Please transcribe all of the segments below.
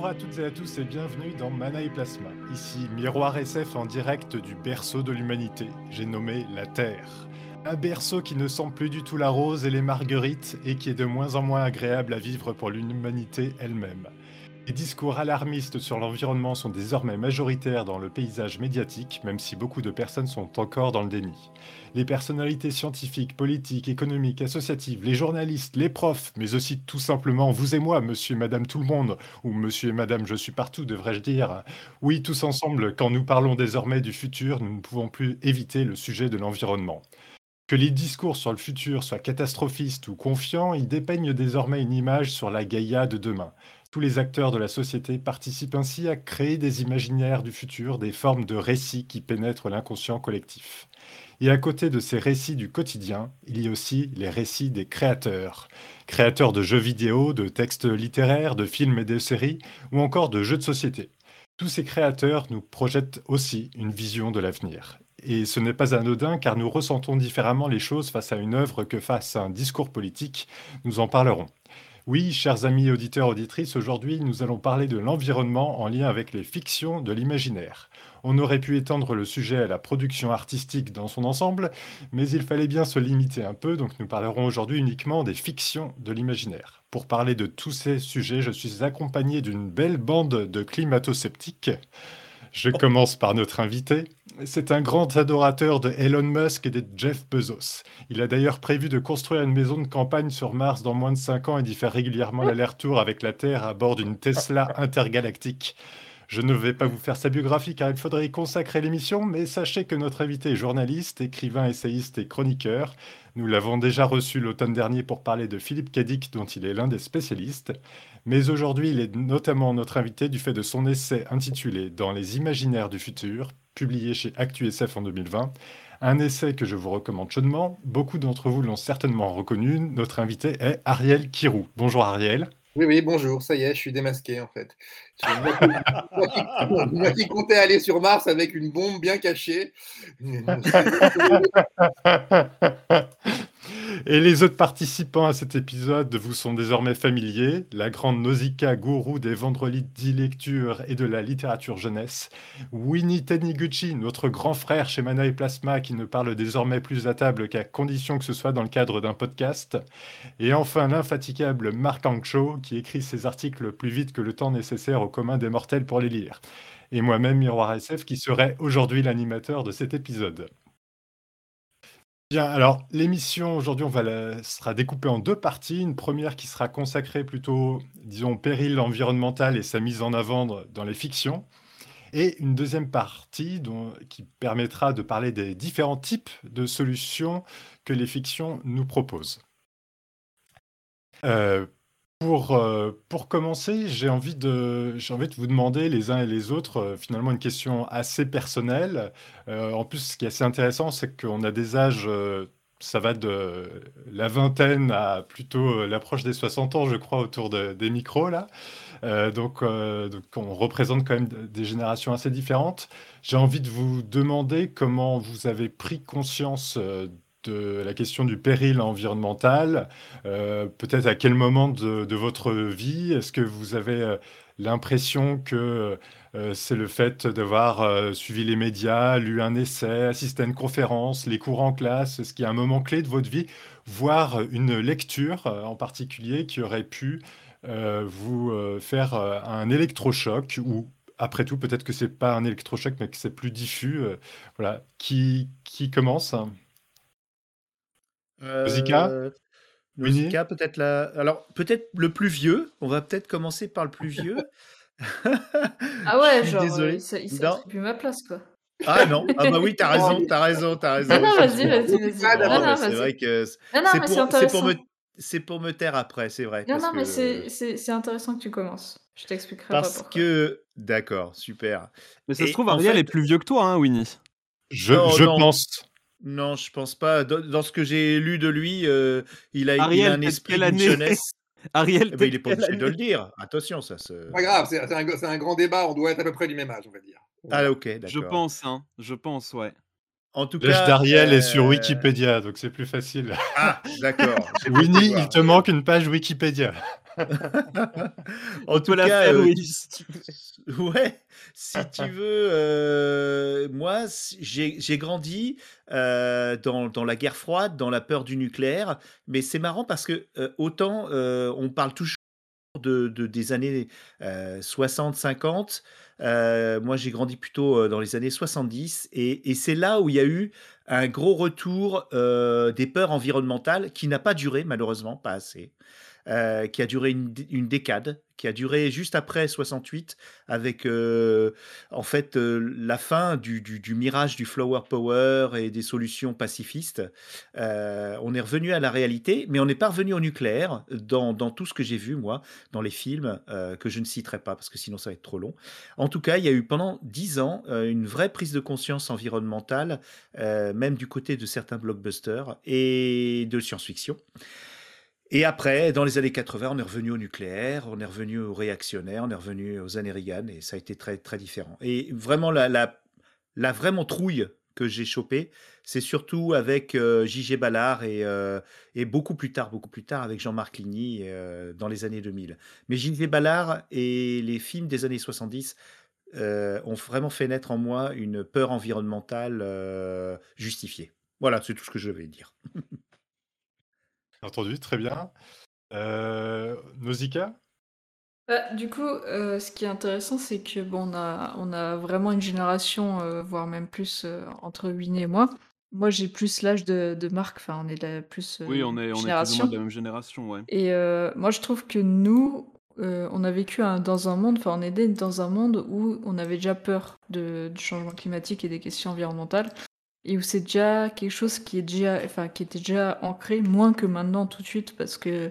Bonjour à toutes et à tous et bienvenue dans Mana et Plasma. Ici Miroir SF en direct du berceau de l'humanité, j'ai nommé la Terre. Un berceau qui ne sent plus du tout la rose et les marguerites et qui est de moins en moins agréable à vivre pour l'humanité elle-même. Les discours alarmistes sur l'environnement sont désormais majoritaires dans le paysage médiatique, même si beaucoup de personnes sont encore dans le déni. Les personnalités scientifiques, politiques, économiques, associatives, les journalistes, les profs, mais aussi tout simplement vous et moi, monsieur et madame tout le monde, ou monsieur et madame je suis partout, devrais-je dire. Oui, tous ensemble, quand nous parlons désormais du futur, nous ne pouvons plus éviter le sujet de l'environnement. Que les discours sur le futur soient catastrophistes ou confiants, ils dépeignent désormais une image sur la Gaïa de demain. Tous les acteurs de la société participent ainsi à créer des imaginaires du futur, des formes de récits qui pénètrent l'inconscient collectif. Et à côté de ces récits du quotidien, il y a aussi les récits des créateurs. Créateurs de jeux vidéo, de textes littéraires, de films et de séries, ou encore de jeux de société. Tous ces créateurs nous projettent aussi une vision de l'avenir. Et ce n'est pas anodin car nous ressentons différemment les choses face à une œuvre que face à un discours politique. Nous en parlerons. Oui, chers amis auditeurs, auditrices, aujourd'hui nous allons parler de l'environnement en lien avec les fictions de l'imaginaire. On aurait pu étendre le sujet à la production artistique dans son ensemble, mais il fallait bien se limiter un peu, donc nous parlerons aujourd'hui uniquement des fictions de l'imaginaire. Pour parler de tous ces sujets, je suis accompagné d'une belle bande de climato-sceptiques. Je commence par notre invité. C'est un grand adorateur de Elon Musk et de Jeff Bezos. Il a d'ailleurs prévu de construire une maison de campagne sur Mars dans moins de 5 ans et d'y faire régulièrement l'aller-retour avec la Terre à bord d'une Tesla intergalactique. Je ne vais pas vous faire sa biographie car il faudrait y consacrer l'émission, mais sachez que notre invité est journaliste, écrivain, essayiste et chroniqueur. Nous l'avons déjà reçu l'automne dernier pour parler de Philippe Cadic, dont il est l'un des spécialistes. Mais aujourd'hui, il est notamment notre invité du fait de son essai intitulé Dans les imaginaires du futur, publié chez ActuSF en 2020. Un essai que je vous recommande chaudement. Beaucoup d'entre vous l'ont certainement reconnu. Notre invité est Ariel Kirou. Bonjour Ariel. Oui, oui, bonjour, ça y est, je suis démasqué en fait. Moi qui, comptais aller sur Mars avec une bombe bien cachée. Et les autres participants à cet épisode vous sont désormais familiers. La grande Nausicaa, gourou des vendredis lecture et de la littérature jeunesse. Winnie Taniguchi, notre grand frère chez Mana Plasma, qui ne parle désormais plus à table qu'à condition que ce soit dans le cadre d'un podcast. Et enfin l'infatigable Marc Ancho, qui écrit ses articles plus vite que le temps nécessaire au commun des mortels pour les lire. Et moi-même, Miroir SF, qui serait aujourd'hui l'animateur de cet épisode. Bien, alors l'émission aujourd'hui, sera découpée en deux parties. Une première qui sera consacrée plutôt, disons, au péril environnemental et sa mise en avant dans les fictions. Et une deuxième partie qui permettra de parler des différents types de solutions que les fictions nous proposent. Euh, pour, euh, pour commencer, j'ai envie de j'ai envie de vous demander les uns et les autres, euh, finalement une question assez personnelle. Euh, en plus, ce qui est assez intéressant, c'est qu'on a des âges, ça va de la vingtaine à plutôt l'approche des 60 ans, je crois, autour des micros là. donc, donc on représente quand même des générations assez différentes. J'ai envie de vous demander comment vous avez pris conscience de la question du péril environnemental. Euh, peut-être à quel moment de, votre vie est-ce que vous avez euh, l'impression que euh, c'est le fait d'avoir suivi les médias, lu un essai, assisté à une conférence, les cours en classe, est-ce qu'il y a un moment clé de votre vie, voire une lecture en particulier qui aurait pu vous faire un électrochoc ou après tout, peut-être que c'est pas un électrochoc, mais que c'est plus diffus. voilà. Qui, qui commence? Musica? Euh, Winnie? Musica, peut-être la... Alors, peut-être le plus vieux. On va peut-être commencer par le plus vieux. Ah ouais, Je suis genre, euh, désolé. il s'attribue ma place, quoi. Ah non, ah bah oui, t'as raison, t'as raison, t'as raison. Non, non, vas-y, vas-y, vas-y. Ah, Non, Non, mais non, c'est vrai que c- Non, non, c'est mais c'est pour, c'est pour intéressant. me, c'est pour me taire après, c'est vrai. Non, parce non, mais que- c'est- c'est c'est intéressant que tu commences. Je t'expliquerai pas Parce que, d'accord, super. Mais ça se Et trouve, en Ariel fait- est plus vieux que toi, hein, Winnie. Je, Non, je non. pense. Non, je pense pas. Dans, dans ce que j'ai lu de lui, euh, il, a, il Ariel, a un esprit année? jeunesse. Ariel, Eh ben, il est pas obligé de le dire. Attention, ça se. Pas grave, c'est un, grand débat, on doit être à peu près du même âge, on va dire. Ah, ok, Je d'accord. pense, hein. Je pense, ouais. En tout L'âge cas. d'Ariel est sur euh, Wikipédia, donc c'est plus facile. Ah, d'accord. Winnie, il te manque une page Wikipédia. en tout la cas, faire, euh, oui. si tu veux. Ouais, si tu veux, euh, moi, j'ai grandi euh, dans, dans la guerre froide, dans la peur du nucléaire, mais c'est marrant parce que autant on parle toujours de, de- des années euh, 60, 50, euh, moi j'ai grandi plutôt dans les années 70, et, et c'est là où il y a eu un gros retour des peurs environnementales qui n'a pas duré, malheureusement, pas assez euh, qui a duré une, une décade, qui a duré juste après 68, avec euh, en fait euh, la fin du, mirage du flower power et des solutions pacifistes. On est revenu à la réalité, mais on n'est pas revenu au nucléaire dans, tout ce que j'ai vu, moi, dans les films, que je ne citerai pas parce que sinon ça va être trop long. En tout cas, il y a eu pendant dix ans une vraie prise de conscience environnementale, même du côté de certains blockbusters et de science-fiction. Et après, dans les années 80, on est revenu au nucléaire, on est revenu au réactionnaire, on est revenu aux années Reagan, et ça a été très, très différent. Et vraiment, la, vraiment trouille que j'ai chopée, c'est surtout avec euh, J.G. Ballard et, euh, et beaucoup plus tard, beaucoup plus tard, avec Jean-Marc Ligny euh, dans les années 2000. Mais J.G. Ballard et les films des années 70 euh, ont vraiment fait naître en moi une peur environnementale justifiée. Voilà, c'est tout ce que je vais dire. Entendu, très bien. Euh, Nausicaa? Bah, du coup, euh, ce qui est intéressant, c'est que bon, on a, on a vraiment une génération, euh, voire même plus, euh, entre Winnie et moi. Moi, j'ai plus l'âge de, de Marc, enfin, on est la plus euh, Oui, on est, on est plus ou génération. moins de la même génération, ouais. Et euh, moi, je trouve que nous, euh, on a vécu un- dans un monde, enfin, on est né dans un monde où on avait déjà peur de, du changement climatique et des questions environnementales, et où c'est déjà quelque chose qui est déjà, enfin, qui était déjà ancré, moins que maintenant tout de suite, parce que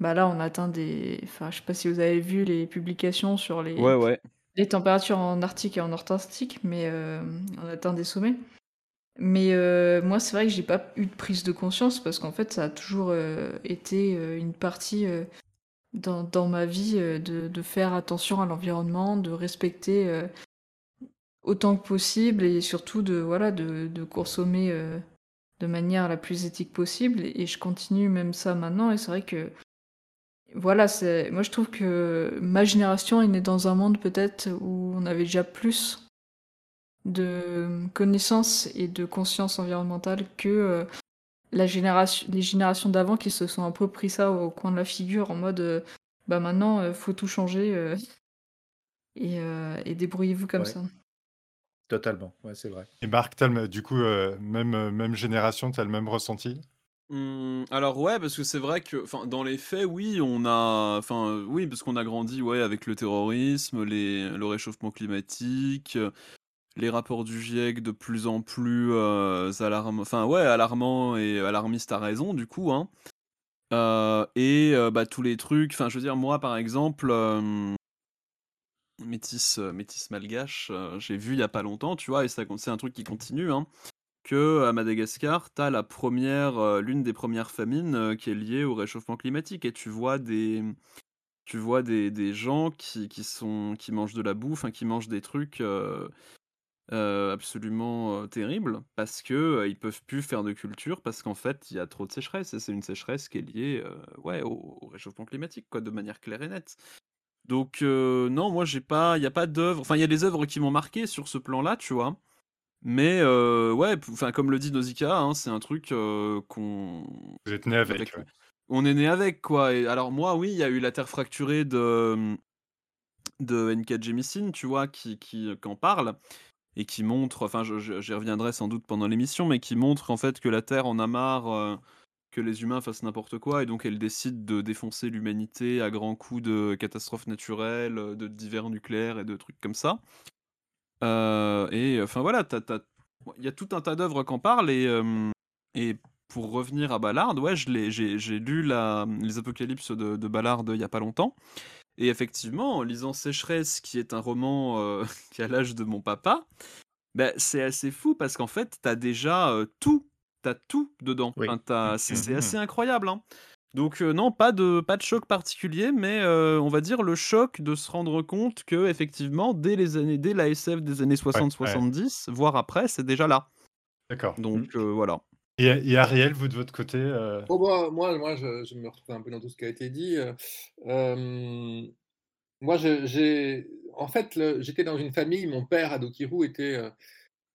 bah là, on atteint des, enfin, je sais pas si vous avez vu les publications sur les, Ouais, ouais. les températures en Arctique et en Antarctique, mais euh, on atteint des sommets. Mais euh, moi, c'est vrai que j'ai pas eu de prise de conscience parce qu'en fait, ça a toujours euh, été euh, une partie euh, dans, dans ma vie euh, de, de faire attention à l'environnement, de respecter euh, autant que possible et surtout de, voilà, de, de consommer euh, de manière la plus éthique possible. Et, et je continue même ça maintenant. Et c'est vrai que voilà, c'est moi je trouve que ma génération est née dans un monde peut-être où on avait déjà plus de connaissances et de conscience environnementale que euh, la génération, les générations d'avant qui se sont un peu pris ça au coin de la figure en mode euh, bah maintenant euh, faut tout changer et, et débrouillez-vous comme Ouais. ça. Totalement, ouais, c'est vrai. et Marc, t'as le- du coup, euh, même, euh, même génération, tu as le même ressenti? Hum, alors ouais, parce que c'est vrai que, enfin, dans les faits, oui, on a, enfin, euh, oui, parce qu'on a grandi, ouais, avec le terrorisme, les, le réchauffement climatique, les rapports du GIEC de plus en plus euh, alarmants, enfin, ouais, alarmants et alarmistes à raison, du coup, hein. Euh, et euh, bah tous les trucs, enfin, je veux dire, moi, par exemple, euh, métis, euh, métis malgache, euh, j'ai vu il y a pas longtemps, tu vois, et c'est un truc qui continue, hein que à Madagascar, tu as la première, euh, l'une des premières famines qui est liée au réchauffement climatique. Et tu vois des, tu vois des, gens qui, sont, mangent de la bouffe, hein, qui mangent des trucs absolument euh, terrible parce que ils peuvent plus faire de culture parce qu'en fait il y a trop de sécheresse et c'est une sécheresse qui est liée au, au réchauffement climatique quoi de manière claire et nette. Donc euh, non moi j'ai pas il y a pas d'œuvre enfin il y a des œuvres qui m'ont marqué sur ce plan-là tu vois mais euh, ouais enfin comme le dit Nausicaa hein, c'est un truc euh, qu'on Vous êtes né avec. avec ouais. on est né avec quoi et alors moi oui il y a eu la terre fracturée de de N.K. Jemisin tu vois qui qui qu'en parle et qui montre, enfin j'y reviendrai sans doute pendant l'émission, mais qui montre en fait que la Terre en a marre que les humains fassent n'importe quoi, et donc elle décide de défoncer l'humanité à grands coups de catastrophes naturelles, de divers nucléaires et de trucs comme ça. Euh, et enfin voilà, il y a tout un tas d'œuvres qui en parlent, et, euh, et pour revenir à Ballard, ouais, j'ai lu les Apocalypses de, Ballard il y a pas longtemps. Et effectivement, en lisant Sécheresse, qui est un roman euh, qui a l'âge de mon papa, bah, c'est assez fou parce qu'en fait, t'as déjà tout, t'as tout dedans. Oui. Enfin, t'as- c'est c'est Mhm. assez incroyable. hein. Donc euh, non, pas de pas de choc particulier, mais euh, on va dire le choc de se rendre compte que effectivement, dès les années, dès la SF des années 60-70, voire après, c'est déjà là. D'accord. Donc euh, voilà. Et, et Ariel, vous de votre côté euh, Oh, bah, moi, moi je, je me retrouve un peu dans tout ce qui a été dit. moi, je- j'ai. En fait, le- j'étais dans une famille, mon père, Adokiru, était.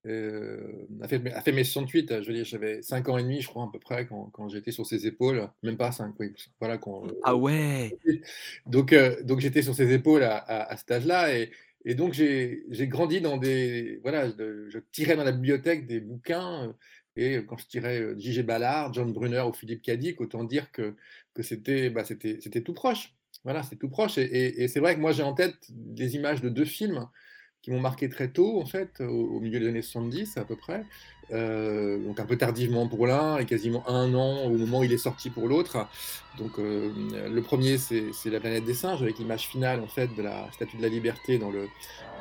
Euh, euh, a, fait, a fait mai 68, je veux dire, j'avais 5 ans et demi, je crois, à peu près, quand, quand j'étais sur ses épaules. Même pas 5, oui. Voilà, quand, Ah ouais. donc, euh, donc j'étais sur ses épaules à, à- à cet âge-là et, et donc j'ai grandi dans des voilà je, je tirais dans la bibliothèque des bouquins euh, et quand je tirais euh, J.G. Ballard, John Brunner ou Philippe Cadic, autant dire que que c'était bah, tout proche. Voilà, c'est tout proche et, et- et c'est vrai que moi j'ai en tête des images de deux films qui m'ont marqué très tôt en fait au, au milieu des années 70 à peu près. Euh, donc un peu tardivement pour l'un et quasiment un an au moment où il est sorti pour l'autre. Donc euh, le premier c'est la planète des singes avec l'image finale en fait de la Statue de la Liberté dans le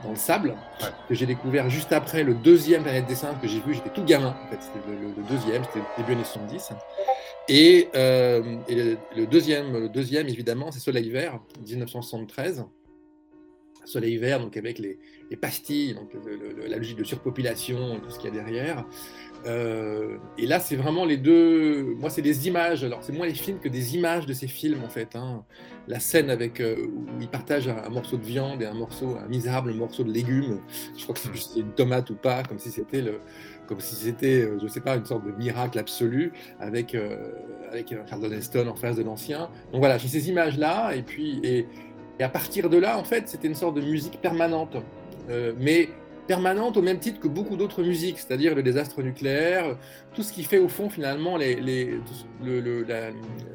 dans le sable Ouais. que j'ai découvert juste après le deuxième planète des singes que j'ai vu j'étais tout gamin en fait c'était le, le- le deuxième c'était début années 70 et, euh, et le, le deuxième le deuxième évidemment c'est Soleil vert 1973 Soleil vert, donc avec les, les pastilles, donc le- le- le- la logique de surpopulation, tout ce qu'il y a derrière. Euh, et là, c'est vraiment les deux. Moi, c'est des images. Alors, c'est moins les films que des images de ces films, en fait. hein. La scène avec euh, où ils partagent un, un morceau de viande et un morceau, un misérable morceau de légumes. Je crois que c'est juste une tomate ou pas, comme si c'était le, comme si c'était, euh, je sais pas, une sorte de miracle absolu avec euh, avec un Charlton Heston en face de l'ancien. Donc voilà, j'ai ces images-là, et puis et, et à partir de là, en fait, c'était une sorte de musique permanente, Euh, mais permanente au même titre que beaucoup d'autres musiques, c'est-à-dire le désastre nucléaire, tout ce qui fait au fond finalement les,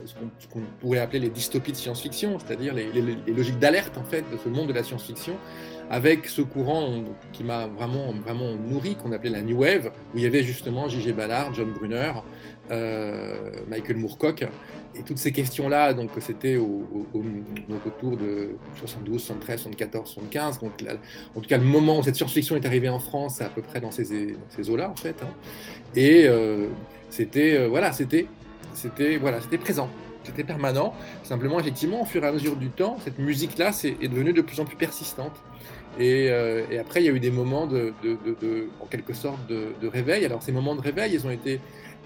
ce- qu'on pourrait appeler les dystopies de science-fiction, c'est-à-dire les- les logiques d'alerte en fait de ce monde de la science-fiction, avec ce courant qui m'a vraiment vraiment nourri, qu'on appelait la New Wave, où il y avait justement J.G. Ballard, John Brunner, euh, Michael Moorcock, et toutes ces questions-là, donc c'était autour de 72, 73, 74, 75. Donc là, en tout cas, le moment où cette science-fiction est arrivée en France, c'est à peu près dans ces, eaux-là, en fait. hein. Et euh, c'était euh, voilà, c'était c'était voilà, c'était présent, c'était permanent. Simplement, effectivement, au fur et à mesure du temps, cette musique-là est devenue de plus en plus persistante. Et, euh, et après, il y a eu des moments de, de- de- de- en quelque sorte de, réveil. Alors ces moments de réveil, ils ont été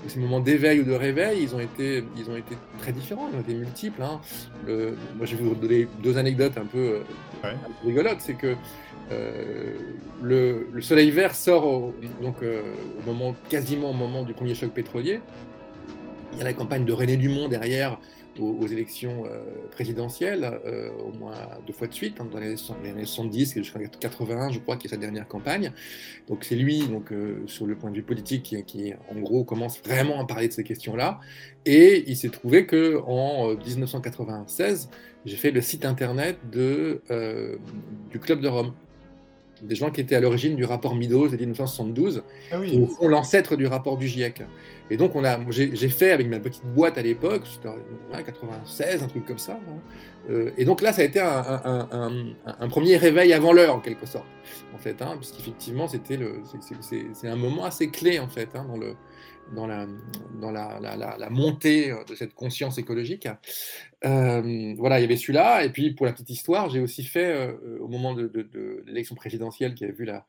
ces moments d'éveil ou de réveil, ils ont été, ils ont été très différents, ils ont été multiples. hein. Le- moi, je vais vous donner deux anecdotes un peu, euh, Ouais. un peu rigolotes. C'est que euh, le, le Soleil Vert sort au, donc, euh, au moment, quasiment au moment du premier choc pétrolier. Il y a la campagne de René Dumont derrière aux, élections euh, présidentielles, euh, au moins deux fois de suite, hein, dans les, années 70 et jusqu'en 81, je crois, qui est sa dernière campagne. Donc c'est lui, donc, euh, sur le point de vue politique, qui, qui, en gros commence vraiment à parler de ces questions-là. Et il s'est trouvé que en euh, 1996, j'ai fait le site internet de, du Club de Rome. Des gens qui étaient à l'origine du rapport Meadows de 1972, Ah qui oui, au fond l'ancêtre du rapport du GIEC. Et donc, on a, j'ai fait avec ma petite boîte à l'époque, c'était en ouais, 96, un truc comme ça. hein. Euh, et donc là, ça a été un, un- un- un- un premier réveil avant l'heure, en quelque sorte, en fait, hein, puisqu'effectivement, c'était le, c'est un moment assez clé, en fait, hein, dans le dans la, montée euh, de cette conscience écologique. Euh, voilà, il y avait celui-là. Et puis, pour la petite histoire, j'ai aussi fait, euh, au moment de, l'élection présidentielle qui avait vu la,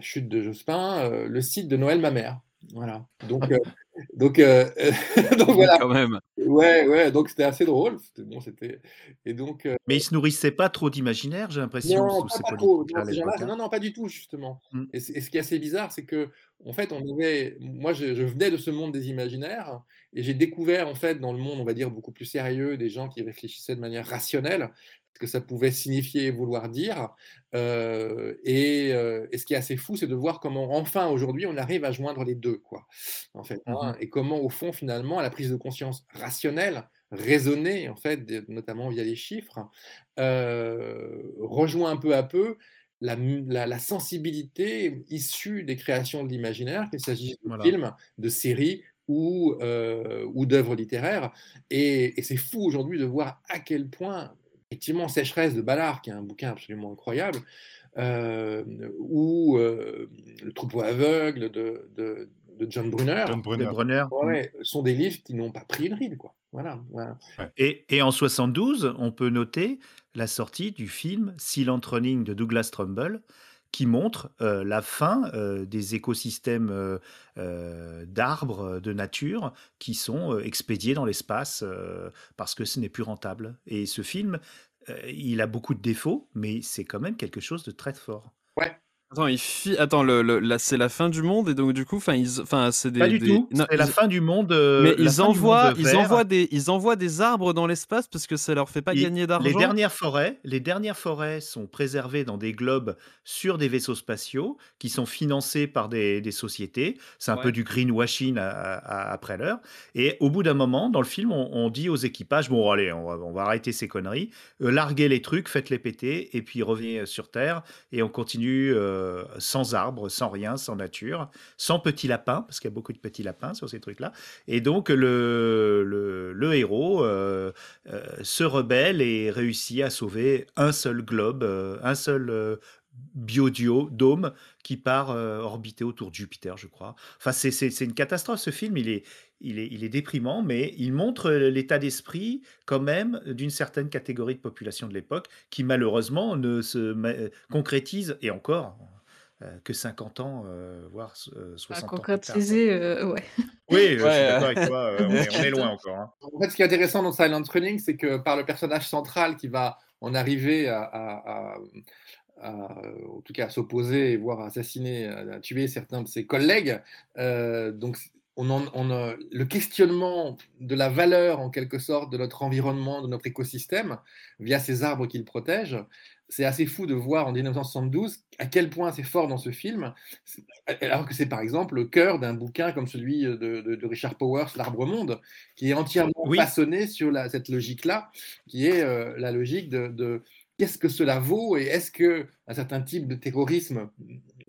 chute de Jospin, le site de Noël ma mère. Voilà. Donc, donc, donc voilà. Quand même. Ouais, ouais. Donc c'était assez drôle. Bon, c'était. Et donc. Mais ils se nourrissaient pas trop d'imaginaire, j'ai l'impression. Non, pas, pas trop. Non, hein. non, non, pas du tout justement. Et, et, ce qui est assez bizarre, c'est que en fait, on avait. Moi, je, je, venais de ce monde des imaginaires et j'ai découvert en fait dans le monde, on va dire beaucoup plus sérieux, des gens qui réfléchissaient de manière rationnelle que ça pouvait signifier et vouloir dire. Euh, et, euh, et, ce qui est assez fou, c'est de voir comment, enfin, aujourd'hui, on arrive à joindre les deux, quoi, en fait. Hein, mmh et comment, au fond, finalement, la prise de conscience rationnelle, raisonnée, en fait, notamment via les chiffres, euh, rejoint un peu à peu la, la, sensibilité issue des créations de l'imaginaire, qu'il s'agisse de films, de séries ou, ou d'œuvres littéraires. Et, et c'est fou aujourd'hui de voir à quel point effectivement Sécheresse de Ballard, qui est un bouquin absolument incroyable, euh, ou euh, Le troupeau aveugle de, de, John Brunner, John Brunner. Ouais, sont des livres qui n'ont pas pris le ride. Quoi. Voilà, Et, et, en 72, on peut noter la sortie du film Silent Running de Douglas Trumbull, qui montre euh, la fin euh, des écosystèmes euh, d'arbres de nature qui sont expédiés dans l'espace parce que ce n'est plus rentable. Et ce film, il a beaucoup de défauts, mais c'est quand même quelque chose de très fort. Ouais, Attends, il fi... Attends le, le, là, c'est la fin du monde et donc du coup, enfin, ils... enfin, c'est des. Pas du des... tout. C'est la fin du monde. Euh, mais ils envoient, ils envoient des, ils envoient des arbres dans l'espace parce que ça leur fait pas Et gagner d'argent. Les dernières forêts, les dernières forêts sont préservées dans des globes sur des vaisseaux spatiaux qui sont financés par des, des sociétés. C'est un Ouais. peu du greenwashing à- à- après l'heure. Et au bout d'un moment, dans le film, on, on dit aux équipages bon, allez, on va, on va arrêter ces conneries, euh, larguez les trucs, faites-les péter, et puis revenez sur Terre et on continue euh, sans arbres, sans rien, sans nature, sans petits lapins, parce qu'il y a beaucoup de petits lapins sur ces trucs-là. Et donc le, le, héros euh, euh, se rebelle et réussit à sauver un seul globe, euh, un seul euh, biodio, dôme, qui part euh, orbiter autour de Jupiter, je crois. Enfin, c'est- une catastrophe, ce film. Il est, il est, il est déprimant, mais il montre l'état d'esprit, quand même, d'une certaine catégorie de population de l'époque, qui malheureusement ne se ma- concrétise, et encore, euh, que 50 ans, euh, voire euh, À 60 ans plus tard. quoi. concrétiser, euh, ouais. Oui, je suis d'accord avec toi, euh, on, est, on est loin encore. hein. En fait, ce qui est intéressant dans Silent Running, c'est que par le personnage central qui va en arriver à, à- à- à- en tout cas, à s'opposer, voire à assassiner, à, à tuer certains de ses collègues, euh, donc on en- on a- le questionnement de la valeur, en quelque sorte, de notre environnement, de notre écosystème, via ces arbres qu'il protège, c'est assez fou de voir en 1972 à quel point c'est fort dans ce film, alors que c'est par exemple le cœur d'un bouquin comme celui de, de- de Richard Powers, L'Arbre Monde, qui est entièrement Oui. façonné sur la- cette logique-là, qui est euh, la logique de, de qu'est-ce que cela vaut et est-ce que un certain type de terrorisme,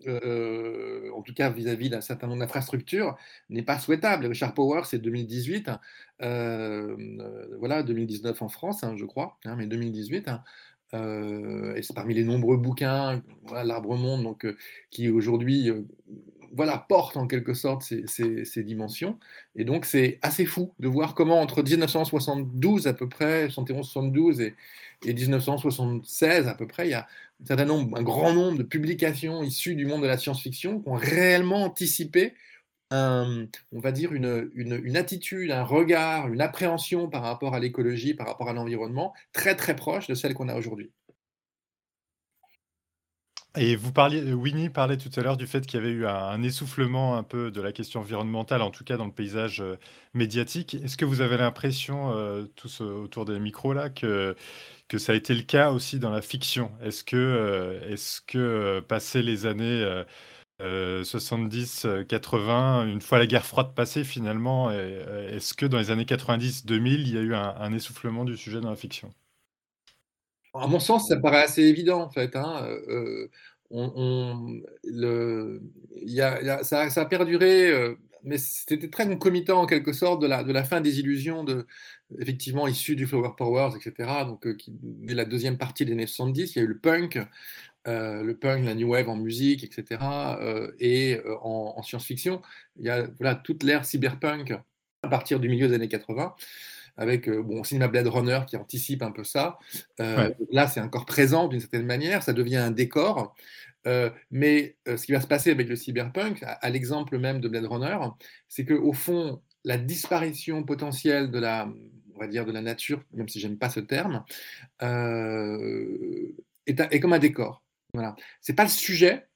euh, en tout cas vis-à-vis d'un certain nombre d'infrastructures, n'est pas souhaitable. Richard Powers, c'est 2018, euh, euh, voilà, 2019 en France, hein, je crois, hein, mais 2018. hein, euh, et c'est parmi les nombreux bouquins, l'Arbre Monde, donc, qui aujourd'hui voilà, porte en quelque sorte ces, dimensions. Et donc c'est assez fou de voir comment entre 1972 à peu près, 71-72 et, et 1976 à peu près, il y a un certain nombre, un grand nombre de publications issues du monde de la science-fiction qui ont réellement anticipé un- on va dire une, une- une attitude, un regard, une appréhension par rapport à l'écologie, par rapport à l'environnement, très très proche de celle qu'on a aujourd'hui. Et vous parliez, Winnie parlait tout à l'heure du fait qu'il y avait eu un, essoufflement un peu de la question environnementale, en tout cas dans le paysage euh, médiatique. Est-ce que vous avez l'impression, euh, tous euh, autour des micros là, que, que ça a été le cas aussi dans la fiction? Est-ce que, euh, est-ce que passé les années euh, euh, 70, euh, 80, une fois la guerre froide passée finalement, est-ce que dans les années 90-2000, il y a eu un essoufflement du sujet dans la fiction? À mon sens, ça paraît assez évident en fait. ça, a perduré, euh, mais c'était très concomitant en quelque sorte de la, fin des illusions effectivement issues du Flower Powers, etc. Donc, euh, dès la deuxième partie des années 70, il y a eu le punk, euh, le punk, la new wave en musique, etc. et en, en science-fiction, il y a toute l'ère cyberpunk à partir du milieu des années 80 avec euh, bon, cinéma Blade Runner qui anticipe un peu ça. Euh, Ouais. Là, c'est encore présent d'une certaine manière, ça devient un décor. Euh, mais euh, ce qui va se passer avec le cyberpunk, à, à l'exemple même de Blade Runner, c'est qu'au fond, la disparition potentielle de la, on va dire, de la nature, même si j'aime pas ce terme, euh, est, est comme un décor. Voilà. C'est pas le sujet,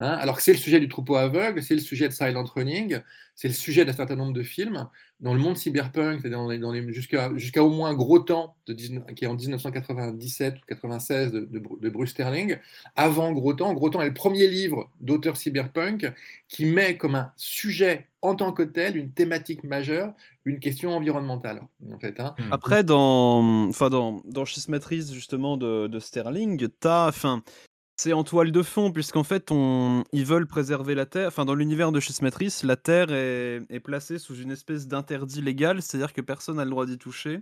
Hein, alors que c'est le sujet du troupeau aveugle, c'est le sujet de Silent Running, c'est le sujet d'un certain nombre de films. Dans le monde cyberpunk, dans les, dans les, jusqu'à, jusqu'à au moins Gros Temps, de, qui est en 1997 ou 96 de, de, de, Bruce Sterling. Avant Gros Temps, Gros Temps est le premier livre d'auteur cyberpunk qui met comme un sujet en tant que tel une thématique majeure, une question environnementale. En fait, hein. Après, dans, enfin dans, dans Schismatrice justement de, de Sterling, t'as, enfin, c'est en toile de fond, puisqu'en fait, on... ils veulent préserver la Terre. Enfin, dans l'univers de Schismatrice, la Terre est... placée sous une espèce d'interdit légal, c'est-à-dire que personne n'a le droit d'y toucher.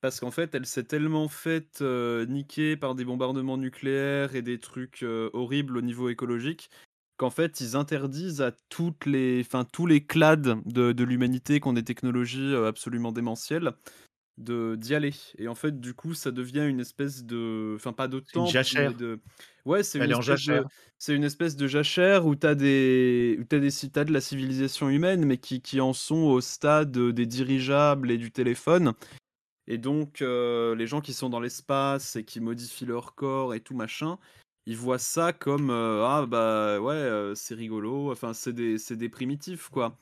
Parce qu'en fait, elle s'est tellement faite euh, niquer par des bombardements nucléaires et des trucs euh, horribles au niveau écologique qu'en fait, ils interdisent à toutes les, enfin, tous les clads de, de l'humanité qui ont des technologies euh, absolument démentielles de d'y aller. Et en fait du coup ça devient une espèce de enfin pas de temps jachère. de ouais c'est une espèce de jachère. c'est une espèce de jachère où t'as des où t'as des de la civilisation humaine mais qui qui en sont au stade des dirigeables et du téléphone. Et donc euh, les gens qui sont dans l'espace et qui modifient leur corps et tout machin ils voient ça comme euh, ah bah ouais euh, c'est rigolo. Enfin c'est des c'est des primitifs quoi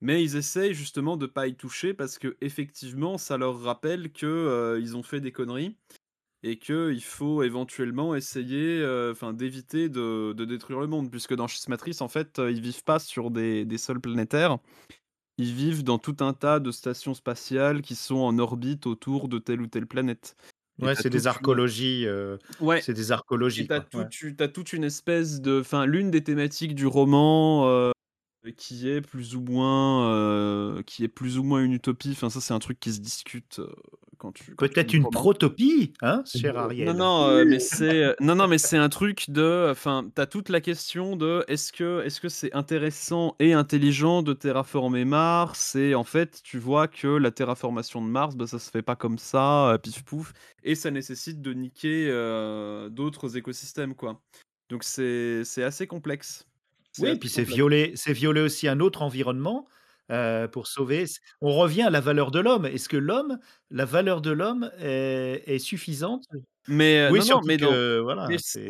mais ils essayent justement de pas y toucher parce que effectivement, ça leur rappelle que euh, ils ont fait des conneries et que il faut éventuellement essayer, euh, enfin, d'éviter de, de détruire le monde, puisque dans Schismatrice, en fait, euh, ils vivent pas sur des, des sols planétaires. Ils vivent dans tout un tas de stations spatiales qui sont en orbite autour de telle ou telle planète. Ouais, c'est des archéologies. euh, Ouais, c'est des et archéologies, t'as. Ouais. toute, une espèce de, enfin, l'une des thématiques du roman. euh, qui est plus ou moins euh, qui est plus ou moins une utopie. Enfin ça c'est un truc qui se discute euh, quand tu Peut-être une protopie, hein, cher non Ariel. non euh, mais c'est euh, non non mais c'est un truc de enfin t'as toute la question de est-ce que est-ce que c'est intéressant et intelligent de terraformer Mars? Et en fait tu vois que la terraformation de Mars bah, ça se fait pas comme ça euh, pif pouf et ça nécessite de niquer euh, d'autres écosystèmes quoi. Donc c'est c'est assez complexe Oui, puis c'est violer, c'est violer aussi un autre environnement euh, pour sauver. On revient à la valeur de l'homme. Est-ce que l'homme, la valeur de l'homme est, est suffisante? Mais Oui, non, non, mais que mais, voilà,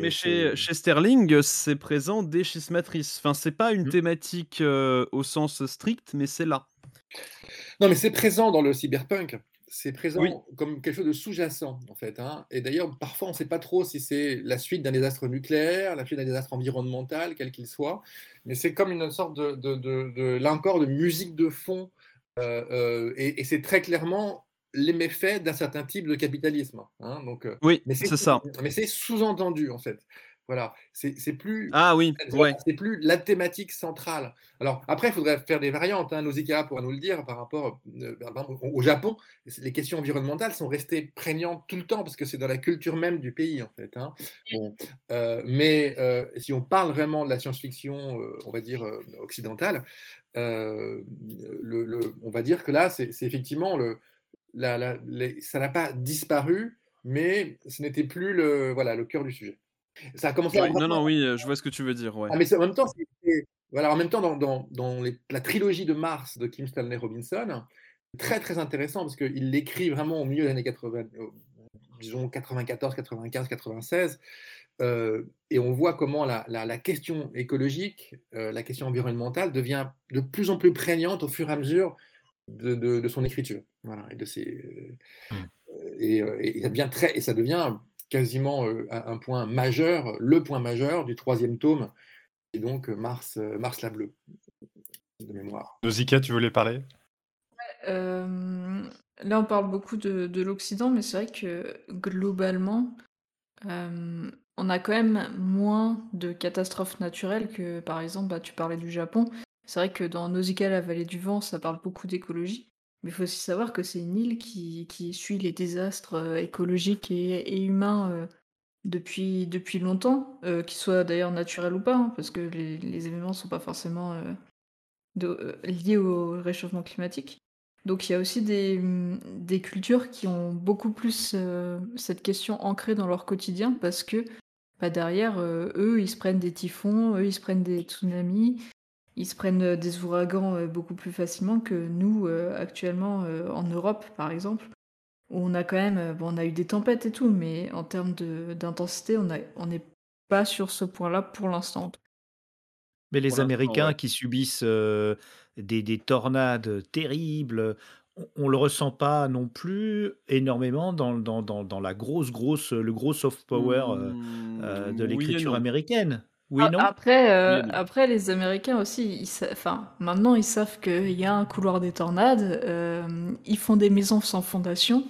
chez, chez Sterling, c'est présent dès Schismatrice. Enfin, c'est pas une Mm. thématique euh, au sens strict, mais c'est là. Non, mais c'est présent dans le cyberpunk. C'est Oui. présent comme quelque chose de sous-jacent, en fait. hein. Et d'ailleurs, parfois, on ne sait pas trop si c'est la suite d'un désastre nucléaire, la suite d'un désastre environnemental, quel qu'il soit. Mais c'est comme une sorte de, de, de, de- là encore, de musique de fond. euh, euh, et et c'est très clairement les méfaits d'un certain type de capitalisme. hein. Donc, euh, Oui, c'est ça. mais c'est sous-entendu, en fait. Voilà, c'est c'est plus Ah oui, ouais. c'est plus la thématique centrale. Alors après, il faudrait faire des variantes. Hein. Nausicaa pourra nous le dire par rapport euh, exemple, au Japon. Les questions environnementales sont restées prégnantes tout le temps parce que c'est dans la culture même du pays en fait. hein. Bon, euh, mais euh, si on parle vraiment de la science-fiction, euh, on va dire euh, occidentale, euh, le, le- on va dire que là, c'est c'est effectivement le, la- la- les- ça n'a pas disparu, mais ce n'était plus le voilà le cœur du sujet. Ça a commencé à non, non, oui, je vois ce que tu veux dire, ouais. ah, mais en même temps, voilà, en même temps, dans, dans- dans les- la trilogie de Mars de Kim Stanley Robinson, très très intéressant parce qu'il l'écrit vraiment au milieu des années 80, euh, disons 94, 95, 96, euh, et on voit comment la, la- la question écologique, euh, la question environnementale devient de plus en plus prégnante au fur et à mesure de, de- de son écriture. Voilà, et, de ses, Mm. euh, et, euh, et ça devient très, et ça devient quasiment euh, un point majeur, le point majeur du troisième tome, et donc euh, Mars, euh, Mars la bleue, de mémoire. Nausicaa, tu voulais parler? Euh, là, on parle beaucoup de, de l'Occident, mais c'est vrai que globalement, euh, on a quand même moins de catastrophes naturelles que, par exemple, bah, tu parlais du Japon. C'est vrai que dans Nausicaa, la vallée du vent, ça parle beaucoup d'écologie. Mais il faut aussi savoir que c'est une île qui, suit les désastres euh, écologiques et, humains euh, depuis, longtemps, euh, qu'ils soient d'ailleurs naturels ou pas, hein, parce que les, événements ne sont pas forcément liés au réchauffement climatique. Donc il y a aussi des, des cultures qui ont beaucoup plus cette question ancrée dans leur quotidien parce que, bah, derrière, eux, ils se prennent des typhons, eux, ils se prennent des tsunamis, ils se prennent euh, des ouragans euh, beaucoup plus facilement que nous, actuellement, en Europe, par exemple, où on a quand même, bon, on a eu des tempêtes et tout, mais en termes d'intensité, on n'est on pas sur ce point-là pour l'instant. Mais les Américains qui subissent des, des tornades terribles, on, ne le ressent pas non plus énormément dans, dans, dans, dans la grosse, grosse, le gros soft power mmh, de l'écriture américaine. Oui, non après, après, les Américains aussi, ils enfin, maintenant ils savent qu'il y a un couloir des tornades, ils font des maisons sans fondation.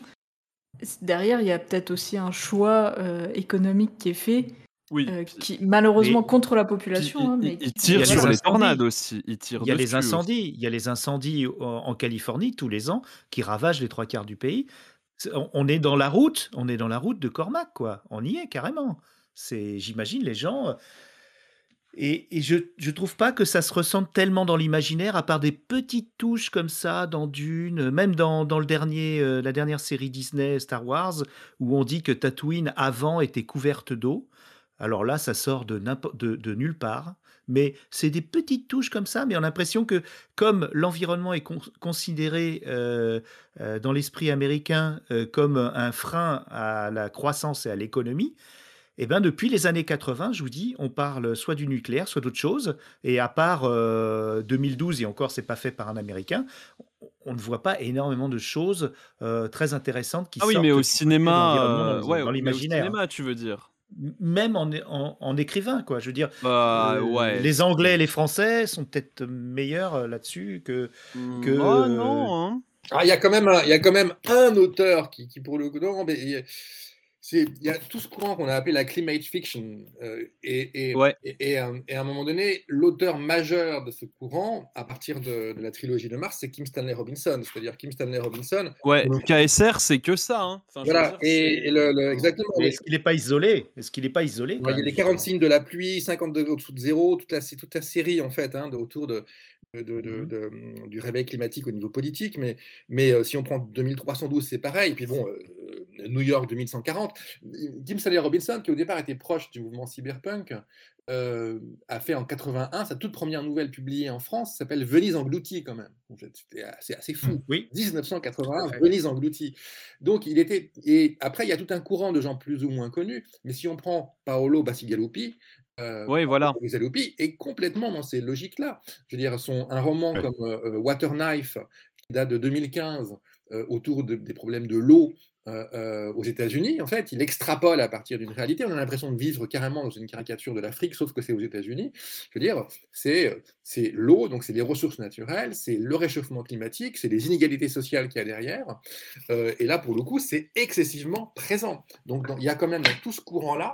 Derrière, il y a peut-être aussi un choix économique qui est fait oui. Euh, qui malheureusement contre la population. Hein, mais il, tire sur les tornades aussi. Il, tire il y a les incendies. Il y a les incendies en, Californie tous les ans qui ravagent les trois quarts du pays. On est dans la route, on est dans la route de Cormac, quoi. On y est carrément. C'est, j'imagine, les gens. Et, je ne trouve pas que ça se ressente tellement dans l'imaginaire, à part des petites touches comme ça dans Dune, même dans, dans le dernier, euh, la dernière série Disney Star Wars, où on dit que Tatooine avant était couverte d'eau. Alors là, ça sort de, nulle part. Mais c'est des petites touches comme ça, mais on a l'impression que comme l'environnement est considéré euh, euh, dans l'esprit américain comme un frein à la croissance et à l'économie, eh ben depuis les années 80, je vous dis, on parle soit du nucléaire, soit d'autre chose. Et à part 2012, et encore, c'est pas fait par un Américain, on ne voit pas énormément de choses très intéressantes qui ah sortent oui, mais au cinéma, dans l'imaginaire. cinéma, tu veux dire même en, en, écrivain, quoi. Je veux dire, bah, euh, les Anglais et les Français sont peut-être meilleurs euh, là-dessus que. Mmh, que oh, non. Hein. Ah, il y a quand même un, il y a quand même un auteur qui, qui pour le coup, non, mais il y a tout ce courant qu'on a appelé la climate fiction. Euh, et, et, et, à un moment donné, l'auteur majeur de ce courant, à partir de, la trilogie de Mars, c'est Kim Stanley Robinson. C'est-à-dire Kim Stanley Robinson. Ouais, KSR, c'est que ça. Hein. voilà, et, le, exactement. Est-ce qu'il n'est pas isolé? Est-ce qu'il n'est pas isolé Il y a les 40 signes de la pluie, 50 degrés au-dessous de zéro, toute la, toute la série, en fait, hein, autour de, de, mmh du réveil climatique au niveau politique, mais, mais euh, si on prend 2312, c'est pareil. puis bon, euh, New York 2140, Tim Stanley Robinson, qui au départ était proche du mouvement cyberpunk, euh, a fait en 81 sa toute première nouvelle publiée en France, s'appelle Venise engloutie quand même. C'était assez, assez fou. Mmh, oui. 1981, Venise engloutie. Donc il était. Et après, il y a tout un courant de gens plus ou moins connus. Mais si on prend Paolo Bassigalupi, euh, oui, voilà. est complètement dans ces logiques-là. Je veux dire, son, un roman comme euh, euh, Water Knife, qui date de 2015, autour des problèmes de l'eau aux États-Unis, en fait, il extrapole à partir d'une réalité. On a l'impression de vivre carrément dans une caricature de l'Afrique, sauf que c'est aux États-Unis. Je veux dire, c'est l'eau, donc c'est les ressources naturelles, c'est le réchauffement climatique, c'est les inégalités sociales qu'il y a derrière. et là, pour le coup, c'est excessivement présent. Donc, il y a quand même dans tout ce courant-là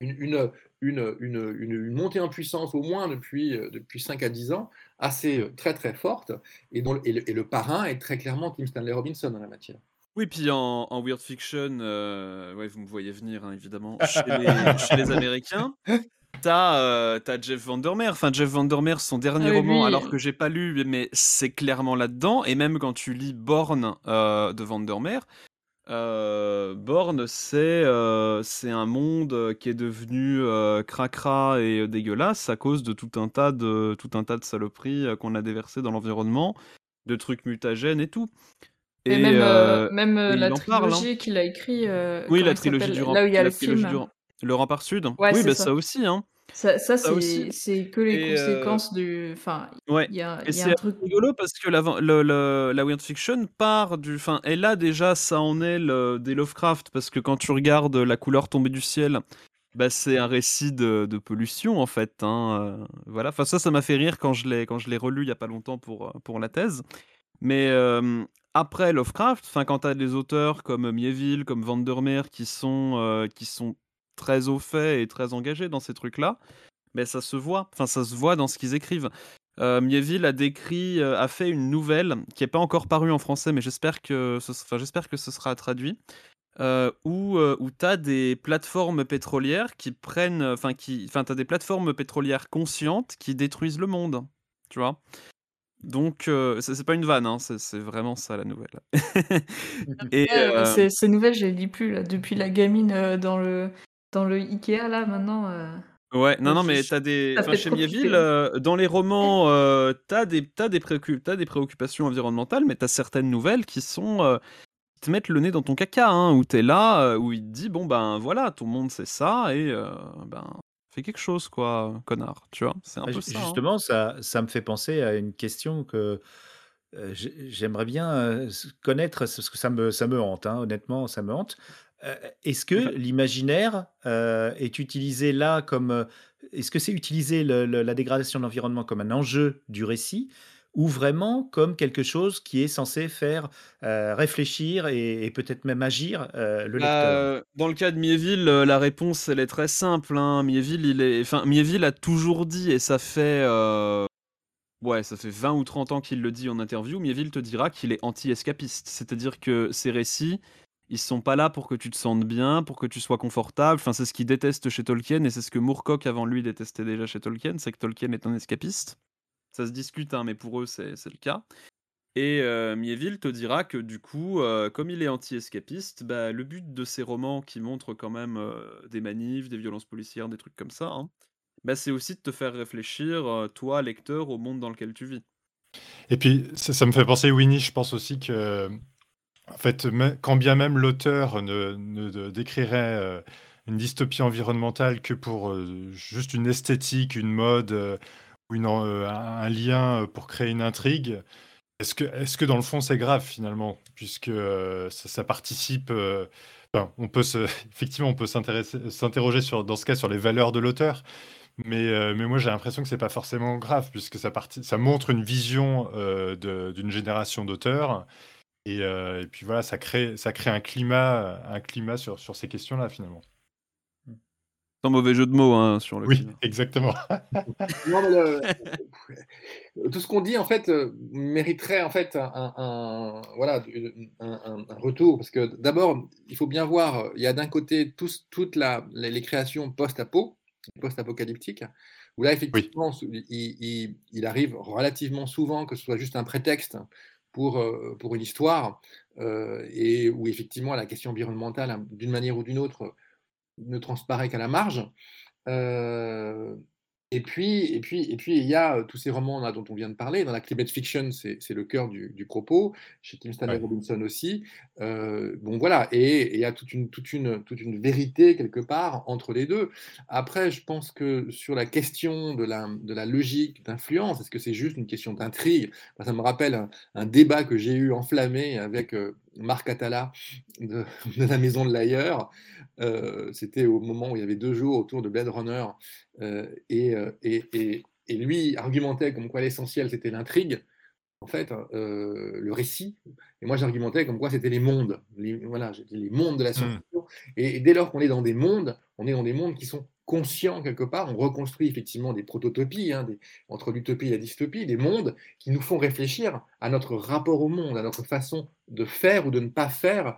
une, une, une, une, montée en puissance au moins depuis, euh, depuis 5 à 10 ans, assez euh, très très forte, et, dont, et, le, parrain est très clairement Tim Stanley Robinson dans la matière. Oui, puis en, en Weird Fiction, euh, ouais, vous me voyez venir hein, évidemment, chez les, chez les Américains, T'as as Jeff Vandermeer, enfin Jeff Vandermeer, son dernier ah roman, alors que j'ai pas lu, mais c'est clairement là-dedans. Et même quand tu lis Born de Vandermeer, euh, Born, c'est euh, un monde qui est devenu euh, cracra et dégueulasse à cause de tout un tas de tout un tas de saloperies qu'on a déversées dans l'environnement, de trucs mutagènes et tout. Et, même, même la hein. trilogie qu'il a écrit. oui, la trilogie du Là où il y a le film. Le Rempart Sud. oui, bah, ça. aussi. Hein. Ça, ça, c'est que les conséquences du. Enfin, ouais. il y a, et c'est rigolo parce que la, le, la Weird Fiction part du. Enfin, et là, déjà, ça en est le, des Lovecraft parce que quand tu regardes la couleur tombée du ciel, bah, c'est un récit de, de, pollution en fait. Hein, euh, voilà. Enfin, ça, ça m'a fait rire quand je l'ai relu il y a pas longtemps pour, pour la thèse. Mais euh, après Lovecraft, enfin, quand tu as des auteurs comme Mieville, comme Vandermeer qui sont, euh, qui sont très au fait et très engagés dans ces trucs-là, mais ça se voit. Enfin, ça se voit dans ce qu'ils écrivent. Euh, Mieville a décrit, euh, a fait une nouvelle qui n'est pas encore parue en français, mais j'espère que, ce, enfin, j'espère que ce sera traduit. Euh, où, euh, où tu as des plateformes pétrolières qui prennent. Enfin, qui, enfin, tu as des plateformes pétrolières conscientes qui détruisent le monde. Tu vois donc, euh, c'est pas une vanne, hein, c'est vraiment ça la nouvelle. Et, ces, nouvelles, je les lis plus là, depuis la gamine dans le dans le Ikea là maintenant. euh, Ouais, non, non, mais t'as des. Enfin, chez Mieville, euh, dans les romans, euh, t'as des, t'as des, préoccu- t'as des préoccupations environnementales, mais t'as certaines nouvelles qui sont. euh, qui te mettent le nez dans ton caca, hein, où t'es là, euh, où il te dit, bon, ben voilà, tout le monde sait ça, et euh, ben, fais quelque chose, quoi, connard, tu vois, c'est un peu ça. hein. Justement, ça, ça me fait penser à une question que j'ai- j'aimerais bien connaître, parce que ça me, ça me hante, hein, honnêtement, ça me hante. Euh, Est-ce que l'imaginaire euh, est utilisé là comme... euh, Est-ce que c'est utiliser la dégradation de l'environnement comme un enjeu du récit ou vraiment comme quelque chose qui est censé faire euh, réfléchir et, et peut-être même agir euh, le lecteur? Euh, dans le cas de Mieville, euh, la réponse elle est très simple. Hein. Mieville, il est, enfin, Mieville a toujours dit, et ça fait, euh, ouais, ça fait 20 ou 30 ans qu'il le dit en interview. Mieville te dira qu'il est anti-escapiste, c'est-à-dire que ses récits, ils sont pas là pour que tu te sentes bien, pour que tu sois confortable. Enfin, c'est ce qu'il déteste chez Tolkien, et c'est ce que Moorcock avant lui détestait déjà chez Tolkien, c'est que Tolkien est un escapiste. Ça se discute, hein, mais pour eux c'est le cas. Et euh, Mieville te dira que du coup, euh, comme il est anti-escapiste, bah, le but de ces romans qui montrent quand même euh, des manifs, des violences policières, des trucs comme ça, hein, bah, c'est aussi de te faire réfléchir, toi, lecteur, au monde dans lequel tu vis. Et puis, ça, ça me fait penser, Winnie, je pense aussi que, en fait, quand bien même l'auteur ne, décrirait euh, une dystopie environnementale que pour euh, juste une esthétique, une mode euh, ou un, lien pour créer une intrigue, est-ce que, dans le fond c'est grave finalement, puisque ça, participe. on peut effectivement, on peut s'interroger dans ce cas sur les valeurs de l'auteur. Mais, moi j'ai l'impression que c'est pas forcément grave puisque ça, montre une vision d'une génération d'auteurs et, euh, et puis voilà ça crée ça crée un climat un climat sur, sur ces questions-là finalement. Sans mauvais jeu de mots hein, sur le Oui climat. exactement. Non, mais le- tout ce qu'on dit en fait euh, mériterait en fait un, voilà un, retour parce que d'abord il faut bien voir il y a d'un côté tous- toutes la, les, les créations post-apo post-apocalyptiques où là effectivement il, il- il arrive relativement souvent que ce soit juste un prétexte pour, euh, pour une histoire euh, et où effectivement la question environnementale hein, d'une manière ou d'une autre ne transparaît qu'à la marge. Et puis, et puis, et puis, il y a euh, tous ces romans là, dont on vient de parler. Dans la climate fiction, c'est le cœur du, du propos. Chez Tim Stanley Ouais. Robinson aussi. Euh, bon, voilà. Et il y a toute une, toute, une, toute une vérité quelque part entre les deux. Après, je pense que sur la question de la, de la logique d'influence, est-ce que c'est juste une question d'intrigue? Ça me rappelle un, un débat que j'ai eu enflammé avec euh, Marc Atala de, de la Maison de l'Ailleurs. Euh, C'était au moment où il y avait deux jours autour de Blade Runner. Euh, et, et, et, et lui argumentait comme quoi l'essentiel c'était l'intrigue, en fait, euh, le récit. Et moi j'argumentais comme quoi c'était les mondes, les, voilà, les mondes de la science-fiction. Et, et dès lors qu'on est dans des mondes, on est dans des mondes qui sont conscients quelque part. On reconstruit effectivement des prototopies, hein, des, entre l'utopie et la dystopie, des mondes qui nous font réfléchir à notre rapport au monde, à notre façon de faire ou de ne pas faire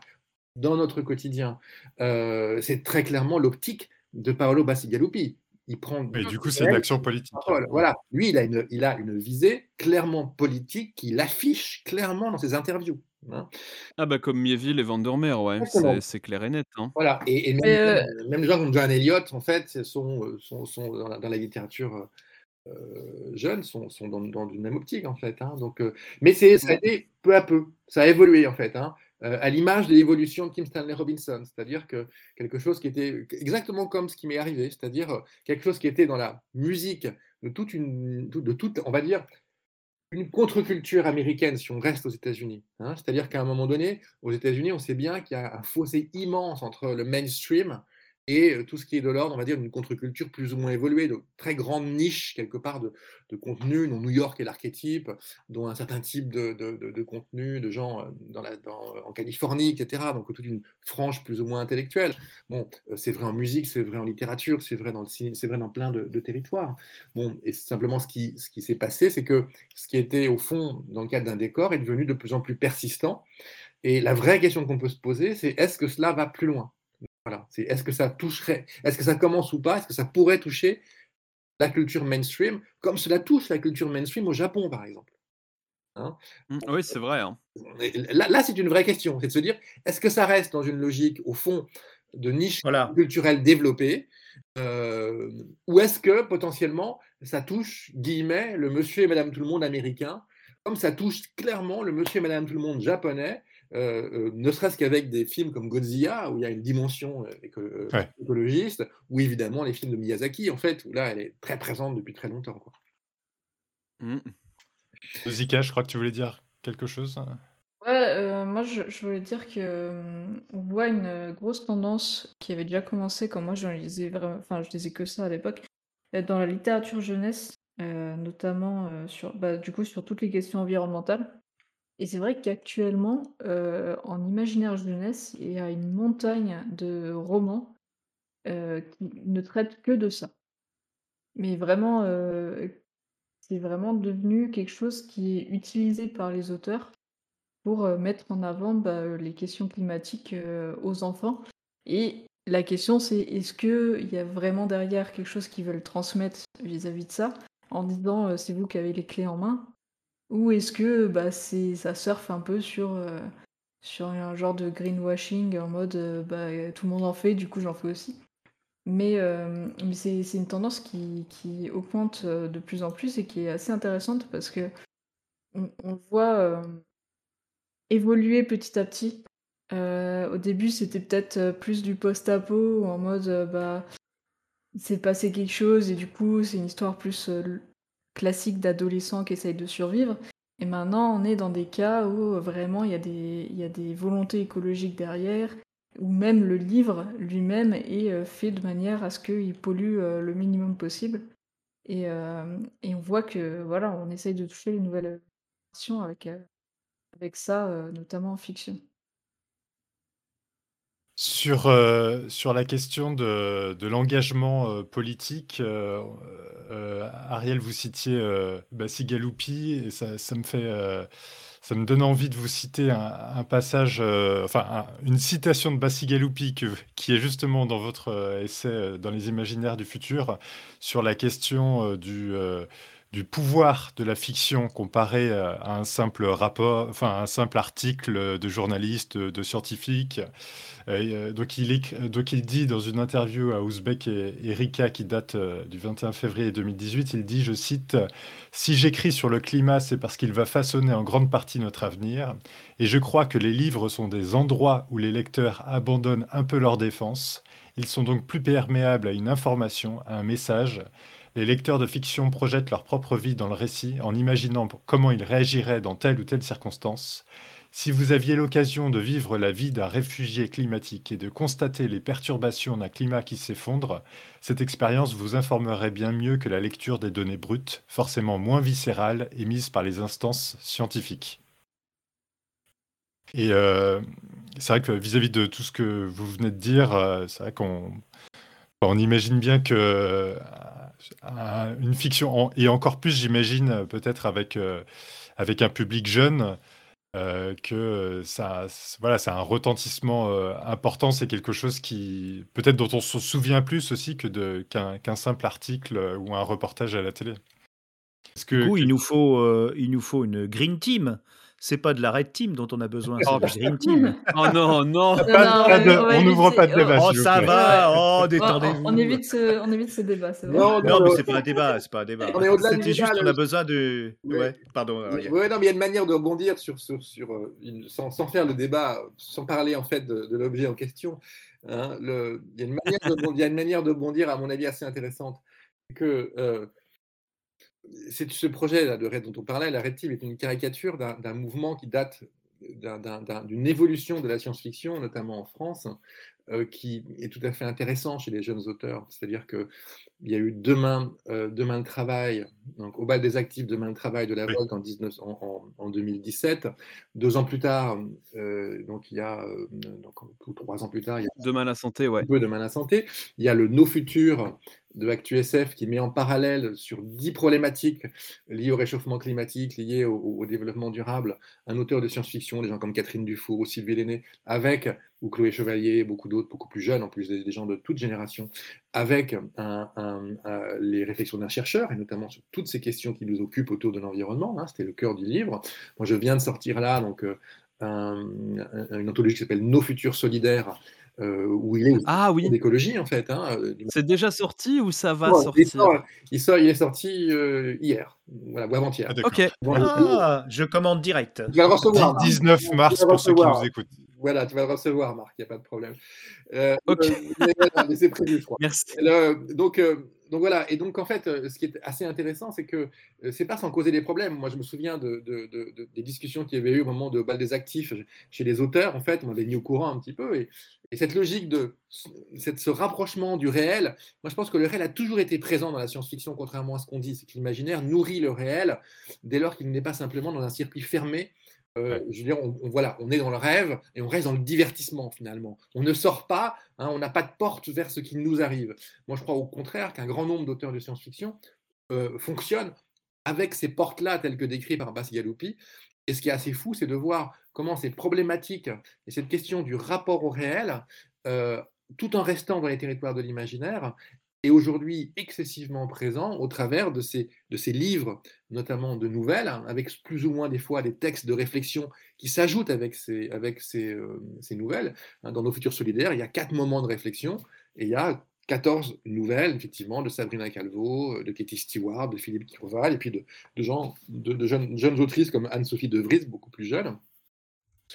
dans notre quotidien. Euh, c'est très clairement l'optique de Paolo Bassigalupi. Il prend. Et du coup, c'est une action politique. Voilà, voilà. Lui, il a, une, il a une visée clairement politique qu'il affiche clairement dans ses interviews. hein. Ah bah comme Mieville et Vandermeer, ouais, Exactement. c'est c'est clair et net. Hein. Voilà. Et, et même, euh, des gens comme John Eliot, en fait, sont, euh, sont, sont dans, la, dans la littérature euh, jeune, sont, sont dans, dans une même optique, en fait. hein. Donc, euh, mais c'est, ça a été peu à peu. Ça a évolué, en fait. hein. Euh, à l'image de l'évolution de Kim Stanley Robinson, c'est-à-dire que quelque chose qui était exactement comme ce qui m'est arrivé, c'est-à-dire euh, quelque chose qui était dans la musique de toute une, de toute, on va dire, une contre-culture américaine si on reste aux États-Unis. hein. C'est-à-dire qu'à un moment donné, aux États-Unis, on sait bien qu'il y a un fossé immense entre le mainstream et tout ce qui est de l'ordre, on va dire, d'une contre-culture plus ou moins évoluée, de très grandes niches, quelque part, de, de contenu, dont New York est l'archétype, dont un certain type de, de, de- contenu, de gens dans la, dans- en Californie, etc. Donc toute une frange plus ou moins intellectuelle. Bon, c'est vrai en musique, c'est vrai en littérature, c'est vrai dans le cinéma, c'est vrai dans plein de territoires. Bon, et simplement ce qui, ce qui s'est passé, c'est que ce qui était au fond dans le cadre d'un décor est devenu de plus en plus persistant. Et la vraie question qu'on peut se poser, c'est est-ce que cela va plus loin? Voilà, c'est est-ce que ça toucherait, est-ce que ça commence ou pas? Est-ce que ça pourrait toucher la culture mainstream, comme cela touche la culture mainstream au Japon, par exemple? Hein? Mm, Oui, c'est vrai. hein. Là, là, c'est une vraie question, c'est de se dire, est-ce que ça reste dans une logique, au fond, de niches Voilà. culturelles développées euh, Ou est-ce que potentiellement ça touche, guillemets, le monsieur et madame tout le monde américain, comme ça touche clairement le monsieur et madame tout le monde japonais euh, euh, ne serait-ce qu'avec des films comme Godzilla, où il y a une dimension euh, éco- Ouais. écologiste, ou évidemment les films de Miyazaki, en fait, où là, elle est très présente depuis très longtemps. quoi. Mm. Zika, je crois que tu voulais dire quelque chose. Ouais, euh, moi je, je voulais dire que euh, on voit une grosse tendance qui avait déjà commencé quand moi je lisais vraiment, enfin je lisais que ça à l'époque, dans la littérature jeunesse, euh, notamment euh, sur, bah, du coup sur toutes les questions environnementales. Et c'est vrai qu'actuellement, euh, en imaginaire jeunesse, il y a une montagne de romans euh, qui ne traitent que de ça. Mais vraiment, euh, c'est vraiment devenu quelque chose qui est utilisé par les auteurs pour mettre en avant bah, les questions climatiques aux enfants. Et la question, c'est est-ce qu'il y a vraiment derrière quelque chose qu'ils veulent transmettre vis-à-vis de ça, en disant c'est vous qui avez les clés en main, ou est-ce que bah, c'est ça surfe un peu sur, euh, sur un genre de greenwashing en mode euh, bah, euh, tout le monde en fait, du coup j'en fais aussi. Mais, mais c'est c'est une tendance qui, qui augmente de plus en plus et qui est assez intéressante parce que on, voit évoluer petit à petit. Au début, c'était peut-être plus du post-apo, en mode bah il s'est passé quelque chose et du coup c'est une histoire plus classique d'adolescent qui essaye de survivre. Et maintenant, on est dans des cas où euh, vraiment il y a des, volontés écologiques derrière, où même le livre lui-même est euh, fait de manière à ce qu'il pollue euh, le minimum possible. Et, et on voit que voilà, on essaye de toucher les nouvelles générations avec, ça, notamment en fiction. Sur, euh, sur la question de, de l'engagement euh, politique, euh, Ariel, vous citiez Bassi Galoupi, et ça, ça me fait, ça me donne envie de vous citer un, passage, enfin un- une citation de Bassi Galoupi qui est justement dans votre essai dans les imaginaires du futur sur la question du, du pouvoir de la fiction comparé à un simple rapport, enfin un simple article de journaliste, de scientifique. Euh, donc, il dit dans une interview à Ouzbek et Erika qui date euh, du 21 février 2018, il dit, je cite, Si j'écris sur le climat, c'est parce qu'il va façonner en grande partie notre avenir, et je crois que les livres sont des endroits où les lecteurs abandonnent un peu leur défense. Ils sont donc plus perméables à une information, à un message. Les lecteurs de fiction projettent leur propre vie dans le récit en imaginant comment ils réagiraient dans telle ou telle circonstance. Si vous aviez l'occasion de vivre la vie d'un réfugié climatique et de constater les perturbations d'un climat qui s'effondre, cette expérience vous informerait bien mieux que la lecture des données brutes, forcément moins viscérales, émises par les instances scientifiques. Et euh, c'est vrai que vis-à-vis de tout ce que vous venez de dire, euh, c'est vrai qu'on on imagine bien que euh, un- une fiction, et encore plus j'imagine peut-être avec, avec un public jeune, euh, que euh, ça, voilà, c'est un retentissement euh, important, c'est quelque chose qui, peut-être dont on se souvient plus aussi que de, qu'un, qu'un simple article ou un reportage à la télé. Du que, coup, il nous faut, euh, il nous faut une green team. C'est pas de la red team dont on a besoin, c'est Oh, de la green team. Oh non, non. Pas- Non, pas non, de- on n'ouvre pas de débat, Oh, ça va, oh, détendez-vous. on évite ce, on évite ce débat, c'est bon. Non, Non, mais non, c'est pas un débat, c'est pas un débat. On est au-delà du C'était juste, on a besoin de. Ouais. Ouais, pardon. Ariel. Oui, non, mais il y a une manière de rebondir sur, sur, sur euh, une- sans, sans faire le débat, sans parler en fait de, de l'objet en question. hein. Le- il, y a une manière de, rebondir- il y a une manière de rebondir, à mon avis, assez intéressante. C'est que euh, c'est ce projet de dont on parlait, la Red Team, est une caricature d'un mouvement qui date d'un- d'un- d'un- d'une évolution de la science-fiction, notamment en France, euh, qui est tout à fait intéressant chez les jeunes auteurs. C'est-à-dire que il y a eu deux mains, euh, deux mains de travail, donc au bal des actifs, deux mains de travail de la. Vogue en, 19 en, en- en 2017. Deux ans plus tard, euh, donc il y a euh, donc, trois ans plus tard, il y a Demain la santé, ouais. un peu de main à santé. Il y a le No Futur de ActuSF qui met en parallèle sur dix problématiques liées au réchauffement climatique, liées au, au développement durable, un auteur de science-fiction, des gens comme Catherine Dufour ou Sylvie Lenné, avec, ou Chloé Chevalier, beaucoup d'autres, beaucoup plus jeunes, en plus des, des gens de toute génération, avec un- un- les réflexions d'un chercheur, et notamment sur toutes ces questions qui nous occupent autour de l'environnement. hein, C'était le cœur du livre. Moi, je viens de sortir là, donc, euh, un- un- une anthologie qui s'appelle Nos futurs solidaires, euh, où il est aussi Ah oui. d'écologie en fait. hein, euh, C'est déjà sorti ou ça va Non, il, sortir? sort, il, sort- il est sorti euh, hier, voilà, ou avant-hier. Ah. Ok. Bon, Ah, je commande direct. Tu vas le recevoir. Marc. 19 mars Tu vas pour ceux qui nous écoutent. Voilà, tu vas le recevoir, Marc, il n'y a pas de problème. Euh, Ok. euh, mais voilà, mais c'est prévu, je crois. Merci. Le- donc, euh, donc voilà, et donc en fait, euh, ce qui est assez intéressant, c'est que euh, c'est pas sans causer des problèmes. Moi, je me souviens de, de- de- de- des discussions qu'il y avait eu au moment de bal des actifs chez les auteurs, en fait, on avait mis au courant un petit peu, et, et cette logique de cette, ce rapprochement du réel, moi je pense que le réel a toujours été présent dans la science-fiction, contrairement à ce qu'on dit, c'est que l'imaginaire nourrit le réel dès lors qu'il n'est pas simplement dans un circuit fermé. Euh, je veux dire, on, on- voilà, on est dans le rêve et on reste dans le divertissement finalement. On ne sort pas, hein, on n'a pas de porte vers ce qui nous arrive. Moi, je crois au contraire qu'un grand nombre d'auteurs de science-fiction euh, fonctionnent avec ces portes-là, telles que décrites par Bas Galoupi. Et ce qui est assez fou, c'est de voir comment ces problématiques et cette question du rapport au réel, euh, tout en restant dans les territoires de l'imaginaire, est aujourd'hui excessivement présent au travers de ces, de ces livres, notamment de nouvelles, hein, avec plus ou moins des fois des textes de réflexion qui s'ajoutent avec ces, avec ces, euh, ces nouvelles. Hein, Dans nos futurs solidaires, il y a quatre moments de réflexion et il y a 14 nouvelles, effectivement, de Sabrina Calvo, euh, de Katie Stewart, de Philippe Kirval, et puis de, de, gens, de, jeunes, jeunes autrices comme Anne-Sophie De Vries, beaucoup plus jeunes.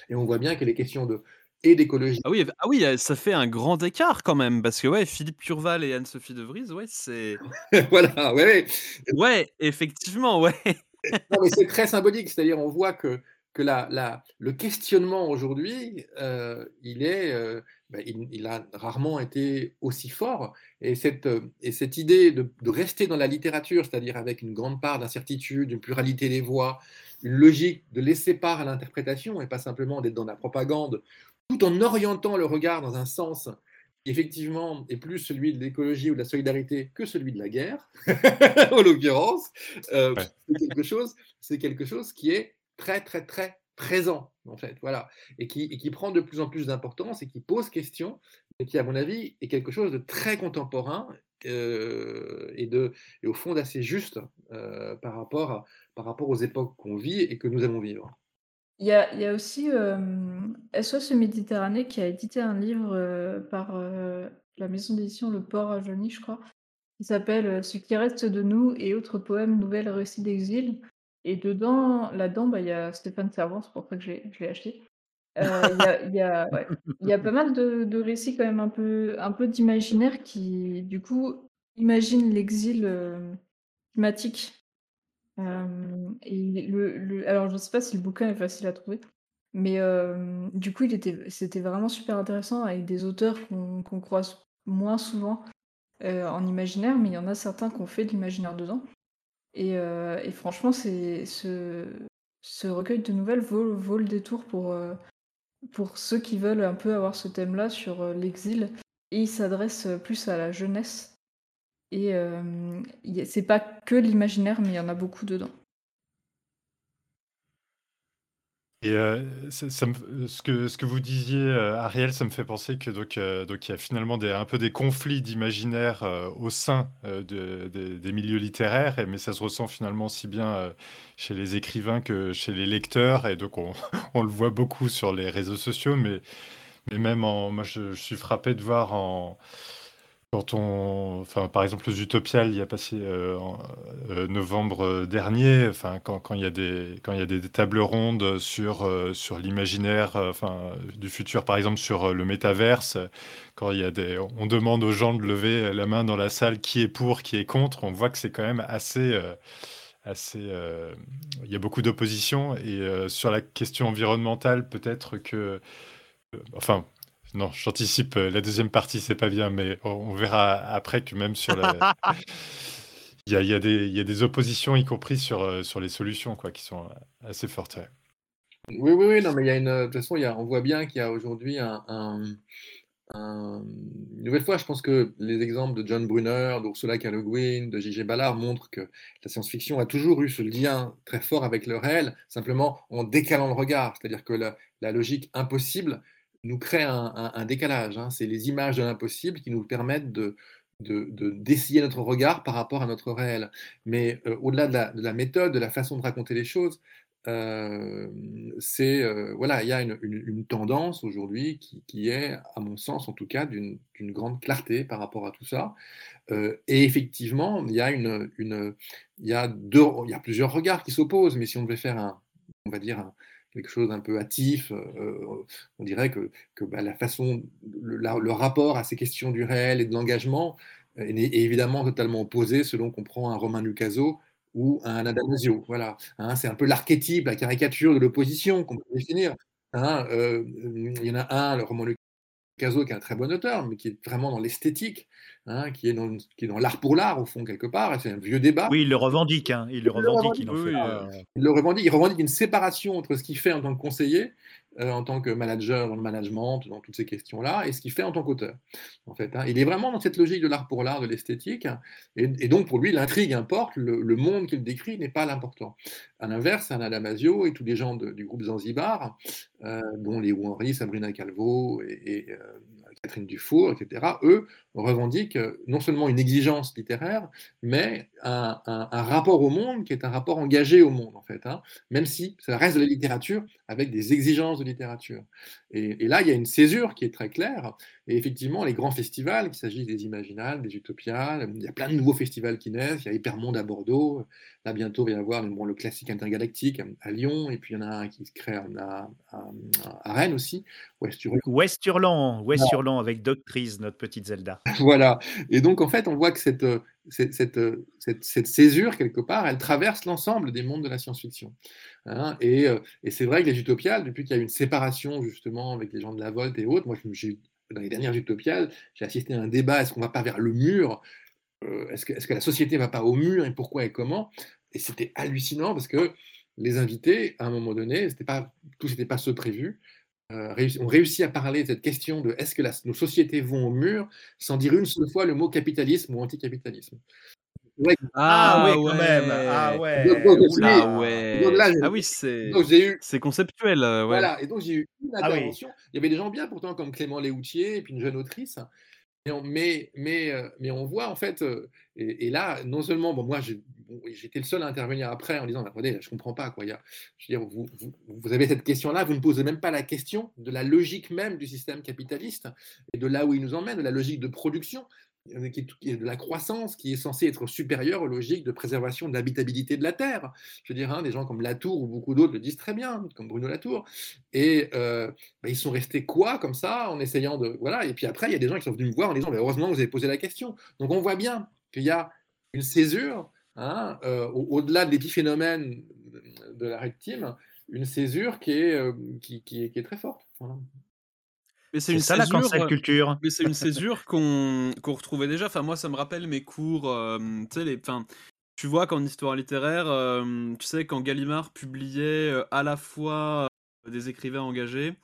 Et on voit bien que les questions de, et d'écologie. Ah oui, ah oui, euh, ça fait un grand écart quand même, parce que ouais, Philippe Curval et Anne-Sophie De Vries, ouais, c'est... voilà, ouais, ouais. Ouais, effectivement, ouais. Non, mais c'est très symbolique, c'est-à-dire on voit que, que la, la, le questionnement aujourd'hui, euh, il, est, euh, ben, il, il a rarement été aussi fort. Et cette, euh, et cette idée de, de rester dans la littérature, c'est-à-dire avec une grande part d'incertitude, une pluralité des voix, une logique de laisser part à l'interprétation et pas simplement d'être dans la propagande, tout en orientant le regard dans un sens qui effectivement est plus celui de l'écologie ou de la solidarité que celui de la guerre, en l'occurrence, euh, Ouais. c'est quelque chose, c'est quelque chose qui est très très très présent en fait, voilà, et qui, et qui prend de plus en plus d'importance et qui pose question, et qui à mon avis est quelque chose de très contemporain euh, et de et au fond d'assez juste euh, par rapport à- par rapport aux époques qu'on vit et que nous allons vivre. Il y a, il y a aussi euh, SOS Méditerranée qui a édité un livre euh, par euh, la maison d'édition Le Port à Johnny, je crois, qui s'appelle euh, Ce qui reste de nous et autres poèmes, nouvelles, récits d'exil. Et dedans, là-dedans, bah, il y a Stéphane Servant, c'est pour ça que je l'ai acheté. Euh, Il y a, il y, a, ouais, il y a pas mal de, de récits quand même un peu, un peu d'imaginaire qui, du coup, imaginent l'exil euh, climatique. Le, alors, je sais pas si le bouquin est facile à trouver, mais du coup, il était, c'était vraiment super intéressant avec des auteurs qu'on qu'on croise moins souvent en imaginaire, mais il y en a certains qui ont fait de l'imaginaire dedans. Et, et franchement, ce, recueil de nouvelles vaut, vaut le détour pour, pour ceux qui veulent un peu avoir ce thème-là sur l'exil. Et il s'adresse plus à la jeunesse. Et euh, c'est pas que l'imaginaire, mais il y en a beaucoup dedans. Et euh, ce, que, ce que vous disiez, euh, Ariel, ça me fait penser que donc, donc y a finalement des, un peu des conflits d'imaginaire au sein de- de- des milieux littéraires, mais ça se ressent finalement aussi bien chez les écrivains que chez les lecteurs, et donc on, on le voit beaucoup sur les réseaux sociaux, mais, mais même en, moi je, je suis frappé de voir en, quand on, enfin, par exemple, aux Utopiales, il y a passé euh, en euh, novembre dernier, enfin, quand, quand il y a des, quand il y a des, tables rondes sur, euh, sur l'imaginaire, euh, enfin, du futur, par exemple, sur euh, le métaverse, quand il y a des, on demande aux gens de lever la main dans la salle qui est pour, qui est contre, on voit que c'est quand même assez, euh, assez, euh, il y a beaucoup d'opposition et euh, sur la question environnementale, peut-être que, euh, enfin, non, j'anticipe, euh, la deuxième partie, c'est pas bien, mais on, verra après que même sur la... Il y a, il y a des, il y a des oppositions, y compris sur, euh, sur les solutions, quoi, qui sont euh, assez fortes. ouais. Oui, oui, oui, non, mais il y a une, de toute façon, il y a, on voit bien qu'il y a aujourd'hui un, un- un- une nouvelle fois, je pense que les exemples de John Brunner, d'Ursula K. Le Guin, de J.G. Ballard montrent que la science-fiction a toujours eu ce lien très fort avec le réel, simplement en décalant le regard. C'est-à-dire que la, la logique impossible nous crée un, décalage. hein. C'est les images de l'impossible qui nous permettent de, de, de- d'essayer notre regard par rapport à notre réel. Mais euh, au-delà de la, de la méthode, de la façon de raconter les choses, euh, c'est euh, voilà, il y a une, tendance aujourd'hui qui, qui est, à mon sens en tout cas, d'une grande clarté par rapport à tout ça. Et effectivement, il y a une, une, il y a deux, il y a plusieurs regards qui s'opposent. Mais si on devait faire un, on va dire un- quelque chose d'un peu hâtif, euh, on dirait que, que bah, la façon, le, rapport à ces questions du réel et de l'engagement est, est évidemment totalement opposé selon qu'on prend un Romain Lucaso ou un Adamasio. Voilà, Hein, c'est un peu l'archétype, la caricature de l'opposition qu'on peut définir. Hein, euh, il y en a un, le Romain Picasso, qui est un très bon auteur, mais qui est vraiment dans l'esthétique, hein, qui est dans, l'art pour l'art, au fond, quelque part. C'est un vieux débat. Oui, il le revendique. Hein. Il le revendique. Il en Oui, fait oui, pas, euh, Il le revendique, il revendique une séparation entre ce qu'il fait en tant que conseiller, euh, en tant que manager dans le management, dans toutes ces questions-là, et ce qu'il fait en tant qu'auteur. En fait, hein. Il est vraiment dans cette logique de l'art pour l'art, de l'esthétique, et, et donc pour lui, l'intrigue importe, le, le monde qu'il décrit n'est pas l'important. À l'inverse, Anna Damasio et tous les gens de- du groupe Zanzibar, euh, dont les Henry, Sabrina Calvo et, et, euh, Catherine Dufour, etc., eux revendiquent euh, non seulement une exigence littéraire, mais un, rapport au monde qui est un rapport engagé au monde, en fait. hein même si ça reste de la littérature avec des exigences de littérature. Et là, il y a une césure qui est très claire. Et effectivement, les grands festivals, qu'il s'agisse des Imaginales, des Utopiales, il y a plein de nouveaux festivals qui naissent. Il y a Hypermonde à Bordeaux. Là, bientôt, il va y avoir bon, le classique intergalactique à Lyon. Et puis, il y en a un qui se crée à, à- à Rennes aussi. Ouest Hurlant, Ouest Hurlant avec Doctrice, notre petite Zelda. voilà. Et donc, en fait, on voit que cette, cette, cette, cette- cette césure, quelque part, elle traverse l'ensemble des mondes de la science-fiction. Hein, et euh, et c'est vrai que les utopiales, depuis qu'il y a eu une séparation, justement, avec les gens de la Volte et autres, moi, j'ai- dans les dernières utopiales, j'ai assisté à un débat est-ce qu'on va pas vers le mur? Euh, Est-ce que, la société va pas au mur et pourquoi et comment? Et c'était hallucinant parce que les invités, à un moment donné, pas, tous n'étaient pas ceux prévus, euh, réussi- ont réussi à parler de cette question de est-ce que nos sociétés vont au mur sans dire une seule fois le mot capitalisme ou anticapitalisme. Ah, Ah oui, quand même. Ah ouais. Donc, donc, Oula. Ah ouais. Donc là, j'ai- Ah oui, c'est eu c'est conceptuel. euh, ouais. Voilà, et donc j'ai eu une Ah oui. intervention. Il y avait des gens bien pourtant comme Clément Léoutier et puis une jeune autrice. Mais on, mais, mais, euh, mais on voit en fait, euh, et, et là, non seulement, bon, moi j'étais le seul à intervenir après en disant, attendez, je comprends pas quoi. Il y a, je veux dire, vous, vous, vous avez cette question-là, vous ne posez même pas la question de la logique même du système capitaliste et de là où il nous emmène, de la logique de production qui est, de la croissance, qui est censée être supérieure aux logiques de préservation de l'habitabilité de la Terre. Je veux dire, hein, des gens comme Latour ou beaucoup d'autres le disent très bien, comme Bruno Latour. Et euh, bah, ils sont restés quoi comme ça, en essayant de... Voilà, et puis après, il y a des gens qui sont venus me voir en disant, bah, heureusement vous avez posé la question. Donc on voit bien qu'il y a une césure, hein, euh, au- au-delà de l'épiphénomène de la rectime, une césure qui est, euh, qui, qui est, qui est très forte. Voilà. Mais c'est une ça la césure. cancel culture. Mais c'est une césure qu'on retrouvait déjà. Enfin, moi, ça me rappelle mes cours. euh, tu sais, les. Enfin, tu vois qu'en histoire littéraire, euh, tu sais, quand Gallimard publiait euh, à la fois euh, des écrivains engagés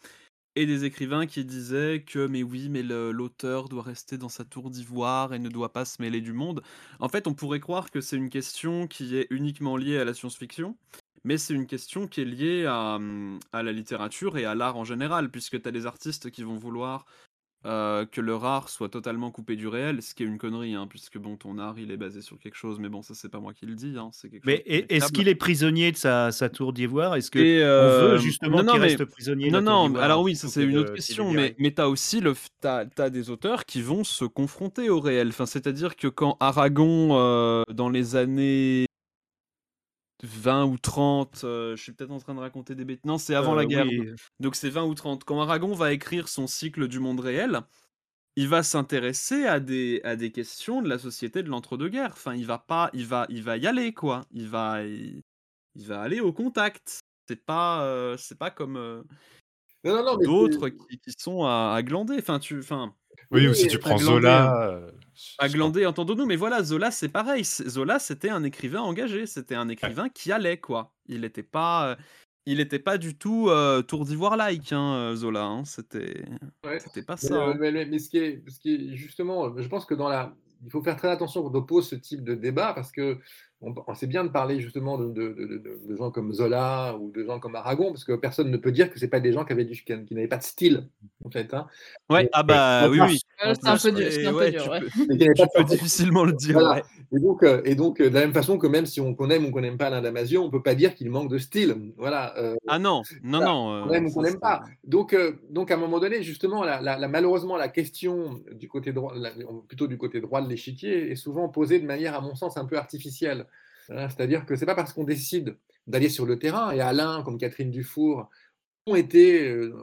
et des écrivains qui disaient que, mais oui, mais l'auteur doit rester dans sa tour d'ivoire et ne doit pas se mêler du monde. En fait, on pourrait croire que c'est une question qui est uniquement liée à la science-fiction. Mais c'est une question qui est liée à, à la littérature et à l'art en général, puisque tu as des artistes qui vont vouloir euh, que leur art soit totalement coupé du réel, ce qui est une connerie, hein, puisque bon, ton art il est basé sur quelque chose, mais bon, ça c'est pas moi qui le dis, hein, c'est quelque Mais est-ce qu'il est prisonnier de sa, sa tour d'ivoire? Est-ce que on euh, veut justement qu'il reste prisonnier de Non, non, alors oui, ça c'est une autre de question, mais, mais tu as aussi le, t'as, t'as des auteurs qui vont se confronter au réel. Enfin, c'est-à-dire que quand Aragon, euh, dans les années 20 ou 30, euh, je suis peut-être en train de raconter des bêtises. Non, c'est avant la Euh, guerre. oui. donc- c'est 20 ou 30. Quand Aragon va écrire son cycle du monde réel, il va s'intéresser à des, à des questions de la société de l'entre-deux-guerres. Enfin, il va pas, il va, il va y aller quoi. Il va, il, il va aller au contact. C'est pas, euh, c'est pas comme euh, Non, non, non, mais d'autres qui, qui sont à, à glander. Enfin, tu, enfin, Oui, ou si tu prends glander, Zola. À glander, entendons-nous. Mais voilà, Zola, c'est pareil. C'est- Zola, c'était un écrivain engagé. C'était un écrivain qui allait quoi. Il n'était pas, euh, il était pas du tout euh, tour d'ivoire like, hein, euh, Zola. hein. C'était, Ouais. c'était pas Mais, ça. euh, hein. mais- mais- mais ce, qui est, ce qui est justement, je pense que dans la, il faut faire très attention quand on pose ce type de débat parce que on, on- c'est bien de parler justement de, de- de- de- de gens comme Zola ou de gens comme Aragon parce que personne ne peut dire que c'est pas des gens qui avaient du, qui, qui n'avaient pas de style. en fait. Hein. Ouais, Et- ah bah oui, oui. Ouais, c'est un peu dur, c'est un peu Ouais, dur, tu ouais. peux- et qui n'est Tu pas peux forcément- difficilement le dire. Voilà. ouais. Et donc, euh, et donc euh, de la même façon que même si on, qu'on aime ou qu'on n'aime pas Alain Damasio, on peut pas dire qu'il manque de style. Voilà. euh, Ah non, non, Voilà, non. euh, qu'on aime ou ça, qu'on n'aime c'est- pas. Donc, euh, donc, à un moment donné, justement, la, la- la- malheureusement, la question du côté droit, la- plutôt du côté droit de l'échiquier, est souvent posée de manière, à mon sens, un peu artificielle. Hein, C'est-à-dire que c'est pas parce qu'on décide d'aller sur le terrain, et Alain, comme Catherine Dufour, ont été euh,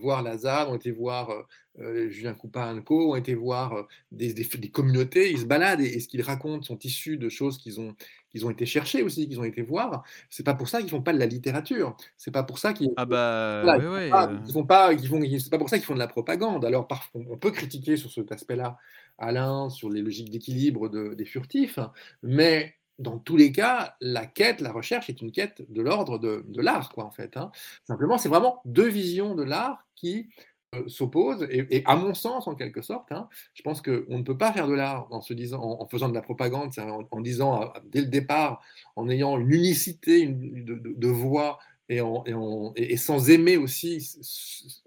voir Lazare, ont été voir euh, euh, Julien Coupa-Co, ont été voir euh, des, des- des communautés, ils se baladent et, et ce qu'ils racontent sont issus de choses qu'ils ont, qu'ils ont été chercher aussi, qu'ils ont été voir. C'est pas pour ça qu'ils font pas de la littérature. C'est pas pour ça qu'ils Ah bah voilà, ouais, ils font ouais. pas- euh, ils font pas, ils font, c'est pas pour ça qu'ils font de la propagande. Alors, on peut critiquer sur cet aspect-là Alain, sur les logiques d'équilibre de- des furtifs, mais dans tous les cas, la quête, la recherche est une quête de l'ordre de, de l'art, quoi, en fait. hein. Simplement, c'est vraiment deux visions de l'art qui euh, s'opposent, et, à mon sens, en quelque sorte, hein, je pense qu'on ne peut pas faire de l'art en se disant, en, faisant de la propagande, en, disant euh, dès le départ, en ayant une unicité de voix et, sans aimer aussi,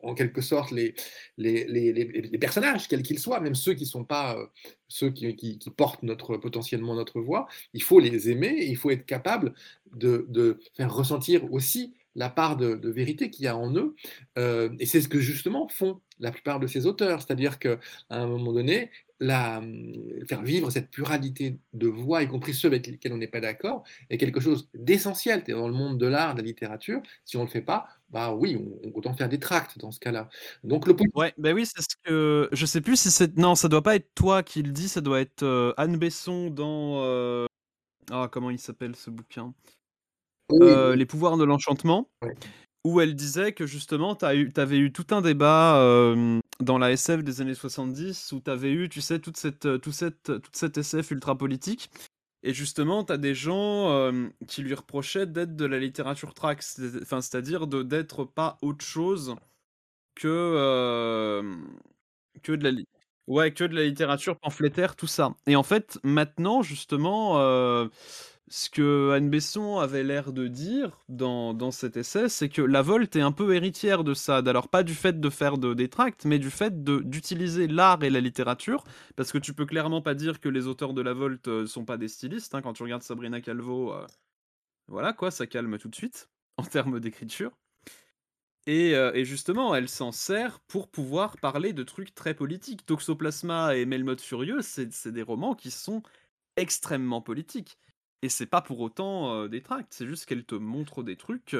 en quelque sorte, les, les, les- les- personnages, quels qu'ils soient, même ceux qui sont pas euh, ceux qui, qui- qui portent notre, potentiellement notre voix, il faut les aimer, et il faut être capable de, de faire ressentir aussi la part de, vérité qu'il y a en eux. Euh, et c'est ce que justement font la plupart de ces auteurs, c'est-à-dire qu'à un moment donné, la, faire vivre cette pluralité de voix, y compris ceux avec lesquels on n'est pas d'accord, est quelque chose d'essentiel dans le monde de l'art, de la littérature. Si on ne le fait pas, bah oui, on, autant faire des tracts dans ce cas-là. Donc le Ouais, bah oui, c'est ce que. Je sais plus si c'est. Non, ça doit pas être toi qui le dis, ça doit être euh, Anne Besson dans. euh, Ah, comment il s'appelle ce bouquin? Oui, Euh, Les pouvoirs de l'enchantement. Où elle disait que justement, tu eu, avais eu tout un débat euh, dans la SF des années 70 où tu avais eu, tu sais, toute cette, toute cette, toute cette SF ultra politique. Et justement, tu as des gens euh, qui lui reprochaient d'être de la littérature track, c'est-à-dire de d'être pas autre chose que, euh, que de la ouais, que de la littérature pamphlétaire, tout ça. Et en fait, maintenant, justement, ce que Anne Besson avait l'air de dire dans, dans cet essai, c'est que la Volte est un peu héritière de ça. Alors, pas du fait de faire de, des tracts, mais du fait d'utiliser l'art et la littérature, parce que tu peux clairement pas dire que les auteurs de la Volte euh, sont pas des stylistes. hein. Quand tu regardes Sabrina Calvo, euh, voilà quoi, ça calme tout de suite en termes d'écriture. Et, euh, et justement, elle s'en sert pour pouvoir parler de trucs très politiques. Toxoplasma et Melmoth Furieux, c'est des romans qui sont extrêmement politiques. Et c'est pas pour autant des tracts, c'est juste qu'elle te montre des trucs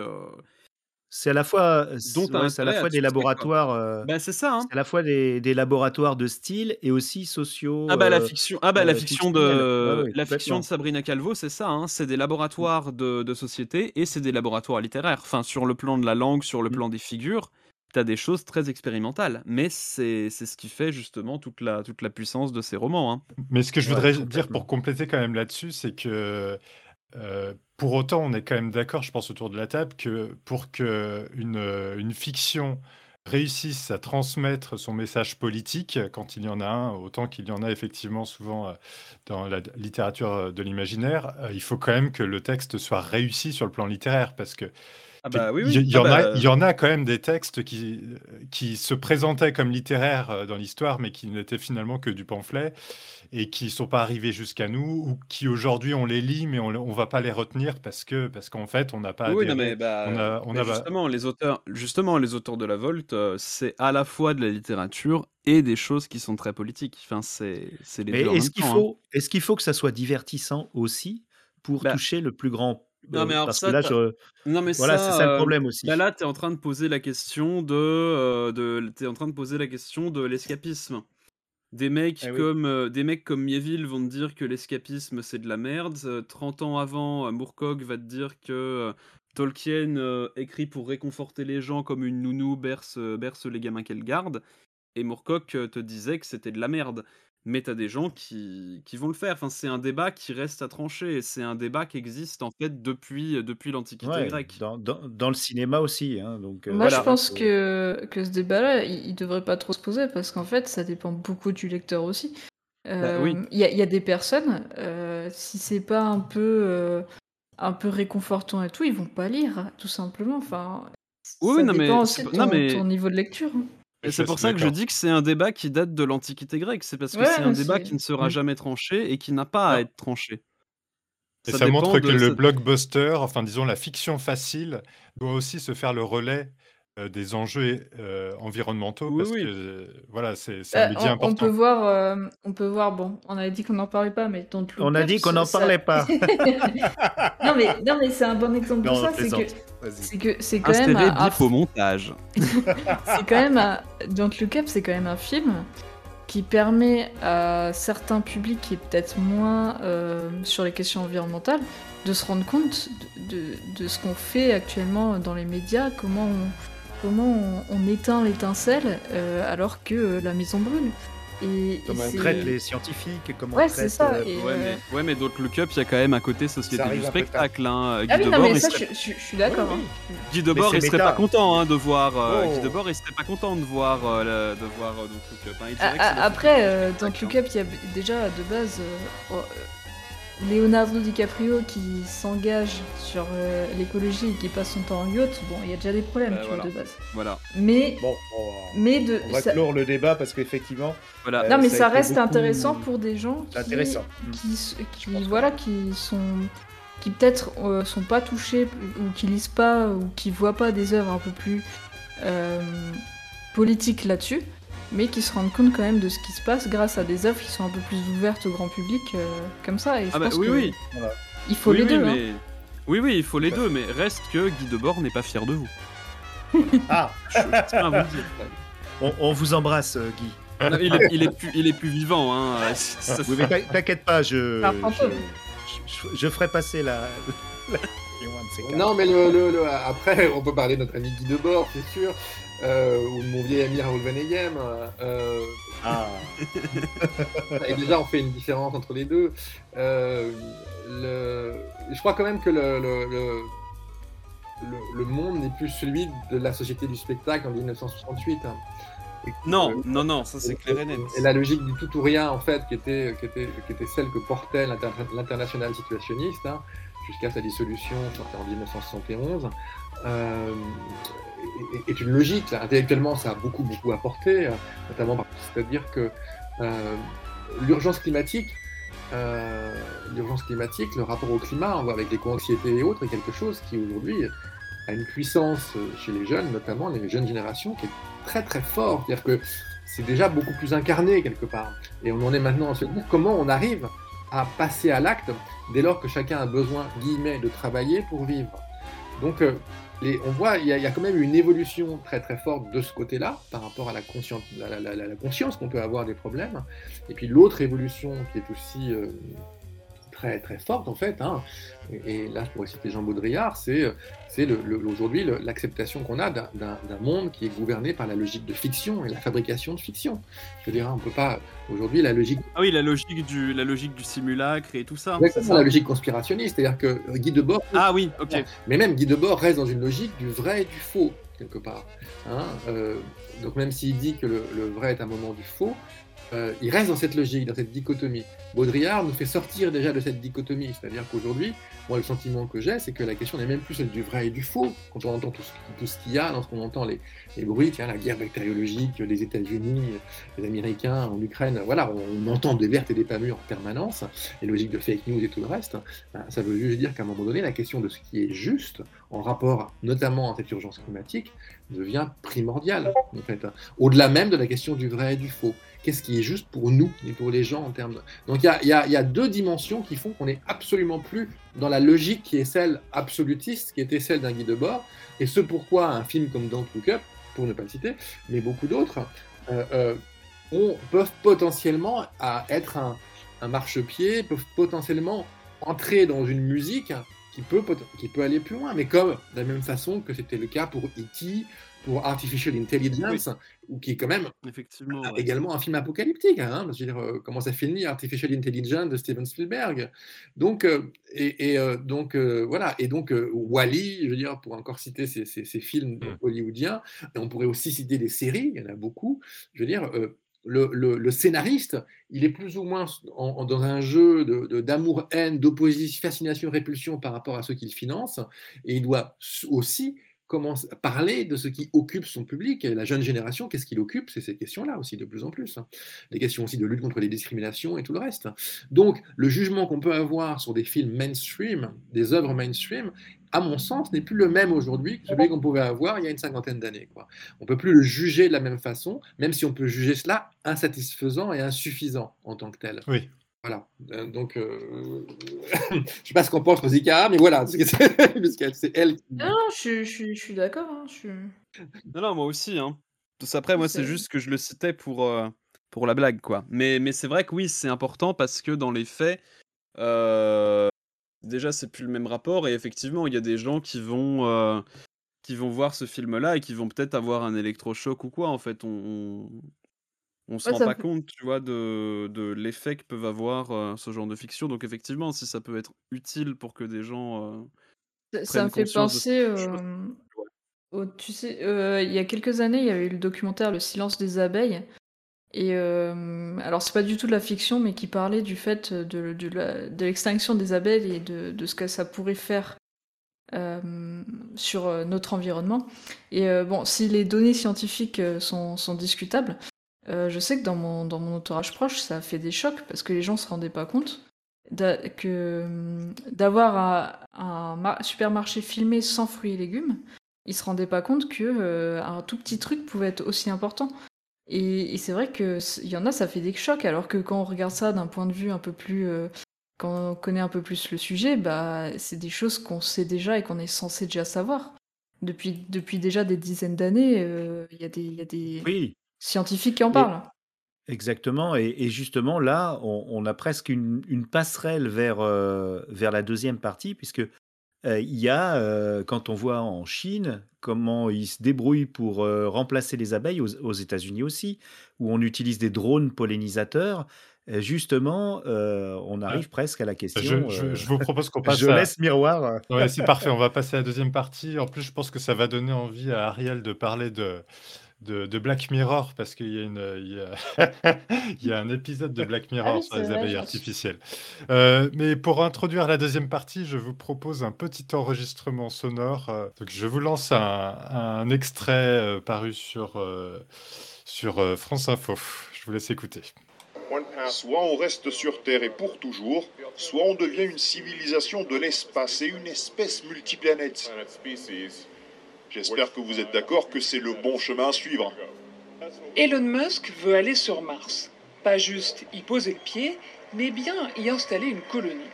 C'est à la fois, ouais, c'est à la à fois des laboratoires, euh, Bah c'est ça, hein. à la fois des, des laboratoires de style et aussi sociaux. Ah bah la fiction, ah bah la euh, fiction fictionnels. de la fiction de Sabrina Calvo, c'est ça, hein, c'est des laboratoires de, de société et c'est des laboratoires littéraires. Enfin, sur le plan de la langue, sur le Mm. plan des figures, t'as des choses très expérimentales. Mais c'est c'est ce qui fait justement toute la toute la puissance de ces romans. Hein. Mais ce que je Ouais, voudrais dire pour compléter quand même là-dessus, c'est que euh, pour autant, on est quand même d'accord, je pense, autour de la table, que pour que une, euh, une fiction réussisse à transmettre son message politique, quand il y en a un, autant qu'il y en a effectivement souvent euh, dans la littérature de l'imaginaire, il faut quand même que le texte soit réussi sur le plan littéraire, parce que Ah bah oui il y, oui. il y Ah en a, bah, il y en a quand même des textes qui, qui se présentaient comme littéraires euh, dans l'histoire, mais qui n'étaient finalement que du pamphlet et qui ne sont pas arrivés jusqu'à nous, ou qui aujourd'hui on les lit, mais on ne va pas les retenir parce que parce qu'en fait on n'a pas Oui, non, mais bah, On a, on mais a, justement, les auteurs, justement, les auteurs de la Volte, euh, c'est à la fois de la littérature et des choses qui sont très politiques. Enfin, c'est c'est les Mais deux en est-ce même qu'il hein. faut, est-ce qu'il faut que ça soit divertissant aussi pour Bah, toucher le plus grand non, mais alors Parce que ça, là, t'as- je, non, mais voilà, c'est ça, le euh, problème aussi. bah là, tu es en train de poser la question de, euh, de t'es en train de poser la question de l'escapisme. Des mecs Eh oui. comme euh, des mecs comme Mieville vont te dire que l'escapisme c'est de la merde. Euh, 30 ans avant, euh, Moorcock va te dire que Tolkien écrit pour réconforter les gens comme une nounou berce, berce les gamins qu'elle garde. Et Moorcock te disait que c'était de la merde. Mais t'as des gens qui, qui vont le faire. Enfin, c'est un débat qui reste à trancher. et C'est un débat qui existe en fait depuis, depuis l'Antiquité Ouais, grecque. dans, dans, dans le cinéma aussi. Hein, donc, euh, Moi, je pense que, que ce débat-là, il, il devrait pas trop se poser parce qu'en fait, ça dépend beaucoup du lecteur aussi. Bah oui. Euh, Il y, a- il y a des personnes, euh, si c'est pas un peu, euh, un peu réconfortant et tout, ils vont pas lire, tout simplement. Enfin, Oui, ça non, mais dépend c'est aussi de ton, mais- ton niveau de lecture. Et c'est pour ça que je dis que c'est un débat qui date de l'Antiquité grecque. C'est parce que Ouais, c'est un débat qui ne sera Mm. jamais tranché et qui n'a pas à être tranché. Et Ça montre de- que le blockbuster, enfin disons la fiction facile, doit aussi se faire le relais euh, des enjeux euh, environnementaux Oui, parce oui. que euh, voilà, c'est c'est un Bah, média on, on important. peut voir, euh, on peut voir. Bon, on avait dit qu'on n'en parlait pas, mais Don't Look On a Up, dit qu'on ça- n'en ça- parlait pas. non mais non mais c'est un bon exemple Non, de ça, c'est que plaisante. Vas-y. c'est que c'est quand Insérez même un, un- bip au montage. c'est quand même un, Don't Look Up, c'est quand même un film qui permet à certains publics qui est peut-être moins euh, sur les questions environnementales de se rendre compte de, de- de ce qu'on fait actuellement dans les médias, comment on, comment on, on éteint l'étincelle euh, alors que euh, la maison brûle. Et, Comment et on traite les scientifiques, comment Ouais, on c'est traite. ça, euh, et- Ouais, euh, mais, ouais, mais Don't Look Up, il y a quand même un côté société du spectacle. Hein. Guy Ah oui, non, Debord, mais il ça, serait, je, je- je suis d'accord. Oui, hein. Guy Debord, il serait méta. pas content hein, de voir. euh, Oh. Guy Debord, il serait pas content de voir, euh, le- de voir euh, Don't Look Up. hein. Il Ah, ah, Après, euh, dans spectacle, Look hein. Up, il y a déjà de base euh, oh, euh, Leonardo DiCaprio qui s'engage sur euh, l'écologie et qui passe son temps en yacht. Bon, il y a déjà des problèmes, Bah, tu vois, voilà. de base. Voilà. Mais, Bon, on va, mais de. on va ça- clore le débat parce qu'effectivement, voilà. Euh, Non, mais ça reste beaucoup- intéressant pour des gens qui, intéressant. Mm. qui, qui, voilà, qui sont qui peut-être euh, sont pas touchés ou qui lisent pas ou qui voient pas des œuvres un peu plus euh, politiques là-dessus, mais qui se rendent compte quand même de ce qui se passe grâce à des œuvres qui sont un peu plus ouvertes au grand public euh, comme ça. Et je Ah bah pense oui, que oui. il faut oui, les oui, deux. hein. oui, oui, il faut les deux, mais reste que Guy Debord n'est pas fier de vous. Ah, Je, je à vous dire. on, on vous embrasse, euh, Guy. Non, il, est, il, est plus, il est plus vivant. Hein. Oui, mais t'in- t'inquiète pas, je, je, je- je ferai passer la. Non, mais le, le- le- après, on peut parler de notre ami Guy Debord, c'est sûr, euh, ou mon vieil ami Raoul Vaneigem. Euh, Ah, et déjà, on fait une différence entre les deux. Euh, le- je crois quand même que le, le, le- le- le monde n'est plus celui de la société du spectacle en 1968. hein. Et que- Non, non, non, ça c'est clair et net. Et la logique du tout ou rien, en fait, qui était, qui était, qui était celle que portait l'inter- l'international situationniste, hein, jusqu'à sa dissolution, sortie en 1971, euh, est, une logique. Là. Intellectuellement, ça a beaucoup, beaucoup apporté, euh, notamment, c'est-à-dire que euh, l'urgence climatique, euh, l'urgence climatique, le rapport au climat, on voit avec l'éco-anxiété et autres, est quelque chose qui aujourd'hui a une puissance euh, chez les jeunes, notamment les jeunes générations, qui est très très fort. C'est-à-dire que c'est déjà beaucoup plus incarné quelque part. Et on en est maintenant à se dire comment on arrive à passer à l'acte dès lors que chacun a besoin, guillemets, de travailler pour vivre. Donc, on voit, il y, a- quand même une évolution très très forte de ce côté-là par rapport à la conscience qu'on peut avoir des problèmes. Et puis l'autre évolution qui est aussi euh, très très forte en fait, hein, et, et là je pourrais citer Jean Baudrillard, c'est aujourd'hui l'acceptation qu'on a d'un- monde qui est gouverné par la logique de fiction et la fabrication de fiction. Je veux dire, hein, on peut pas aujourd'hui la logique Ah oui, la logique du, la logique du simulacre et tout ça. c'est Exactement, ça la logique conspirationniste, c'est-à-dire que euh, Guy Debord, Ah oui, ok. mais même Guy Debord reste dans une logique du vrai et du faux, quelque part. hein. Euh, donc même s'il dit que le, le vrai est un moment du faux, euh, il reste dans cette logique, dans cette dichotomie. Baudrillard nous fait sortir déjà de cette dichotomie, c'est-à-dire qu'aujourd'hui, moi le sentiment que j'ai, c'est que la question n'est même plus celle du vrai et du faux, quand on entend tout ce, qu'il y a, lorsqu'on entend les, bruits, la guerre bactériologique, les États-Unis, les Américains en Ukraine, voilà, on, on entend des vertes et des pas mûres en permanence, les logiques de fake news et tout le reste, ben, ça veut juste dire qu'à un moment donné, la question de ce qui est juste, en rapport notamment à cette urgence climatique, devient primordiale, en fait, au-delà même de la question du vrai et du faux. Qu'est-ce qui est juste pour nous et pour les gens en termes de... Donc il y a, deux dimensions qui font qu'on n'est absolument plus dans la logique qui est celle absolutiste, qui était celle d'un Guy Debord, et ce pourquoi un film comme Don't Look Up, pour ne pas le citer, mais beaucoup d'autres, euh, euh, ont- peuvent potentiellement être un, un marchepied, peuvent potentiellement entrer dans une musique qui peut, qui peut aller plus loin, mais comme de la même façon que c'était le cas pour E.T., pour Artificial Intelligence, ou qui est quand même Effectivement. ah, ouais. également un film apocalyptique. Hein, je veux dire, euh, comment ça finit Artificial Intelligence de Steven Spielberg. Donc, euh, et, et, euh, donc euh, voilà. Et donc, Wally, je veux dire, pour encore citer ces, ces- ces films Mm. hollywoodiens, et on pourrait aussi citer des séries, il y en a beaucoup. Je veux dire, le, le- le scénariste, il est plus ou moins en- en- dans un jeu de- de- d'amour-haine, d'opposition, fascination, répulsion par rapport à ceux qu'il finance, et il doit aussi commence à parler de ce qui occupe son public. La jeune génération, qu'est-ce qu'il occupe? C'est ces questions-là aussi, de plus en plus. hein. Les questions aussi de lutte contre les discriminations et tout le reste. Donc, le jugement qu'on peut avoir sur des films mainstream, des œuvres mainstream, à mon sens, n'est plus le même aujourd'hui que celui qu'on pouvait avoir il y a une cinquantaine d'années. On ne peut plus le juger de la même façon, même si on peut juger cela insatisfaisant et insuffisant en tant que tel. Oui. Voilà. Euh, donc, euh, je ne sais pas ce qu'en pense Rosika, mais voilà, c'est parce que c'est elle qui. Non, non, je, je, je suis d'accord. hein, je Non, non, moi aussi. Hein. Après, moi, c'est C'est- juste que je le citais pour, euh, pour la blague, quoi. Mais, mais c'est vrai que oui, c'est important parce que dans les faits, euh, déjà, c'est plus le même rapport. Et effectivement, il y a des gens qui vont, euh, qui vont voir ce film-là et qui vont peut-être avoir un électrochoc ou quoi. En fait, on, on, on se Ouais, rend ça pas compte, tu vois, de, de l'effet que peuvent avoir euh, ce genre de fiction. Donc, effectivement, si ça peut être utile pour que des gens. euh, Ça, ça prennent me fait conscience de penser. certaines choses, euh, ouais. au- tu sais, euh, il y a quelques années, il y avait eu le documentaire Le silence des abeilles. Et euh, alors, c'est pas du tout de la fiction, mais qui parlait du fait de, de la- de l'extinction des abeilles et de, de ce que ça pourrait faire euh, sur euh, notre environnement. Et euh, bon, si les données scientifiques euh, sont, sont discutables, euh, je sais que dans mon, entourage proche, ça a fait des chocs parce que les gens se rendaient pas compte que hum, d'avoir un, un mar- supermarché filmé sans fruits et légumes, ils se rendaient pas compte que euh, un tout petit truc pouvait être aussi important. Et, c'est vrai que c- il y en a, ça fait des chocs, alors que quand on regarde ça d'un point de vue un peu plus, euh, quand on connaît un peu plus le sujet, bah c'est des choses qu'on sait déjà et qu'on est censé déjà savoir. Depuis, déjà des dizaines d'années, il y a des, y a des Oui, scientifiques qui en Et- parlent. exactement. Et, et justement, là, on, on a presque une, une passerelle vers, euh, vers la deuxième partie, puisque euh, il y a, euh, quand on voit en Chine, comment ils se débrouillent pour euh, remplacer les abeilles, aux, aux États-Unis aussi, où on utilise des drones pollinisateurs. Justement, euh, on arrive presque à la question. Je, je- je vous propose qu'on passe je à... laisse miroir. Ouais, c'est parfait. On va passer à la deuxième partie. En plus, je pense que ça va donner envie à Ariel de parler de, de, de Black Mirror parce qu'il y a une, il y a, il y a un épisode de Black Mirror Ah oui, sur les abeilles artificielles. Euh, mais pour introduire la deuxième partie, je vous propose un petit enregistrement sonore. Euh, Donc, je vous lance un, un extrait euh, paru sur, euh, sur euh, France Info. Je vous laisse écouter. Soit on reste sur Terre et pour toujours, soit on devient une civilisation de l'espace et une espèce multiplanète. J'espère que vous êtes d'accord que c'est le bon chemin à suivre. Elon Musk veut aller sur Mars. Pas juste y poser le pied, mais bien y installer une colonie.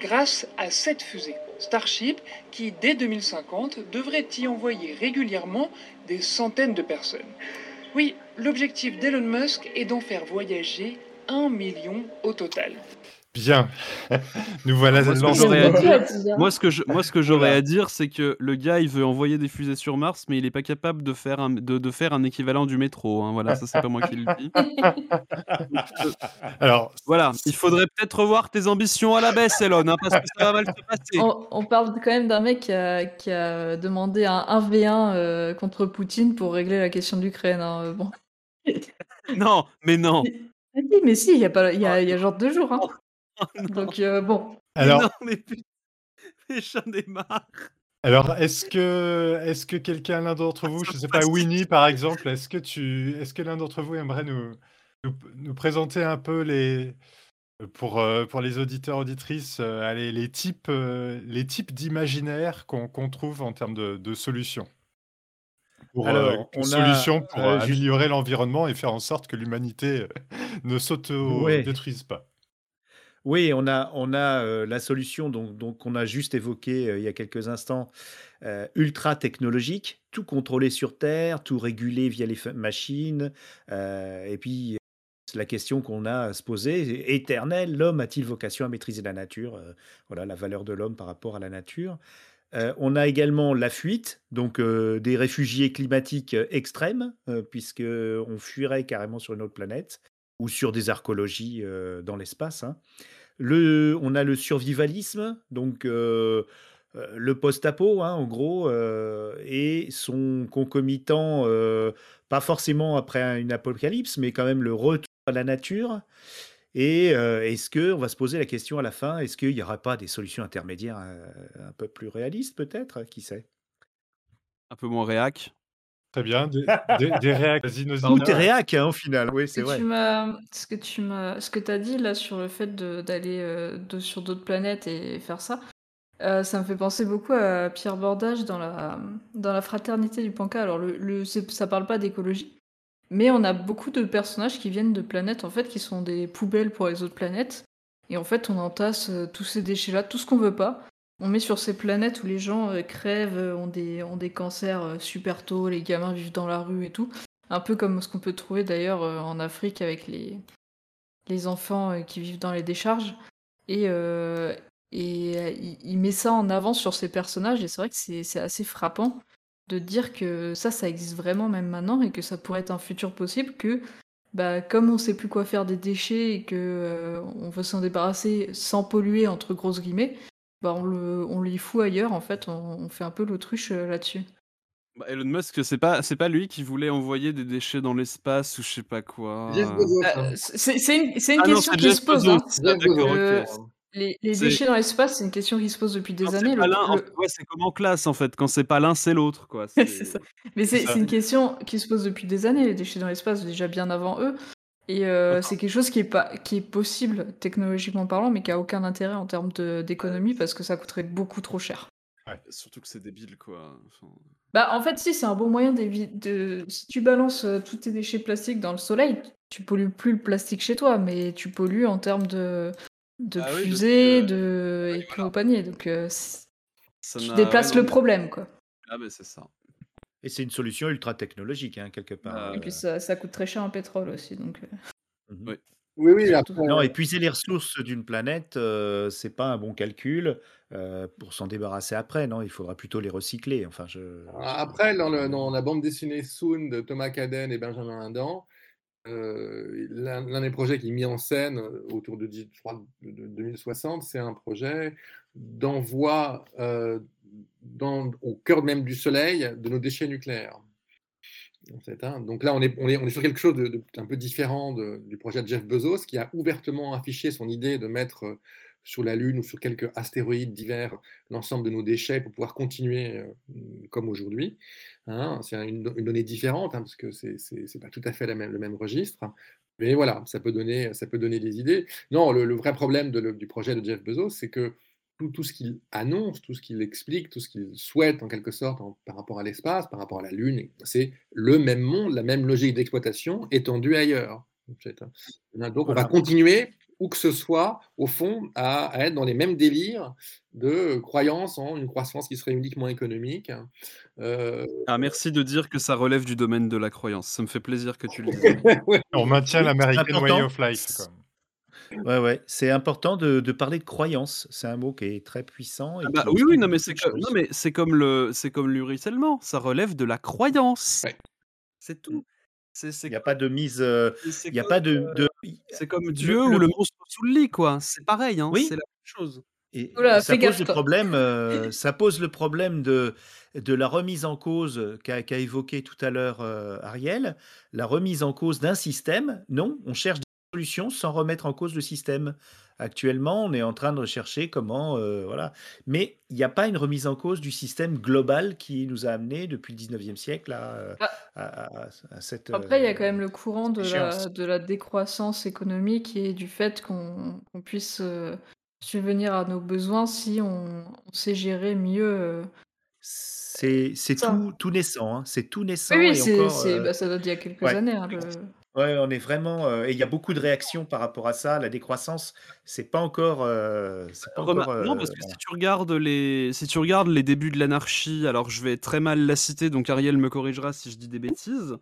Grâce à cette fusée, Starship, qui dès 2050 devrait y envoyer régulièrement des centaines de personnes. Oui, l'objectif d'Elon Musk est d'en faire voyager un million au total. Bien. Nous voilà Moi, ce que à dire, moi, ce que je- moi, ce que j'aurais Voilà. à dire, c'est que le gars, il veut envoyer des fusées sur Mars, mais il n'est pas capable de faire un, de, de faire un équivalent du métro. hein. Voilà, ça, c'est pas moi qui le dis. Alors, Voilà, il faudrait peut-être revoir tes ambitions à la baisse, Elon, hein, parce que ça va mal se passer. On, on parle quand même d'un mec qui a, qui a demandé un 1v1 euh, contre Poutine pour régler la question de l'Ukraine. hein, euh, Bon. Non, mais non. Ah si, mais si, il y a, pas, il y a, il y a genre deux jours. hein. Oh, Donc euh, bon. mais alors, non, mais putain, mais j'en ai marre. Alors, est-ce que, est-ce que quelqu'un, l'un d'entre vous, je ne sais pas, Winnie par exemple, est-ce que tu, est-ce que l'un d'entre vous aimerait nous, nous, nous présenter un peu les, pour, euh, pour les auditeurs auditrices, euh, allez, les types, les types d'imaginaire qu'on qu'on trouve en termes de, de solutions? Pour, euh, a, pour euh, améliorer l'environnement et faire en sorte que l'humanité ne Ouais. s'auto-détruise pas. Oui, on a, on a euh, la solution donc, donc qu'on a juste évoquée euh, il y a quelques instants, euh, ultra technologique, tout contrôlé sur Terre, tout régulé via les machines. et puis, c'est la question qu'on a à se poser, éternelle, l'homme a-t-il vocation à maîtriser la nature Voilà, la valeur de l'homme par rapport à la nature. On a également la fuite, donc des réfugiés climatiques extrêmes, euh, puisque on fuirait carrément sur une autre planète ou sur des archéologies euh, dans l'espace. hein. Le, on a le survivalisme, donc euh, euh, le post-apo, hein, en gros, euh, et son concomitant, pas forcément après un- une apocalypse, mais quand même le retour à la nature. Et est-ce que, on va se poser la question à la fin, est-ce qu'il n'y aura pas des solutions intermédiaires euh, un peu plus réalistes, peut-être? Qui sait? Un peu moins réac. Très bien, des, des, des réacs. Vas-y, nos Tout est auditeurs. réac hein, au final, oui, Ce c'est que vrai. tu ce que tu m'as, ce que t'as dit là sur le fait de- d'aller euh, de- sur d'autres planètes et faire ça, euh, ça me fait penser beaucoup à Pierre Bordage dans la dans la fraternité du Panca. Alors le, le ça parle pas d'écologie, mais on a beaucoup de personnages qui viennent de planètes en fait qui sont des poubelles pour les autres planètes. Et en fait, on entasse euh, tous ces déchets-là, tout ce qu'on veut pas. On met sur ces planètes où les gens euh, crèvent, euh, ont des, ont des cancers euh, super tôt, les gamins vivent dans la rue et tout. Un peu comme ce qu'on peut trouver d'ailleurs en Afrique avec les, les enfants qui vivent dans les décharges. Et, euh, et il, met ça en avant sur ses personnages, et c'est vrai que c'est assez frappant de dire que ça, ça existe vraiment même maintenant, et que ça pourrait être un futur possible, que bah, comme on sait plus quoi faire des déchets et que on veut s'en débarrasser sans polluer, entre grosses guillemets, bah, on, le, on les fout ailleurs, en fait, on, on fait un peu l'autruche euh, là-dessus. Bah, Elon Musk, c'est pas, c'est pas lui qui voulait envoyer des déchets dans l'espace ou je sais pas quoi. Euh, hein. c'est c'est une, c'est une Ah question c'est qui se pose. Hein. Ah, ok. Les, les C'est- déchets dans l'espace, c'est une question qui se pose depuis des c'est années. l'un, le- fait, ouais, c'est comme en classe en fait. Quand c'est pas l'un, c'est l'autre quoi. c'est C'est- ça. Mais c'est c'est une question qui se pose depuis des années. Les déchets dans l'espace, déjà bien avant eux. Et euh, c'est quelque chose qui est, pas, qui est possible technologiquement parlant, mais qui a aucun intérêt en termes d'économie parce que ça coûterait beaucoup trop cher. Surtout que c'est débile quoi. Enfin, Bah, en fait, si, c'est un bon moyen. De... Si tu balances euh, tous tes déchets plastiques dans le soleil, tu pollues plus le plastique chez toi, mais tu pollues en termes de, de Ah oui, parce fusée, que- de... et voilà. Donc, euh, c'est- ça tu n'a- déplaces ouais, le problème, quoi. Ah ben c'est ça. Et c'est une solution ultra technologique, hein, quelque part. Et euh. puis, ça, ça coûte très cher en pétrole aussi. Donc, euh. Mhm. Oui. Oui, oui, Non, épuiser les ressources d'une planète, euh, c'est pas un bon calcul euh, pour s'en débarrasser après. Non, il faudra plutôt les recycler. Enfin, je. Après, dans, le- dans la bande dessinée Soon de Thomas Caden et Benjamin Indan, euh, l'un des projets qui est mis en scène euh, autour de, dix- je crois, de- de 2060, c'est un projet d'envoi euh, au cœur même du Soleil de nos déchets nucléaires. Hein. Donc là, on est, sur quelque chose de, de- un peu différent du projet de Jeff Bezos, qui a ouvertement affiché son idée de mettre sur la Lune ou sur quelques astéroïdes divers l'ensemble de nos déchets pour pouvoir continuer euh, comme aujourd'hui. Hein. C'est une, une donnée différente, hein, parce que c'est n'est pas tout à fait la même- le même registre. Mais voilà, ça peut donner, ça peut donner des idées. Non, le, le vrai problème de le- du projet de Jeff Bezos, c'est que tout, tout ce qu'il annonce, tout ce qu'il explique, tout ce qu'il souhaite en quelque sorte en- par rapport à l'espace, par rapport à la Lune, c'est le même monde, la même logique d'exploitation étendue ailleurs. hein. Donc on va continuer, où que ce soit, au fond, à, à être dans les mêmes délires de croyance en une croissance qui serait uniquement économique. Euh, Ah merci de dire que ça relève du domaine de la croyance. Ça me fait plaisir que tu le dises. ouais. On maintient l'American Way important. of Life. Quoi. Ouais, ouais. C'est important de, de parler de croyance. C'est un mot qui est très puissant. Et Ah bah, oui oui non mais c'est comme non mais c'est comme le c'est comme le ruissellement. Ça relève de la croyance. Ouais. C'est tout. C'est c'est Il n'y a pas de mise. euh, Il n'y a comme, pas de. de- c'est comme Dieu le- ou le monstre sous le lit quoi. C'est pareil hein. Oui. C'est la même chose. Et Oula, ça pose gaffe, le problème, euh, ça pose le problème de, de la remise en cause qu'a qu'a évoqué tout à l'heure euh, Ariel, la remise en cause d'un système. Non, on cherche des solutions sans remettre en cause le système. Actuellement, on est en train de rechercher comment, euh, voilà. Mais il n'y a pas une remise en cause du système global qui nous a amené depuis le 19e siècle à, euh, Ah. à, à- à cette. Après, il y a quand euh, même le courant de la, échéance. de la décroissance économique et du fait qu'on puisse euh, subvenir à nos besoins si on, on sait gérer mieux. C'est tout, tout naissant, hein. c'est tout naissant Oui, oui, et encore. euh, bah, ça date d'il y a quelques ouais. années. hein, le- Ouais, on est vraiment. euh, et il y a beaucoup de réactions par rapport à ça. La décroissance, c'est pas encore. euh, c'est pas Remar- encore. non, euh, parce que voilà. si tu regardes les, si tu regardes les débuts de l'anarchie, alors je vais très mal la citer, donc Ariel me corrigera si je dis des bêtises.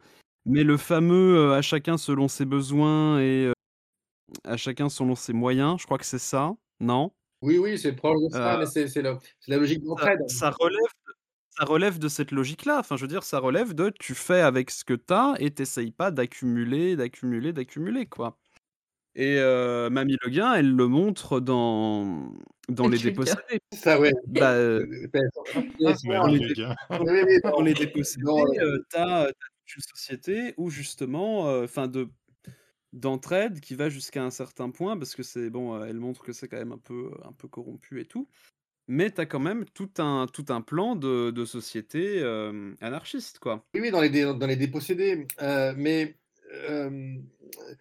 Mais le fameux euh, à chacun selon ses besoins et euh, à chacun selon ses moyens, je crois que c'est ça, non? Oui, oui, c'est proche de ça, Euh, mais c'est c'est la, c'est la logique ça, d'entraide. ça relève, ça relève de cette logique-là. Enfin, je veux dire, ça relève de tu fais avec ce que t'as et t'essayes pas d'accumuler, d'accumuler, d'accumuler, quoi. Et euh, Mamie Le Guin, elle le montre dans, dans Les. Dépossédés. Ça, ouais. Bah, euh, dans les, dépossédés, euh, euh, t'as, toute une société où justement, euh, enfin de d'entraide qui va jusqu'à un certain point parce que c'est bon, euh, elle montre que c'est quand même un peu un peu corrompu et tout. Mais tu as quand même tout un, tout un plan de, de société euh, anarchiste, quoi. Oui, oui, dans les, dans les dépossédés. Euh, mais euh,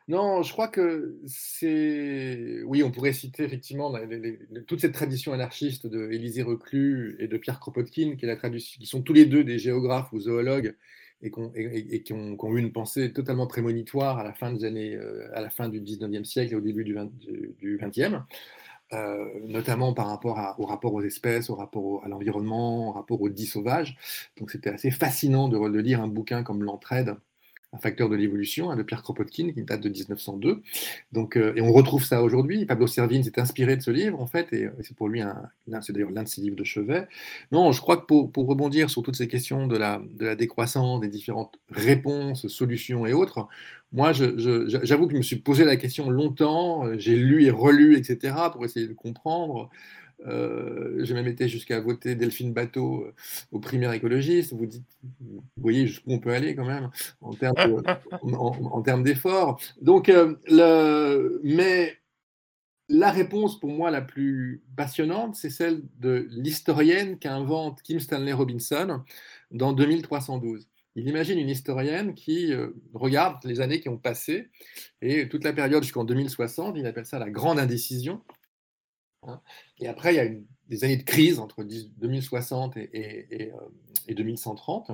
non, je crois que c'est. Oui, on pourrait citer effectivement toute cette tradition anarchiste de Élisée Reclus et de Pierre Kropotkin, qui, est la tradition, qui sont tous les deux des géographes ou zoologues et, qui ont, eu une pensée totalement prémonitoire à la fin des années, à la fin du 19e siècle et au début du 20 du- du 20e. Euh, notamment par rapport au rapport aux espèces, au rapport à l'environnement, au rapport aux dits sauvages. Donc c'était assez fascinant de, de lire un bouquin comme L'entraide, un facteur de l'évolution, hein, de Pierre Kropotkin, qui date de 1902. Donc, euh, et on retrouve ça aujourd'hui. Pablo Servigne s'est inspiré de ce livre, en fait, et, c'est pour lui, c'est d'ailleurs l'un de ses livres de chevet. Non, je crois que pour, rebondir sur toutes ces questions de la, décroissance, des différentes réponses, solutions et autres, moi, j'avoue que je me suis posé la question longtemps, euh, j'ai lu et relu, etc., pour essayer de comprendre. Euh, j'ai même été jusqu'à voter Delphine Bateau euh, aux primaires écologistes. Vous, dites, vous voyez jusqu'où on peut aller quand même en termes de- en, en termes d'efforts. Donc, euh, le, mais la réponse pour moi la plus passionnante, c'est celle de l'historienne qu'invente Kim Stanley Robinson dans 2312. Il imagine une historienne qui euh, regarde les années qui ont passé et toute la période jusqu'en 2060, il appelle ça la grande indécision. Hein. Et après, il y a une- des années de crise entre 10 2060 et, et- et, euh, 2130.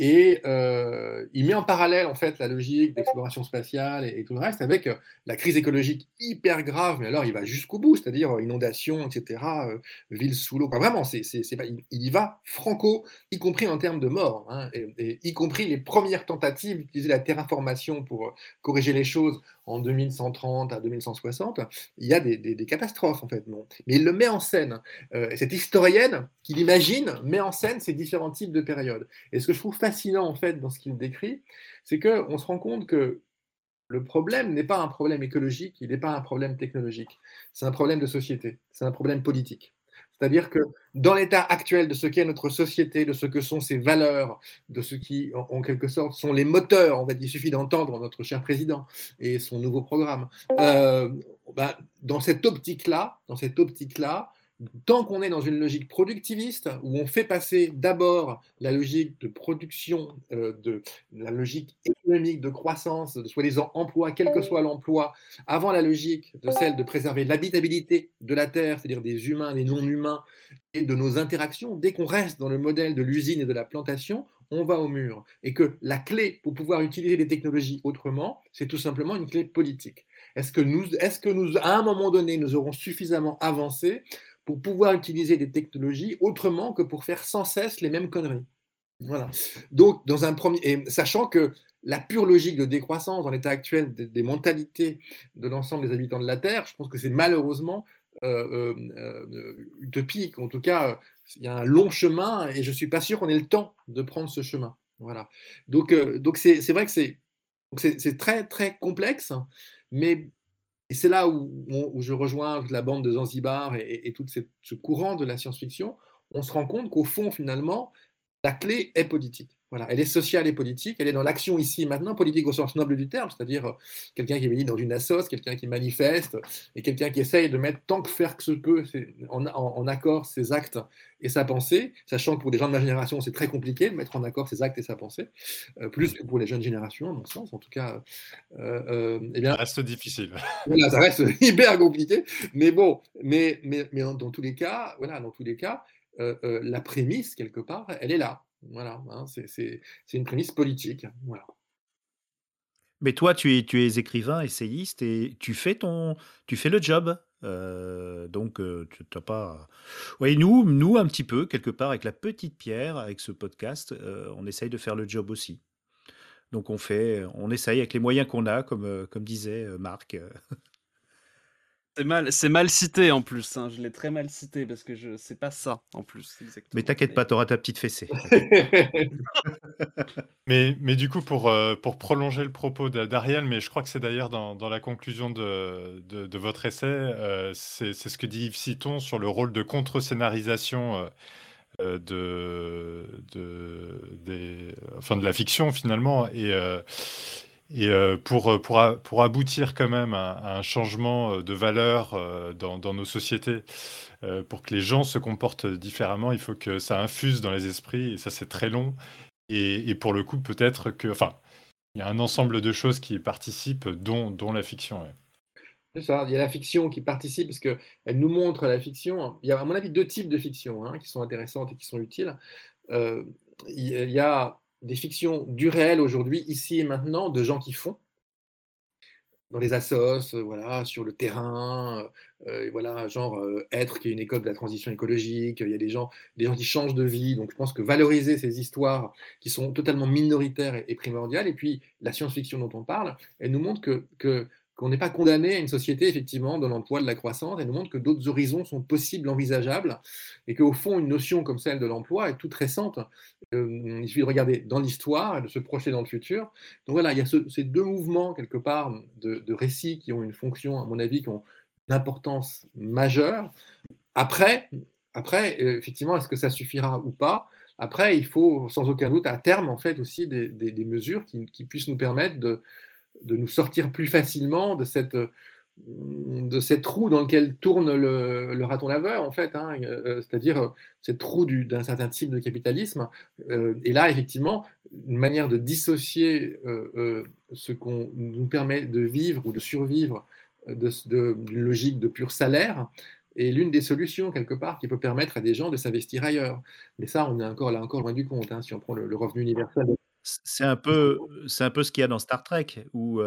Euh, il met en parallèle en fait la logique d'exploration spatiale et, tout le reste avec euh, la crise écologique hyper grave, mais alors il va jusqu'au bout, c'est-à-dire inondations, etc., euh, villes sous l'eau. Vraiment, c'est, il, y va franco, y compris en termes de mort, hein, et, y compris les premières tentatives d'utiliser la terraformation pour corriger les choses en 2130 à 2160. Il y a des, catastrophes en fait, non? Mais il le met en scène. Euh, cette historienne qu'il imagine met en scène ces différents types de périodes. Et ce que je trouve fascinant en fait dans ce qu'il décrit, c'est qu'on se rend compte que le problème n'est pas un problème écologique, il n'est pas un problème technologique, c'est un problème de société, c'est un problème politique. C'est-à-dire que dans l'état actuel de ce qu'est notre société, de ce que sont ses valeurs, de ce qui, en, quelque sorte, sont les moteurs, il suffit d'entendre notre cher président et son nouveau programme. Euh, ben, dans cette optique-là, dans cette optique-là, tant qu'on est dans une logique productiviste où on fait passer d'abord la logique de production, euh, de la logique économique de croissance, de soi-disant emploi, quel que soit l'emploi, avant la logique de celle de préserver l'habitabilité de la Terre, c'est-à-dire des humains, des non-humains, et de nos interactions, dès qu'on reste dans le modèle de l'usine et de la plantation, on va au mur. Et que la clé pour pouvoir utiliser les technologies autrement, c'est tout simplement une clé politique. Est-ce que, nous, est-ce que nous, à un moment donné, nous aurons suffisamment avancé pour pouvoir utiliser des technologies autrement que pour faire sans cesse les mêmes conneries voilà. Donc, dans un premier, et sachant que la pure logique de décroissance dans l'état actuel des, mentalités de l'ensemble des habitants de la Terre, je pense que c'est malheureusement euh, euh, euh, utopique. En tout cas, il y a un long chemin et je suis pas sûr qu'on ait le temps de prendre ce chemin. Voilà. Donc, euh, donc c'est, vrai que c'est très très complexe, mais et c'est là où, je rejoins la bande de Zanzibar et, tout ce courant de la science-fiction. On se rend compte qu'au fond, finalement, la clé est politique. Voilà, elle est sociale et politique, elle est dans l'action ici et maintenant, politique au sens noble du terme, c'est-à-dire euh, quelqu'un qui est dans une assos, quelqu'un qui manifeste, et quelqu'un qui essaye de mettre tant que faire que se peut en, en- en accord ses actes et sa pensée, sachant que pour les gens de ma génération, c'est très compliqué de mettre en accord ses actes et sa pensée, euh, plus que pour les jeunes générations, à mon sens, en tout cas. euh, euh, eh bien, Ça reste difficile. voilà, ça reste hyper compliqué, mais bon, mais, mais, mais dans, dans tous les cas, voilà, dans tous les cas, la prémisse quelque part, elle est là. Voilà, hein, c'est une prémisse politique. Voilà. Mais toi, tu es, tu es écrivain, essayiste, et tu fais ton, tu fais le job. Euh, donc, euh, tu n'as pas. Oui, nous, nous un petit peu quelque part avec la petite pierre, avec ce podcast, euh, on essaye de faire le job aussi. Donc, on fait, on essaye avec les moyens qu'on a, comme, comme disait Marc. C'est mal, c'est mal cité en plus. hein, Je l'ai très mal cité parce que je c'est pas ça en plus. Exactement. Mais t'inquiète pas, t'auras ta petite fessée. Mais, mais du coup, pour, euh, pour prolonger le propos d'Ariel, mais je crois que c'est d'ailleurs dans, dans la conclusion de, de, de votre essai, euh, c'est c'est ce que dit Yves Citon sur le rôle de contre-scénarisation euh, euh, de, de, des, enfin, de la fiction finalement. Et, euh, Et pour, pour, pour aboutir quand même à, un changement de valeur dans, nos sociétés, pour que les gens se comportent différemment, il faut que ça infuse dans les esprits, et ça c'est très long. Et, et, pour le coup, peut-être que... Enfin, il y a un ensemble de choses qui participent, dont, dont la fiction. Il y a la fiction qui participe, parce qu'elle nous montre la fiction. Il y a, à mon avis, deux types de fiction hein, qui sont intéressantes et qui sont utiles. il y a des fictions du réel aujourd'hui, ici et maintenant, de gens qui font, dans les assos, euh, voilà, sur le terrain, euh, euh, voilà, genre être qui est une école de la transition écologique, il y a des gens, des gens qui changent de vie, donc je pense que valoriser ces histoires qui sont totalement minoritaires et, primordiales, et puis la science-fiction dont on parle, elle nous montre que qu'on n'est pas condamné à une société effectivement de l'emploi, de la croissance, et nous montre que d'autres horizons sont possibles, envisageables, et qu'au fond, une notion comme celle de l'emploi est toute récente. Il suffit de regarder dans l'histoire et de se projeter dans le futur. Donc voilà, il y a ces deux mouvements, quelque part, de, récits qui ont une fonction, à mon avis, qui ont une importance majeure. Après, après euh, effectivement, est-ce que ça suffira ou pas? Après, il faut sans aucun doute, à terme, en fait, aussi des, mesures qui puissent nous permettre de nous sortir plus facilement de cette, de cette roue dans laquelle tourne le, raton laveur, en fait, hein, euh, c'est-à-dire euh, cette roue d'un certain type de capitalisme. Euh, et là, effectivement, une manière de dissocier ce qu'on nous permet de vivre ou de survivre d'une logique de pur salaire est l'une des solutions, quelque part, qui peut permettre à des gens de s'investir ailleurs. Mais ça, on est encore là, encore loin du compte, hein, si on prend le, revenu universel. C'est un peu c'est un peu ce qu'il y a dans Star Trek où,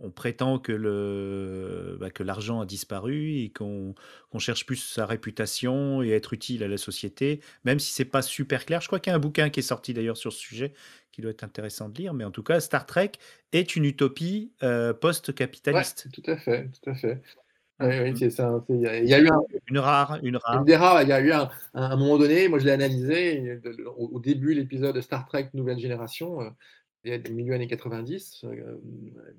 on prétend que le bah, que l'argent a disparu et qu'on cherche plus sa réputation et être utile à la société, même si c'est pas super clair. Je crois qu'il y a un bouquin qui est sorti d'ailleurs sur ce sujet, qui doit être intéressant de lire, mais en tout cas, Star Trek est une utopie, post-capitaliste. tout à fait, tout à fait. Oui, c'est ça. Il y, a eu une rare, une rare. des rares. Il y a eu un, un, moment donné, moi je l'ai analysé au, début l'épisode de Star Trek Nouvelle Génération, euh, milieu années 90. Euh,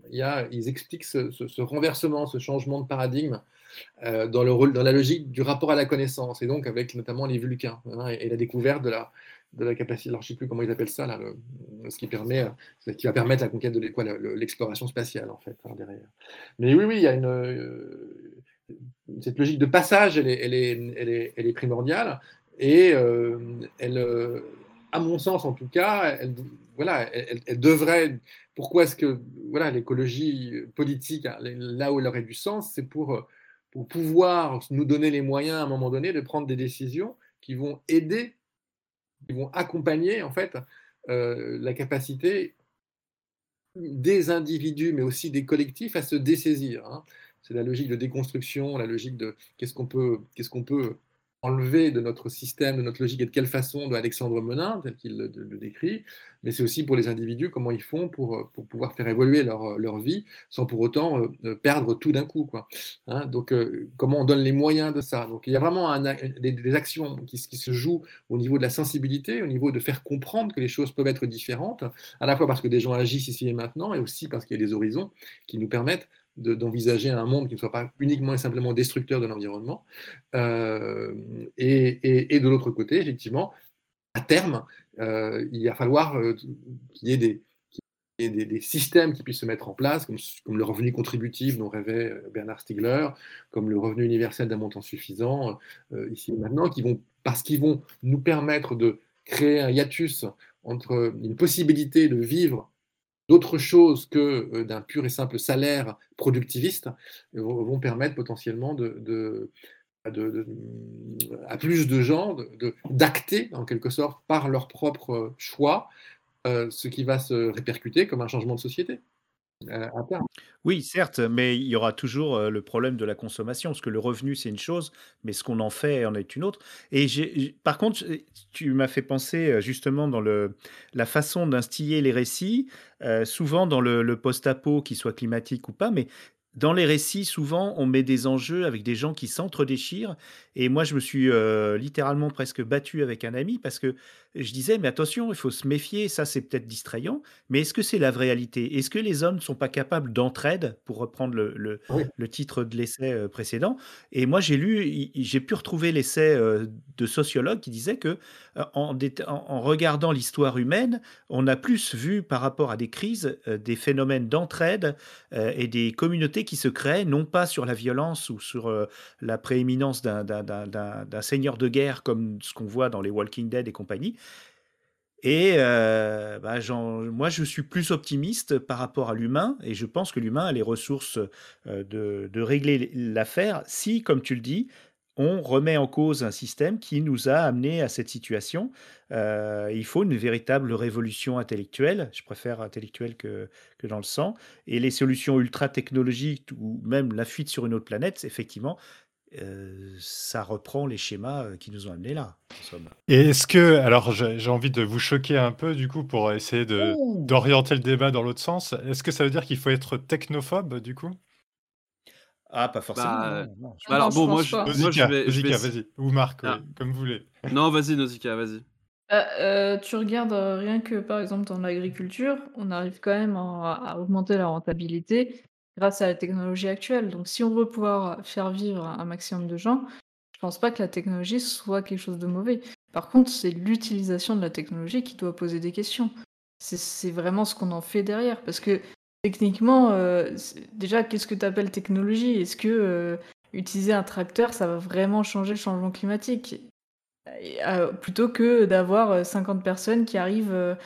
il y a, ils expliquent ce, renversement, ce changement de paradigme euh, dans, le rôle, dans la logique du rapport à la connaissance, et donc avec notamment les Vulcains hein, et, la découverte de la, de la capacité, alors je ne sais plus comment ils appellent ça, là, ce qui, permet, ce qui va permettre la conquête de l'exploration spatiale, en fait, hein, derrière. Mais oui, oui, il y a une cette logique de passage, elle est, elle est, elle est, elle est primordiale. Et euh, elle, euh, à mon sens en tout cas, elle, voilà, elle, devrait. Pourquoi est-ce que voilà, l'écologie politique, hein, là où elle aurait du sens, c'est pour, pour pouvoir nous donner les moyens à un moment donné de prendre des décisions qui vont aider, qui vont accompagner en fait euh, la capacité des individus, mais aussi des collectifs à se dessaisir. Hein c'est la logique de déconstruction, la logique de qu'est-ce qu'on peut, qu'est-ce qu'on peut enlever de notre système, de notre logique et de quelle façon de Alexandre Menin, tel qu'il le, décrit, mais c'est aussi pour les individus comment ils font pour, pour pouvoir faire évoluer leur, leur vie sans pour autant euh, perdre tout d'un coup. Quoi. Hein, donc euh, comment on donne les moyens de ça Donc il y a vraiment des, actions qui, se jouent au niveau de la sensibilité, au niveau de faire comprendre que les choses peuvent être différentes, à la fois parce que des gens agissent ici et maintenant, et aussi parce qu'il y a des horizons qui nous permettent d'envisager un monde qui ne soit pas uniquement et simplement destructeur de l'environnement. Euh, et, et, de l'autre côté, effectivement, à terme, euh, il va falloir euh, qu'il y ait des, des, des, systèmes qui puissent se mettre en place, comme, le revenu contributif dont rêvait Bernard Stiegler, comme le revenu universel d'un montant suffisant, ici et maintenant, qui vont, parce qu'ils vont nous permettre de créer un hiatus entre une possibilité de vivre d'autres choses que euh, d'un pur et simple salaire productiviste vont permettre potentiellement de, à plus de gens d'acter, en quelque sorte, par leur propre choix, euh, ce qui va se répercuter comme un changement de société. Euh, oui, certes, mais il y aura toujours le problème de la consommation, parce que le revenu, c'est une chose, mais ce qu'on en fait en est une autre. Et par contre, tu m'as fait penser justement dans le, la façon d'instiller les récits, souvent dans le, le post-apo, qu'il soit climatique ou pas, mais dans les récits, souvent, on met des enjeux avec des gens qui s'entre-déchirent. Et moi, je me suis littéralement presque battu avec un ami parce que je disais, mais attention, il faut se méfier, ça c'est peut-être distrayant, mais est-ce que c'est la réalité? Est-ce que les hommes ne sont pas capables d'entraide, pour reprendre le, le- Oui. le titre de l'essai euh, précédent? Et moi, j'ai lu, j'ai pu retrouver l'essai euh, de sociologues qui disait que euh, en, regardant l'histoire humaine, on a plus vu par rapport à des crises euh, des phénomènes d'entraide euh, et des communautés qui se créent, non pas sur la violence ou sur euh, la prééminence d'un seigneur de guerre comme ce qu'on voit dans les Walking Dead et compagnie. Et euh, bah, moi, je suis plus optimiste par rapport à l'humain, et je pense que l'humain a les ressources euh, de régler l'affaire si, comme tu le dis, on remet en cause un système qui nous a amené à cette situation. Euh, il faut une véritable révolution intellectuelle, je préfère intellectuelle que, que dans le sang, et les solutions ultra technologiques ou même la fuite sur une autre planète, effectivement, euh, ça reprend les schémas euh, qui nous ont amenés là. Et est-ce que, alors j'ai envie de vous choquer un peu du coup pour essayer d'orienter le débat dans l'autre sens. Est-ce que ça veut dire qu'il faut être technophobe du coup? Ah, pas forcément. Bah, non, non, je Bah alors bon, moi je, moi, je Nausicaa, vais, je vais Nausicaa, vas-y. Ou Marc, Ah. comme vous voulez. Non, vas-y, Nausicaa, vas-y. Bah, euh, tu regardes euh, rien que par exemple dans l'agriculture, on arrive quand même à, à augmenter la rentabilité grâce à la technologie actuelle. Donc si on veut pouvoir faire vivre un maximum de gens, je pense pas que la technologie soit quelque chose de mauvais. Par contre, c'est l'utilisation de la technologie qui doit poser des questions. C'est c'est vraiment ce qu'on en fait derrière. Parce que techniquement, euh, déjà, qu'est-ce que tu appelles technologie? Est-ce que euh, utiliser un tracteur, ça va vraiment changer le changement climatique? Et, euh, plutôt que d'avoir euh, 50 personnes qui arrivent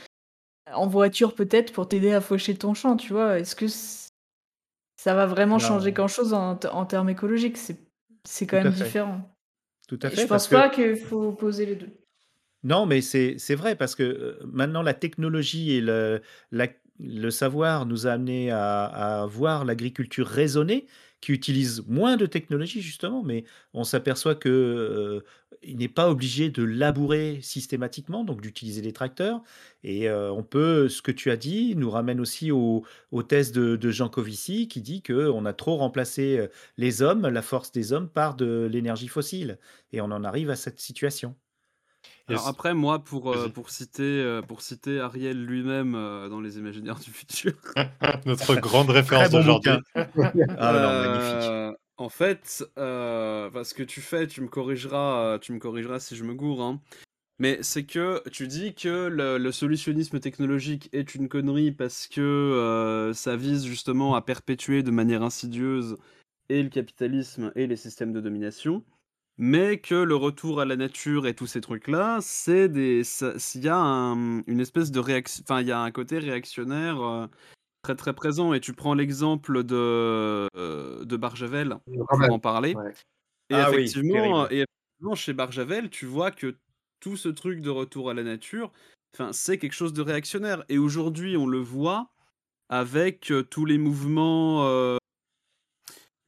en voiture peut-être pour t'aider à faucher ton champ, tu vois? Est-ce que ça va vraiment Non. changer grand-chose en, t- en termes écologiques? C'est quand Tout même différent. Tout à Et fait. je parce pense pas qu'il faut opposer les deux. Non, mais c'est vrai parce que maintenant la technologie et le, la- le savoir nous a amené à, voir l'agriculture raisonnée qui utilise moins de technologie justement, mais on s'aperçoit que euh, il n'est pas obligé de labourer systématiquement, donc d'utiliser des tracteurs. Et euh, on peut, ce que tu as dit, nous ramène aussi au, au thèse de, de Jean Covici qui dit que on a trop remplacé euh, les hommes, la force des hommes, par de l'énergie fossile, et on en arrive à cette situation. Alors Yes. après, moi, pour, euh, pour, citer, euh, pour citer Ariel lui-même euh, dans Les Imaginaires du futur, Notre grande référence bon d'aujourd'hui. Ah euh, en fait, euh, enfin, ce que tu fais, tu me corrigeras, tu me corrigeras si je me gourre, hein. mais c'est que tu dis que le, le solutionnisme technologique est une connerie parce que euh, ça vise justement à perpétuer de manière insidieuse et le capitalisme et les systèmes de domination. Mais que le retour à la nature et tous ces trucs-là, c'est des, s'il y a un- une espèce de réaction, enfin il y a un côté réactionnaire euh, très très présent. Et tu prends l'exemple de euh, de Barjavel pour en parler. Ouais. Et Ah effectivement, et effectivement, chez Barjavel, tu vois que tout ce truc de retour à la nature, enfin, c'est quelque chose de réactionnaire. Et aujourd'hui, on le voit avec euh, tous les mouvements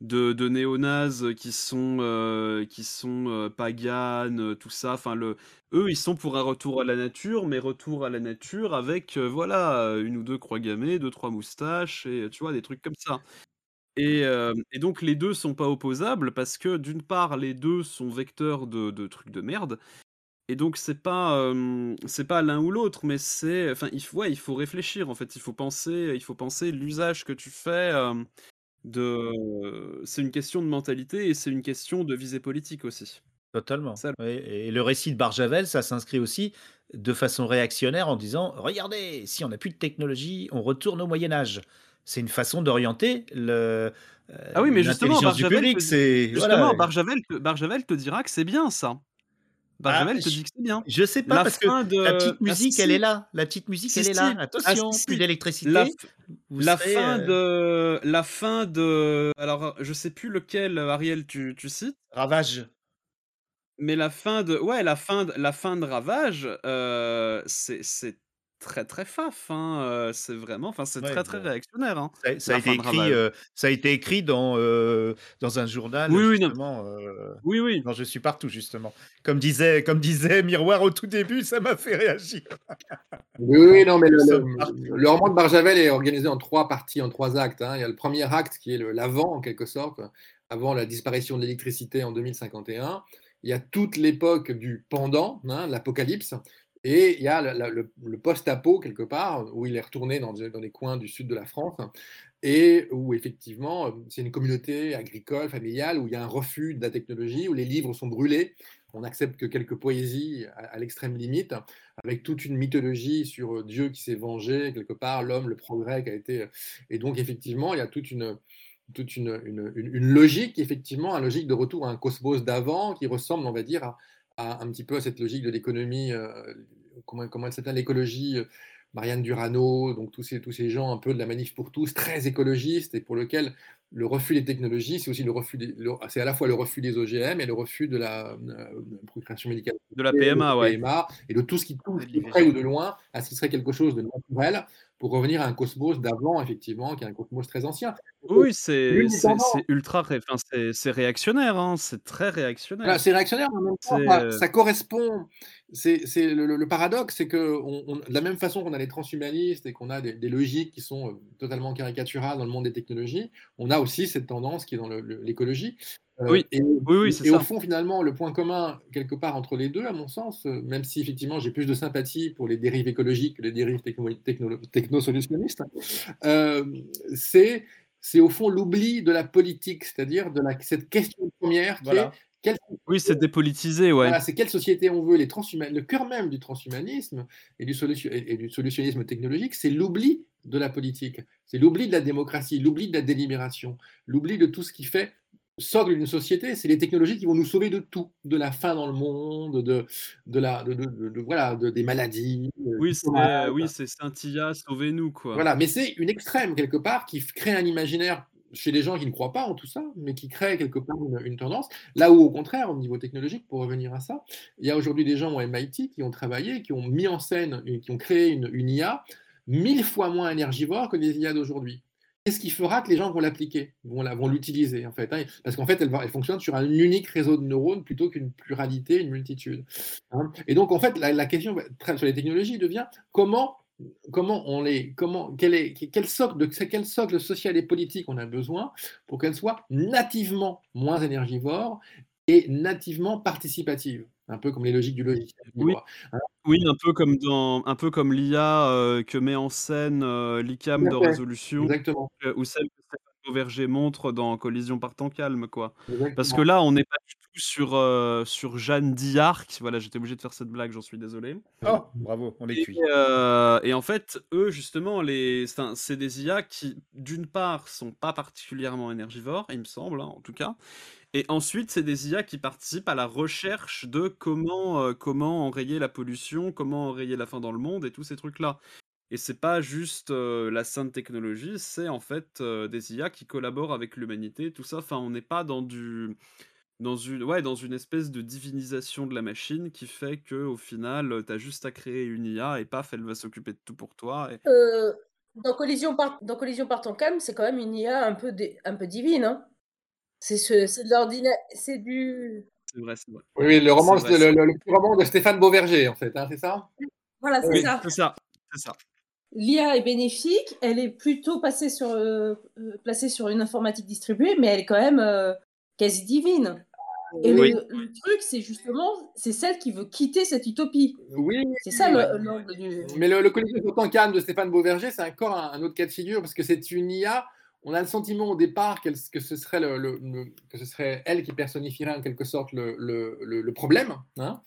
de, de néo-nazes qui sont, euh, qui sont euh, paganes, euh, tout ça. Enfin, le, eux, ils sont pour un retour à la nature, mais retour à la nature avec, voilà, une ou deux croix gammées, deux, trois moustaches, et tu vois, des trucs comme ça. Et, et donc les deux sont pas opposables parce que d'une part les deux sont vecteurs de, de trucs de merde et donc c'est pas c'est pas l'un ou l'autre mais c'est enfin il faut il faut réfléchir en fait il faut penser il faut penser l'usage que tu fais de c'est une question de mentalité et c'est une question de visée politique aussi. Totalement. Ça, Oui, Et le récit de Barjavel, ça s'inscrit aussi de façon réactionnaire en disant Regardez, si on n'a plus de technologie, on retourne au Moyen-Âge. C'est une façon d'orienter le, Ah oui mais justement Barjavel public. te, C'est justement voilà. Barjavel te, Barjavel te dira que c'est bien ça. Barjavel Ah, te dit que c'est bien. Je sais pas La parce que de la petite ah, musique, si, elle est là. La petite musique, Si, elle est là. Ah, Attention, si, plus d'électricité. La, serez, fin euh, de la fin de alors je sais plus lequel euh, Ariel tu, tu cites? Ravage. mais la fin de ouais la fin de la fin de Ravage euh, c'est très très faf hein, euh, c'est vraiment enfin c'est Ouais, très très bon. réactionnaire hein, Ça, ça a la été fin de écrit, Ravage. euh, ça a été écrit dans, euh, dans un journal, Oui oui non, justement. euh, oui oui Non, je suis partout, justement. Comme disait, comme disait Miroir au tout début, ça m'a fait réagir. Oui, oui, non, mais le, Nous le- sommes partout. le roman de Barjavel est organisé en trois parties, en trois actes. hein. Il y a le premier acte qui est le- l'avant, en quelque sorte, avant la disparition de l'électricité en 2051. Il y a toute l'époque du pendant, hein, l'apocalypse. Et il y a le, le- le post-apo, quelque part, où il est retourné dans, dans des coins du sud de la France, et où effectivement, euh, c'est une communauté agricole, familiale, où il y a un refus de la technologie, où les livres sont brûlés. On n'accepte que quelques poésies à, à l'extrême limite, avec toute une mythologie sur euh, Dieu qui s'est vengé, quelque part, l'homme, le progrès qui a été. euh, Et donc, effectivement, il y a toute une, toute une, une- une- une logique, effectivement, une logique de retour à un cosmos d'avant qui ressemble, on va dire, à, à un petit peu à cette logique de l'économie, euh, comment, comment elle s'appelle, l'écologie, euh, Marianne Durano, donc tous ces, tous ces gens un peu de la manif pour tous, très écologistes, et pour lequel le refus des technologies, c'est aussi le refus, c'est à la fois le refus des OGM et le refus de la euh, procréation médicale De la PMA, de ouais. PMA, et de tout ce qui touche, de près ou de loin, à ce qui serait quelque chose de naturel, pour revenir à un cosmos d'avant, effectivement, qui est un cosmos très ancien. Oui, c'est ultra, ré- enfin, c'est réactionnaire, hein, c'est très réactionnaire. C'est réactionnaire, mais en même temps, ça, euh, ça correspond. C'est le, le- le paradoxe, c'est que on- on- de la même façon qu'on a les transhumanistes et qu'on a des, des logiques qui sont totalement caricaturales dans le monde des technologies, on a aussi cette tendance qui est dans l'écologie. Euh, Oui, et, oui, et au fond, finalement, le point commun quelque part entre les deux, à mon sens, euh, même si effectivement j'ai plus de sympathie pour les dérives écologiques que les dérives techno- techno- technosolutionnistes, euh, c'est c'est au fond l'oubli de la politique, c'est-à-dire de la, cette question première qui Voilà. est quelle Oui, c'est dépolitisé, ouais. voilà, c'est quelle société on veut, les le cœur même du transhumanisme et du, solution- et- et du solutionnisme technologique, c'est l'oubli de la politique, c'est l'oubli de la démocratie, l'oubli de la délibération, l'oubli de tout ce qui fait socle d'une société. C'est les technologies qui vont nous sauver de tout, de la faim dans le monde, de, de la, de, de- de- de- voilà, de- des maladies. euh, Oui, c'est chômage. oui, c'est Scintilla, sauvez-nous, quoi. Voilà, mais c'est une extrême quelque part qui crée un imaginaire chez les gens qui ne croient pas en tout ça, mais qui crée quelque part une, une tendance. Là où, au contraire, au niveau technologique, pour revenir à ça, il y a aujourd'hui des gens au MIT qui ont travaillé, qui ont mis en scène, qui ont créé une, une IA mille fois moins énergivore que les IA d'aujourd'hui. Qu'est-ce qui fera que les gens vont l'appliquer, vont l'utiliser en fait hein Parce qu'en fait, elle, fonctionne sur un unique réseau de neurones plutôt qu'une pluralité, une multitude. hein. Et donc, en fait, la, question sur les technologies devient comment comment on les, comment, quel, est, quel, socle quel socle social et politique on a besoin pour qu'elles soient nativement moins énergivores et nativement participatives, un peu comme les logiques du logiciel Oui. libre. hein. Oui, un peu comme dans un peu comme l'IA euh, que met en scène euh, l'ICAM de résolution Exactement. euh, ou celle que Stéphane Beauverger montre dans Collision par temps calme, quoi. Parce que là, on n'est pas du tout sur, euh, sur Jeanne d'Arc. Voilà, j'étais obligé de faire cette blague, j'en suis désolé. Oh, bravo, on est cuit. euh, et en fait, eux, justement, les... c'est des IA qui, d'une part, sont pas particulièrement énergivores, il me semble, hein, en tout cas. Et ensuite, c'est des IA qui participent à la recherche de comment, euh, comment enrayer la pollution, comment enrayer la faim dans le monde et tous ces trucs-là. Et c'est pas juste euh, la sainte technologie, c'est en fait euh, des IA qui collaborent avec l'humanité, tout ça. Enfin, on n'est pas dans du dans une ouais dans une espèce de divinisation de la machine qui fait que au final, tu as juste à créer une IA et paf, elle va s'occuper de tout pour toi. Dans Collision par, dans Collision par temps calme, c'est quand même une IA un peu, un peu divine. Hein. C'est ce, c'est de l'ordinaire, c'est du. C'est vrai, c'est vrai. Oui, oui, le roman, vrai, le, c'est le- le petit roman de Stéphane Beauverger, en fait, hein, c'est ça? Voilà, c'est Oui, ça. c'est ça, c'est ça. L'IA est bénéfique, elle est plutôt passée sur, euh, euh, placée sur une informatique distribuée, mais elle est quand même euh, quasi divine. Et Oui. le, le truc, c'est justement, c'est celle qui veut quitter cette utopie. Oui, C'est ça ouais. le- l'angle du. Mais le, le collectif Autant calme de Stéphane Beauverger, c'est encore un, un autre cas de figure parce que c'est une IA. On a le sentiment au départ que, ce serait le, le- le- que ce serait elle qui personnifierait en quelque sorte le, problème hein,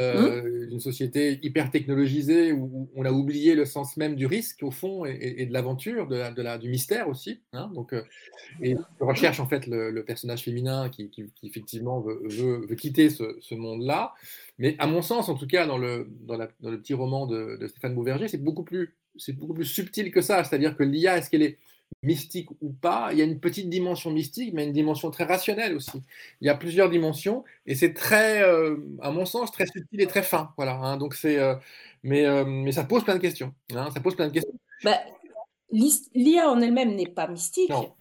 euh, d'une société hyper technologisée où, on a oublié le sens même du risque au fond et, et- et de l'aventure, de la- de la- du mystère aussi. hein. donc, euh, et je recherche en fait le, le personnage féminin qui, qui- qui effectivement veut, veut- veut quitter ce, ce monde-là. Mais à mon sens, en tout cas, dans le, dans la- dans le petit roman de, de Stéphane Beauverger, c'est beaucoup, plus, c'est beaucoup plus subtil que ça. C'est-à-dire que l'IA, est-ce qu'elle est mystique ou pas Il y a une petite dimension mystique, mais une dimension très rationnelle aussi. Il y a plusieurs dimensions, et c'est très, euh, à mon sens, très subtil et très fin. Voilà. hein. donc c'est, euh, mais, euh, mais ça pose plein de questions. hein. ça pose plein de questions. Bah, L'IA en elle-même n'est pas mystique, Non.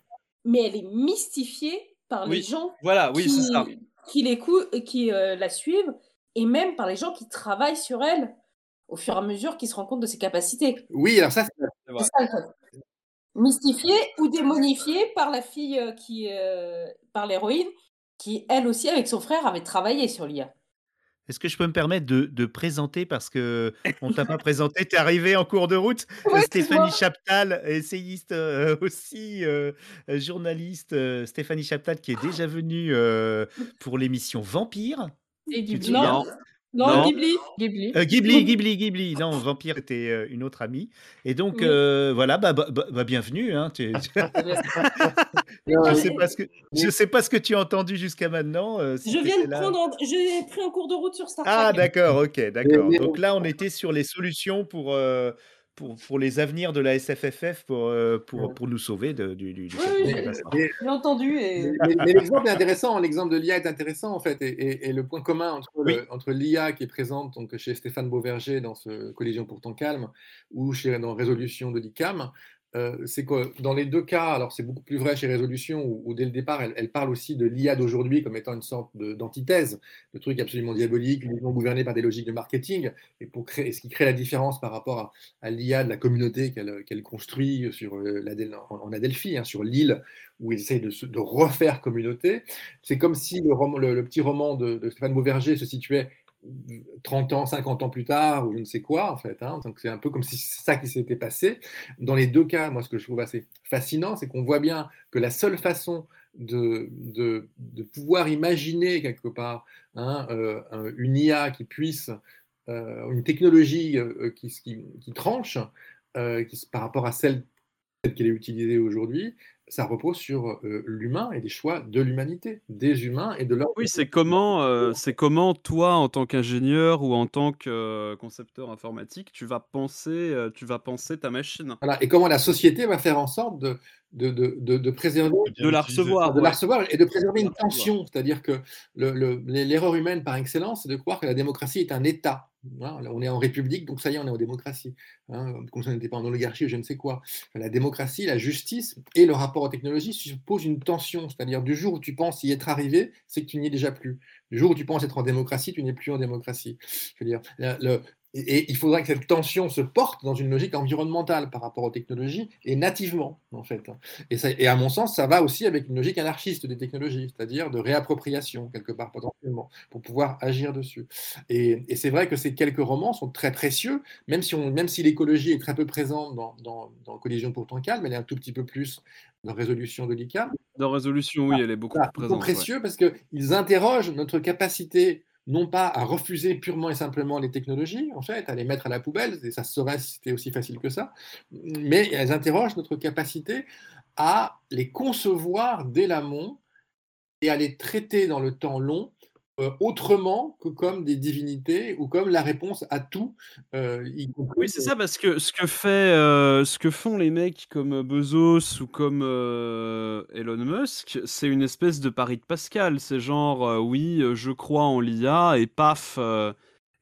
mais elle est mystifiée par les Oui, gens voilà, oui, qui, ça. qui l'écoutent, qui euh, la suivent, et même par les gens qui travaillent sur elle au fur et à mesure qu'ils se rendent compte de ses capacités. Oui, alors ça, c'est- Mystifiée ou démonifiée par la fille euh, qui, euh, par l'héroïne, qui elle aussi avec son frère avait travaillé sur l'IA. Est-ce que je peux me permettre de, de présenter parce que on t'a pas présenté, tu es arrivé en cours de route, Ouais, Stéphanie. Chaptal, essayiste euh, aussi, euh, journaliste, euh, Stéphanie Chaptal qui est déjà venue pour l'émission Vampire. Et souviens? Non, non. Ghibli. Ghibli. Euh, Ghibli, Ghibli, Ghibli. Non, Vampire c'était euh, une autre amie. Et donc Oui. euh, voilà, bah, bah, bah, bah, bienvenue. Hein, tu- je mais- sais pas ce que je sais pas ce que tu as entendu jusqu'à maintenant. euh, si Je viens de là. prendre, en- j'ai pris un cours de route sur Star Trek. Ah d'accord, ok, d'accord. Donc là, on était sur les solutions pour, euh, pour, pour les avenirs de la SFFF pour, euh, pour, pour nous sauver de- du, du, du Oui, oui, j'ai- entendu et Mais, mais l'exemple est intéressant, l'exemple de l'IA est intéressant en fait, et, et- et le point commun entre, Oui. le- entre l'IA qui est présente donc, chez Stéphane Beauverger dans ce Collision pourtant calme ou chez, dans Résolution de l'ICAM, euh, c'est que dans les deux cas, alors c'est beaucoup plus vrai chez Résolution où, dès le départ elle, parle aussi de l'IA d'aujourd'hui comme étant une sorte d'antithèse, de truc absolument diabolique, gouverné par des logiques de marketing, et pour créer, ce qui crée la différence par rapport à, à l'IA de la communauté qu'elle construit sur, euh, en, en Adelphi, hein, sur l'île où ils essayent de, refaire communauté. C'est comme si le petit roman de, de Stéphane Beauverger se situait 30 ans, 50 ans plus tard, ou je ne sais quoi, en fait. hein. Donc c'est un peu comme si c'est ça qui s'était passé. Dans les deux cas, moi, ce que je trouve assez fascinant, c'est qu'on voit bien que la seule façon de, de, de pouvoir imaginer quelque part hein, euh, un- une IA qui puisse, euh, une technologie euh, qui, qui, tranche par rapport à celle qu'elle est utilisée aujourd'hui, ça repose sur euh, l'humain et les choix de l'humanité, des humains et de leur. Oui, c'est comment, euh, c'est comment toi, en tant qu'ingénieur ou en tant que euh, concepteur informatique, tu vas penser, tu vas penser ta machine. Voilà. Et comment la société va faire en sorte de, de, de, de, de préserver, De la recevoir. de la recevoir et de préserver une tension. C'est-à-dire que le- le- l'erreur humaine par excellence, c'est de croire que la démocratie est un État. Hein, là, on est en république, donc ça y est, on est en démocratie. Hein, comme si on n'était pas en oligarchie ou je ne sais quoi. La démocratie, la justice et le rapport aux technologies supposent une tension. C'est-à-dire du jour où tu penses y être arrivé, c'est que tu n'y es déjà plus. Du jour où tu penses être en démocratie, tu n'es plus en démocratie. Je veux dire, le- et, il faudra que cette tension se porte dans une logique environnementale par rapport aux technologies et nativement, en fait. Et, ça- et à mon sens, ça va aussi avec une logique anarchiste des technologies, c'est-à-dire de réappropriation, quelque part potentiellement, pour pouvoir agir dessus. Et, et c'est vrai que ces quelques romans sont très précieux, même si, on, même si l'écologie est très peu présente dans, dans, dans Collision pourtant calme, elle est un tout petit peu plus dans Résolution de l'ICAM. Dans résolution, oui, elle est beaucoup Voilà, plus ils sont présente. ouais. précieux parce qu'ils interrogent notre capacité non pas à refuser purement et simplement les technologies, en fait, à les mettre à la poubelle, et ça se saurait si c'était aussi facile que ça, mais elles interrogent notre capacité à les concevoir dès l'amont et à les traiter dans le temps long autrement que comme des divinités ou comme la réponse à tout. euh, y Oui, c'est ça, parce que ce que fait, euh, ce que font les mecs comme Bezos ou comme euh, Elon Musk, c'est une espèce de pari de Pascal. C'est genre, euh, oui, euh, je crois en l'IA et paf, euh,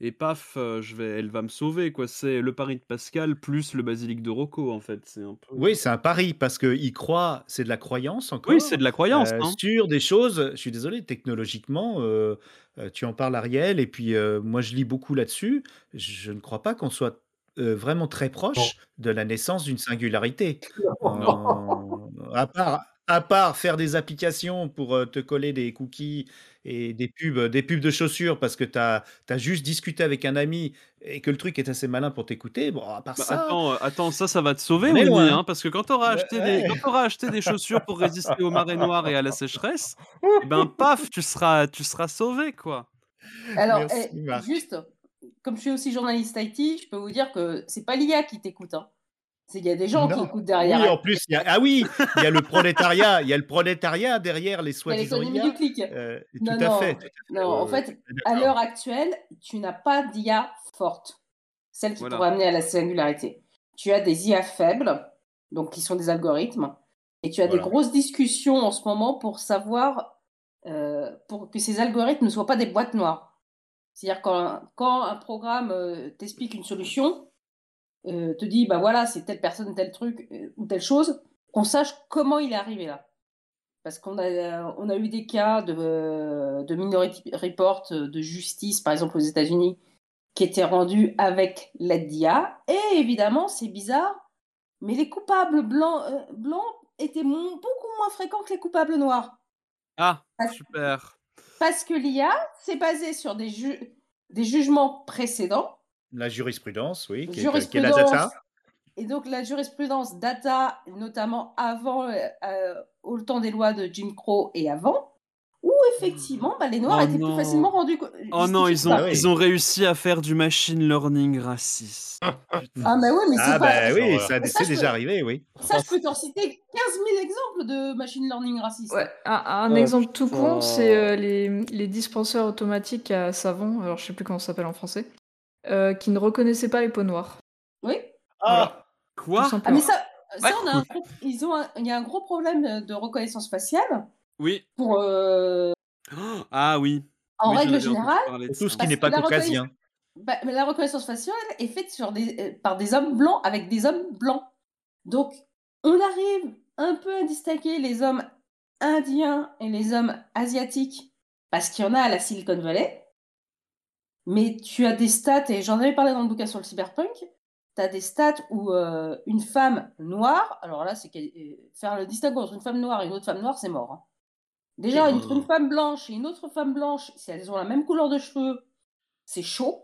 et paf, euh, je vais, elle va me sauver, quoi. C'est le pari de Pascal plus le basilic de Rocco, en fait. C'est un peu. Oui, c'est un pari parce qu'il croit, c'est de la croyance encore. Oui, c'est de la croyance. euh, hein. sur des choses, je suis désolé, technologiquement, euh, tu en parles Ariel, et puis euh, moi je lis beaucoup là-dessus. Je ne crois pas qu'on soit euh, vraiment très proche de la naissance d'une singularité. À, part, à part faire des applications pour te coller des cookies et des pubs, des pubs de chaussures parce que tu as, juste discuté avec un ami et que le truc est assez malin pour t'écouter. Bon, à part Bah, ça, attends, euh, attends, ça, ça va te sauver, on est Winnie, loin. hein, parce que quand tu auras, Ouais, acheté ouais. des, quand t'auras acheté des chaussures pour résister aux marées noires et à la sécheresse, et ben paf, tu seras, tu seras sauvé, quoi. Alors, Merci, eh, Marc. juste, comme je suis aussi journaliste IT, je peux vous dire que c'est pas l'IA qui t'écoute. Hein. C'est il y a des gens qui écoutent derrière. Oui, en plus, il y a, ah oui, il y a le prolétariat, il y a le prolétariat derrière les Il y a soi-disant l'économie IA. du clic. Euh, tout Non, à non, fait. tout à fait. Non, en fait, à l'heure actuelle, tu n'as pas d'IA forte, celle qui Voilà. pourrait amener à la singularité. Tu as des IA faibles, donc qui sont des algorithmes, et tu as des grosses discussions en ce moment pour savoir, euh, pour que ces algorithmes ne soient pas des boîtes noires. C'est-à-dire quand, quand un programme euh, t'explique une solution, euh, te dit, bah voilà, c'est telle personne, tel truc euh, ou telle chose, qu'on sache comment il est arrivé là. Parce qu'on a, on a eu des cas de, de Minority Report euh, de justice, par exemple aux États-Unis, qui étaient rendus avec l'aide d'IA. Et évidemment, c'est bizarre, mais les coupables blancs, euh, blancs étaient beaucoup moins fréquents que les coupables noirs. Ah, super. Parce que l'IA, c'est basé sur des, ju- des jugements précédents. La jurisprudence, oui, qui est, Jurisprudence. qui est la data. Et donc la jurisprudence data, notamment avant, euh, euh, au temps des lois de Jim Crow et avant, où effectivement bah, les Noirs Oh étaient non. plus facilement rendus. Oh non, ils ont, justifiables. oui. ils ont réussi à faire du machine learning raciste. Ah bah oui, mais c'est Ah pas. bah oui, ça, Ça, c'est déjà peux- arrivé, oui. Ça, je peux t'en citer 15 000 exemples de machine learning raciste. Ouais, un, un Oh, exemple tout con, c'est euh, les, les dispenseurs automatiques à savon, alors je sais plus comment ça s'appelle en français, euh, qui ne reconnaissaient pas les peaux noires. Oui. Ah, Quoi Ah mais ça, ça Ouais. on a un gros- ils ont un- il y a un gros problème de reconnaissance faciale Oui. pour euh, Ah oui. en Oui, règle générale. tout ce qui n'est pas caucasien. Bah, mais la reconnaissance faciale est faite sur des, euh, par des hommes blancs avec des hommes blancs. Donc, on arrive un peu à distinguer les hommes indiens et les hommes asiatiques parce qu'il y en a à la Silicon Valley. Mais tu as des stats, et j'en avais parlé dans le bouquin sur le cyberpunk, tu as des stats où euh, une femme noire, alors là, c'est qu'elle- euh, faire le distinguo entre une femme noire et une autre femme noire, c'est mort. hein. Déjà, entre une femme blanche et une autre femme blanche, si elles ont la même couleur de cheveux, c'est chaud.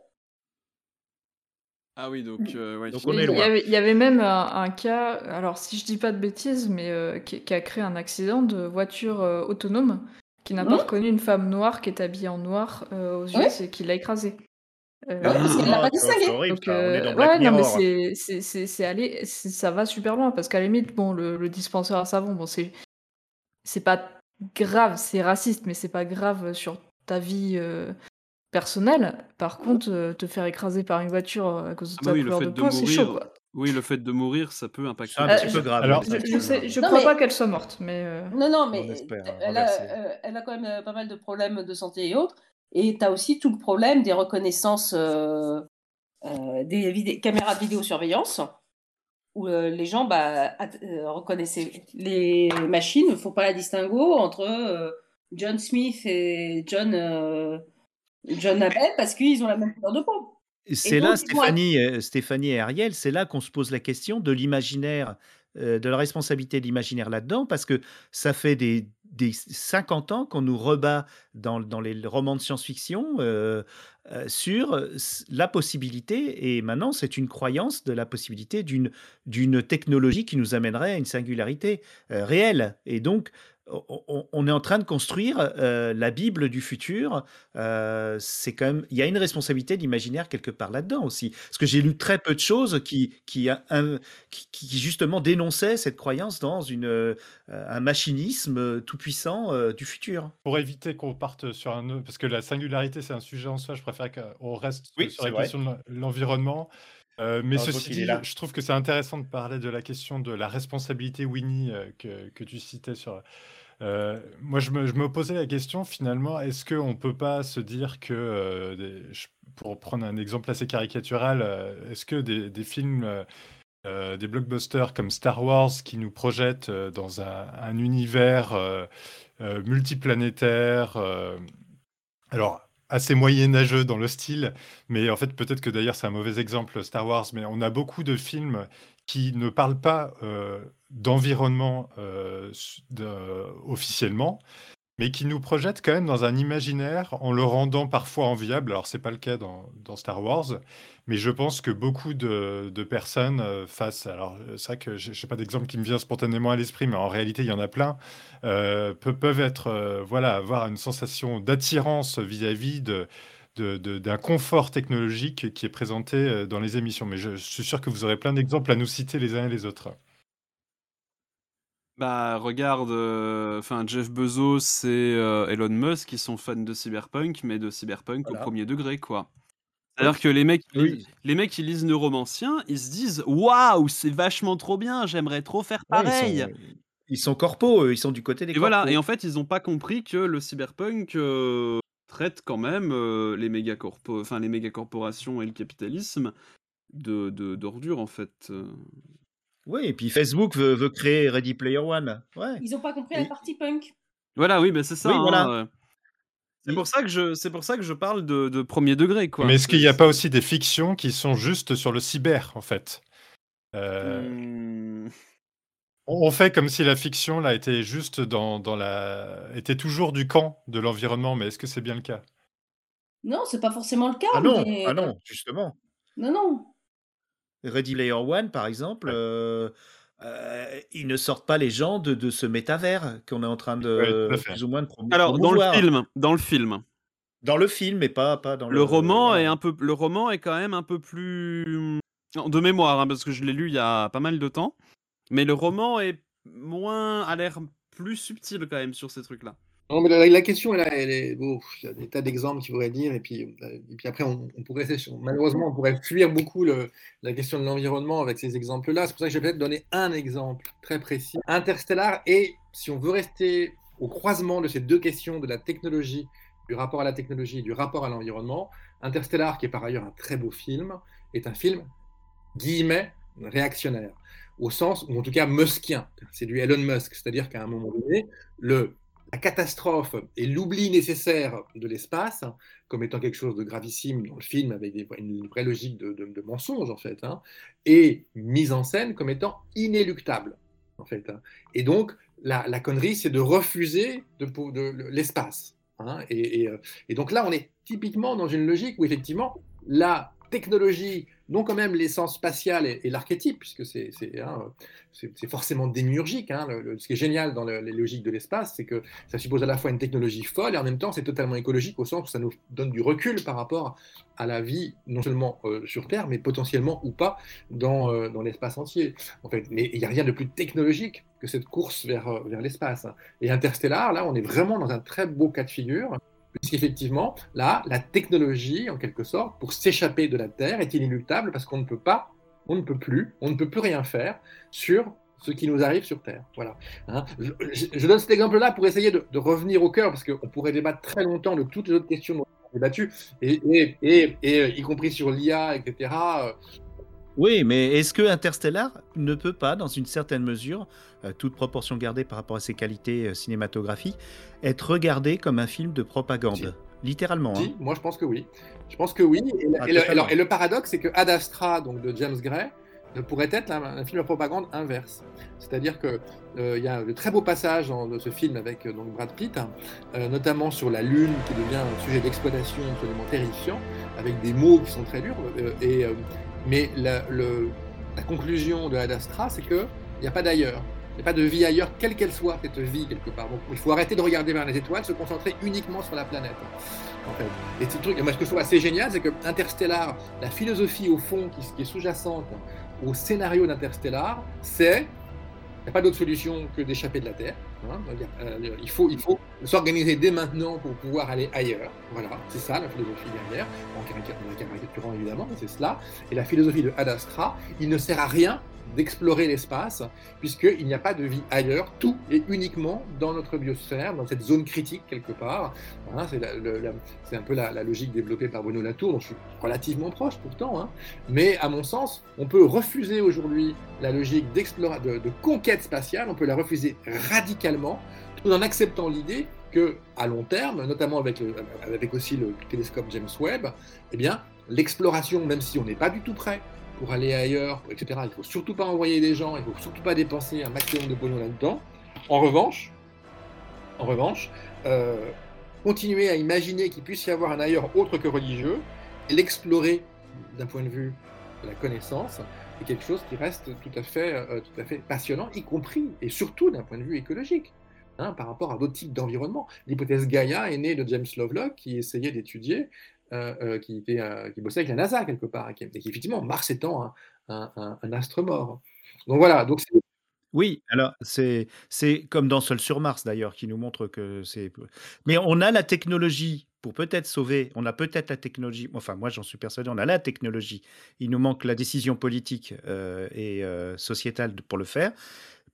Ah oui, donc, euh, ouais. Donc Et on est il, y loin. avait, il y avait même un, un cas, alors si je dis pas de bêtises, mais euh, qui, qui a créé un accident de voiture euh, autonome qui n'a pas reconnu une femme noire qui est habillée en noir euh, aux Ouais. et qui l'a écrasée. Euh, Ouais, parce qu'elle l'a Ah, pas c'est distingué. horrible, Donc, ça. On est euh, ouais, non, mais c'est, c'est, c'est, c'est allé, c'est- ça va super loin parce qu'à la limite, bon, le, le dispenseur à savon, bon, c'est, c'est pas grave, c'est raciste, mais c'est pas grave sur ta vie euh, personnelle. Par contre, euh, te faire écraser par une voiture à cause de Ah ta bah oui, le couleur fait de de peau, c'est chaud, quoi. Oui, le fait de mourir, ça peut impacter. C'est un Euh, petit peu je- grave. alors, un Je, je peu sais, grave. je Non, crois mais- pas qu'elle soit morte, mais euh, Non, non, On mais espère, hein, elle, a, renverser. euh, elle a quand même euh, pas mal de problèmes de santé et autres. Et tu as aussi tout le problème des reconnaissances euh, euh, des vidé- caméras de vidéosurveillance, où euh, les gens bah, at- euh, reconnaissaient les machines, ne font pas la distinguo entre euh, John Smith et John, euh, John Abel parce qu'ils ont la même couleur de peau. C'est là, Stéphanie, euh, Stéphanie et Ariel, c'est là qu'on se pose la question de l'imaginaire, euh, de la responsabilité de l'imaginaire là-dedans, parce que ça fait des, des 50 ans qu'on nous rebat dans, dans les romans de science-fiction euh, sur la possibilité, et maintenant c'est une croyance de la possibilité d'une technologie qui nous amènerait à une singularité réelle. Et donc, on, est en train de construire euh, la Bible du futur. Euh, c'est quand même, il y a une responsabilité d'imaginaire quelque part là-dedans aussi. Parce que j'ai lu très peu de choses qui, qui, un- qui, qui justement dénonçaient cette croyance dans une, euh, un machinisme euh, tout-puissant euh, du futur. Pour éviter qu'on parte sur un parce que la singularité, c'est un sujet en soi, je préfère qu'on reste Oui, sur la vrai. question de l'en- l'environnement. Euh, mais ceci dit, là. je trouve que c'est intéressant de parler de la question de la responsabilité Winnie euh, que, que tu citais sur. Euh, moi, je me, je me posais la question finalement, est-ce qu'on ne peut pas se dire que, des- pour prendre un exemple assez caricatural, est-ce que des, des films, des blockbusters comme Star Wars qui nous projettent dans un, un univers multiplanétaire, alors assez moyenâgeux dans le style, mais en fait peut-être que d'ailleurs c'est un mauvais exemple Star Wars, mais on a beaucoup de films qui ne parlent pas euh, d'environnement euh, officiellement, mais qui nous projettent quand même dans un imaginaire en le rendant parfois enviable. Alors c'est pas le cas dans, Star Wars, mais je pense que beaucoup de, personnes euh, face, alors euh, c'est vrai que je n'ai pas d'exemple qui me vient spontanément à l'esprit, mais en réalité il y en a plein, euh, pe- peuvent être, voilà, avoir une sensation d'attirance vis-à-vis de, d'un confort technologique qui est présenté dans les émissions. Mais je, je suis sûr que vous aurez plein d'exemples à nous citer les uns et les autres. Bah, regarde, euh, enfin, Jeff Bezos et euh, Elon Musk, qui sont fans de Cyberpunk, mais de Cyberpunk Voilà. au premier degré, quoi. C'est-à-dire que les mecs, Oui. les mecs qui lisent Neuromancien, ils se disent Waouh, c'est vachement trop bien, j'aimerais trop faire Ouais, pareil. ils, sont, ils sont corpos, eux, ils sont du côté des Et voilà, et en fait, ils n'ont pas compris que le cyberpunk euh, traite quand même les méga enfin les méga corporations et le capitalisme de de- d'ordures en fait. Oui, et puis Facebook veut, veut créer Ready Player One. Ouais. Ils n'ont pas compris Et- la partie punk. Voilà, oui, ben c'est ça. Oui, hein, voilà. euh. C'est pour ça que je, c'est pour ça que je parle de, de premier degré, quoi. Mais est-ce qu'il n'y a pas aussi des fictions qui sont juste sur le cyber, en fait? Euh, Hmm. On on fait comme si la fiction là était juste dans, dans la était toujours du camp de l'environnement, mais est-ce que c'est bien le cas? Non, c'est pas forcément le cas, Ah non, mais ah non, justement. non, non. Ready Player One, par exemple, euh, euh, ils ne sortent pas les gens de, de ce métavers qu'on est en train de Ouais, plus ou moins de Alors, dans le film, dans le film, Dans le film, mais pas, pas dans le. le roman est un peu, le roman est quand même un peu plus de mémoire, hein, parce que je l'ai lu il y a pas mal de temps, mais le roman est moins, a l'air plus subtil quand même sur ces trucs-là. Non, mais la, question, elle, elle est. Bon, il y a des tas d'exemples qu'il faudrait dire, et puis, euh, et puis après, on, pourrait, malheureusement, on pourrait fuir beaucoup la question de l'environnement avec ces exemples-là. C'est pour ça que je vais peut-être donner un exemple très précis. Interstellar, et si on veut rester au croisement de ces deux questions de la technologie, du rapport à la technologie et du rapport à l'environnement, Interstellar, qui est par ailleurs un très beau film, est un film, guillemets, réactionnaire, au sens, ou en tout cas muskien. C'est du Elon Musk, c'est-à-dire qu'à un moment donné, le la catastrophe et l'oubli nécessaire de l'espace comme étant quelque chose de gravissime dans le film avec une vraie logique de, mensonge en fait, hein, et mise en scène comme étant inéluctable en fait. Hein. Et donc la, connerie, c'est de refuser de, l'espace. Hein, et, et, et, donc là, on est typiquement dans une logique où effectivement la technologie, non quand même l'essence spatiale et, l'archétype, puisque c'est hein, forcément démiurgique. Hein, ce qui est génial dans le, les logiques de l'espace, c'est que ça suppose à la fois une technologie folle et en même temps c'est totalement écologique au sens où ça nous donne du recul par rapport à la vie, non seulement euh, sur Terre, mais potentiellement ou pas dans, euh, l'espace entier. En fait, mais il n'y a rien de plus technologique que cette course vers, euh, vers l'espace. Et Interstellar, là, on est vraiment dans un très beau cas de figure puisqu'effectivement, là, la technologie, en quelque sorte, pour s'échapper de la Terre est inéluctable parce qu'on ne peut pas, on ne peut plus, on ne peut plus rien faire sur ce qui nous arrive sur Terre. Voilà. Hein je, donne cet exemple-là pour essayer de, revenir au cœur, parce qu'on pourrait débattre très longtemps de toutes les autres questions dont on a débattu, et, y compris sur l'IA, etc. Oui, mais est-ce que Interstellar ne peut pas, dans une certaine mesure, euh, toute proportion gardée par rapport à ses qualités euh, cinématographiques, être regardé comme un film de propagande? Si. Littéralement. Si, hein. moi je pense que oui. Je pense que oui. Et, ah, et, le, alors, et le, paradoxe, c'est que Ad Astra, donc de James Gray, pourrait être un, un film de propagande inverse. C'est-à-dire qu'il euh, y a de très beaux passages dans, de ce film avec euh, donc Brad Pitt, euh, notamment sur la Lune, qui devient un sujet d'exploitation absolument terrifiant, avec des mots qui sont très durs. et, mais la, conclusion de Ad Astra, c'est qu'il n'y a pas d'ailleurs. Il n'y a pas de vie ailleurs, quelle qu'elle soit, cette vie, quelque part. Donc, il faut arrêter de regarder vers les étoiles, se concentrer uniquement sur la planète. En fait. Et ce truc, moi, ce que je trouve assez génial, c'est que Interstellar, la philosophie, au fond, qui, qui est sous-jacente au scénario d'Interstellar, c'est il n'y a pas d'autre solution que d'échapper de la Terre. Hein. Il faut, il faut s'organiser dès maintenant pour pouvoir aller ailleurs. Voilà, c'est ça la philosophie derrière, en caricaturant évidemment, c'est cela. Et la philosophie de Ad Astra, il ne sert à rien d'explorer l'espace, puisqu'il n'y a pas de vie ailleurs, tout est uniquement dans notre biosphère, dans cette zone critique quelque part. C'est un peu la, logique développée par Bruno Latour, dont je suis relativement proche pourtant, hein. mais à mon sens, on peut refuser aujourd'hui la logique de, de conquête spatiale, on peut la refuser radicalement, tout en acceptant l'idée que, à long terme, notamment avec, avec aussi le télescope James Webb, eh bien, l'exploration, même si on n'est pas du tout prêt, pour aller ailleurs, etc. Il ne faut surtout pas envoyer des gens, il ne faut surtout pas dépenser un maximum de pognon là-dedans. En revanche, en revanche, euh, continuer à imaginer qu'il puisse y avoir un ailleurs autre que religieux et l'explorer d'un point de vue de la connaissance est quelque chose qui reste tout à fait, euh, tout à fait passionnant, y compris et surtout d'un point de vue écologique. Hein, par rapport à d'autres types d'environnement. L'hypothèse Gaia est née de James Lovelock qui essayait d'étudier euh, euh, qui, était, euh, qui bossait avec la NASA quelque part, et qui, effectivement, Mars étant un, un, astre mort. Donc voilà. Donc oui, alors c'est comme dans Seul sur Mars d'ailleurs, qui nous montre que c'est. Mais on a la technologie pour peut-être sauver. On a peut-être la technologie. Enfin, moi, j'en suis persuadé. On a la technologie. Il nous manque la décision politique et sociétale pour le faire.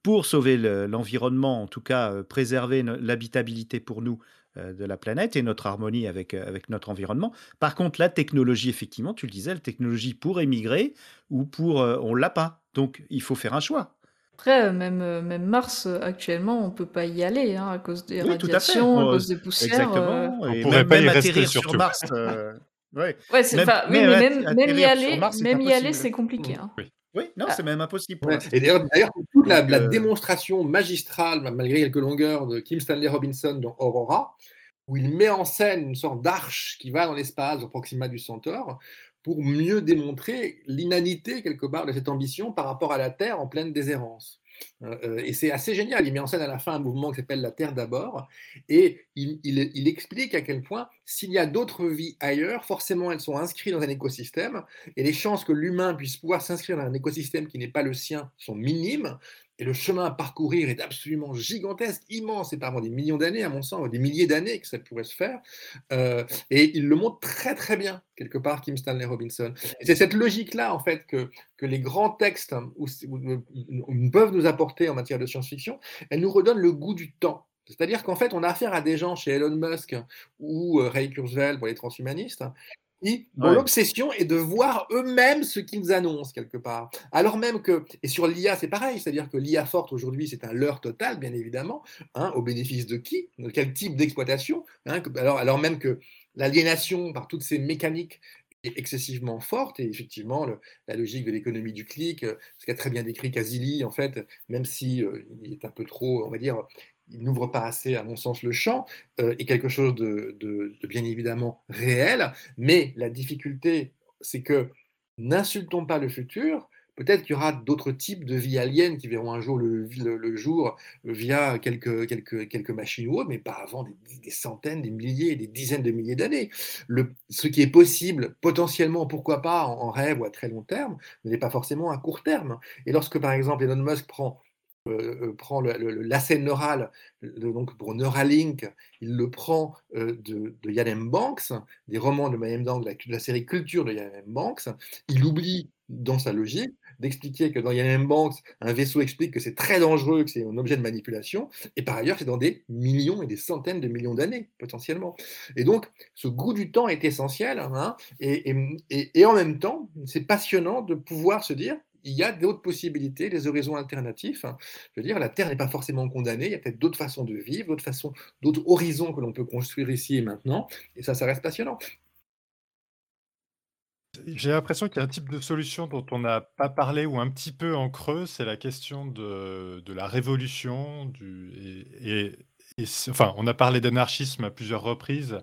Pour sauver l'environnement, en tout cas, préserver l'habitabilité pour nous de la planète et notre harmonie avec, avec notre environnement. Par contre, la technologie, effectivement, tu le disais, la technologie pour émigrer ou pour... Euh, on l'a pas. Donc, il faut faire un choix. Après, même, même Mars, actuellement, on peut pas y aller hein, à cause des Oui, à radiations, à cause des poussières. Exactement. On Et pourrait même, pas y même rester, atterrir sur. Mars. euh, ouais. Ouais, c'est Même, pas... Oui, même mais même, même y aller, même y aller, c'est compliqué. hein. Oui, non, Ah. c'est même impossible pour Ouais. l'instant. Et d'ailleurs, d'ailleurs, toute la, Donc, la euh, démonstration magistrale, malgré quelques longueurs, de Kim Stanley Robinson dans Aurora, où il met en scène une sorte d'arche qui va dans l'espace au Proxima du Centaure pour mieux démontrer l'inanité quelque part de cette ambition par rapport à la Terre en pleine déshérence. Euh, euh, et c'est assez génial. Il met en scène à la fin un mouvement qui s'appelle La Terre d'abord, et il, il, explique à quel point, s'il y a d'autres vies ailleurs, forcément elles sont inscrites dans un écosystème, et les chances que l'humain puisse pouvoir s'inscrire dans un écosystème qui n'est pas le sien sont minimes, et le chemin à parcourir est absolument gigantesque, immense, et par des millions d'années, à mon sens, des milliers d'années que ça pourrait se faire. Euh, et il le montre très très bien, quelque part, Kim Stanley Robinson. c'est cette logique-là, en fait, que, que les grands textes peuvent nous apporter en matière de science-fiction. Elle nous redonne le goût du temps. C'est-à-dire qu'en fait, on a affaire à des gens chez Elon Musk ou euh, Ray Kurzweil pour les transhumanistes l'obsession est de voir eux-mêmes ce qu'ils annoncent quelque part. Alors même que, et sur l'IA, c'est pareil, c'est-à-dire que l'IA forte aujourd'hui, c'est un leurre total, bien évidemment, hein, au bénéfice de qui De quel type d'exploitation hein, alors, alors même que l'aliénation par toutes ces mécaniques est excessivement forte, et effectivement, la logique de l'économie du clic, euh, ce qu'a très bien décrit Kazili, en fait, même si euh, il est un peu trop, on va dire, il n'ouvre pas assez, à mon sens, le champ, euh, est quelque chose de, bien évidemment réel, mais la difficulté, c'est que n'insultons pas le futur, peut-être qu'il y aura d'autres types de vie aliens qui verront un jour le, jour via quelques, quelques, quelques machines ou autres, mais pas avant des, centaines, des milliers, des dizaines de milliers d'années. Ce qui est possible, potentiellement, pourquoi pas, en, en rêve ou à très long terme, n'est pas forcément à court terme. Et lorsque, par exemple, Elon Musk prend euh, euh, prend l'asset neural, donc pour Neuralink, il le prend euh, de, Yann Banks, des romans de Mayhem Dang, de la, série Culture de Yann Banks. Il oublie dans sa logique d'expliquer que dans Yann Banks, un vaisseau explique que c'est très dangereux, que c'est un objet de manipulation, et par ailleurs, c'est dans des millions et des centaines de millions d'années, potentiellement. Et donc, ce goût du temps est essentiel, hein, et, et en même temps, c'est passionnant de pouvoir se dire, il y a d'autres possibilités, des horizons alternatifs. Hein. Je veux dire, la Terre n'est pas forcément condamnée, il y a peut-être d'autres façons de vivre, d'autres façons, d'autres horizons que l'on peut construire ici et maintenant, et ça, ça reste passionnant. J'ai l'impression qu'il y a un type de solution dont on n'a pas parlé ou un petit peu en creux, c'est la question de, la révolution. Et, enfin, on a parlé d'anarchisme à plusieurs reprises.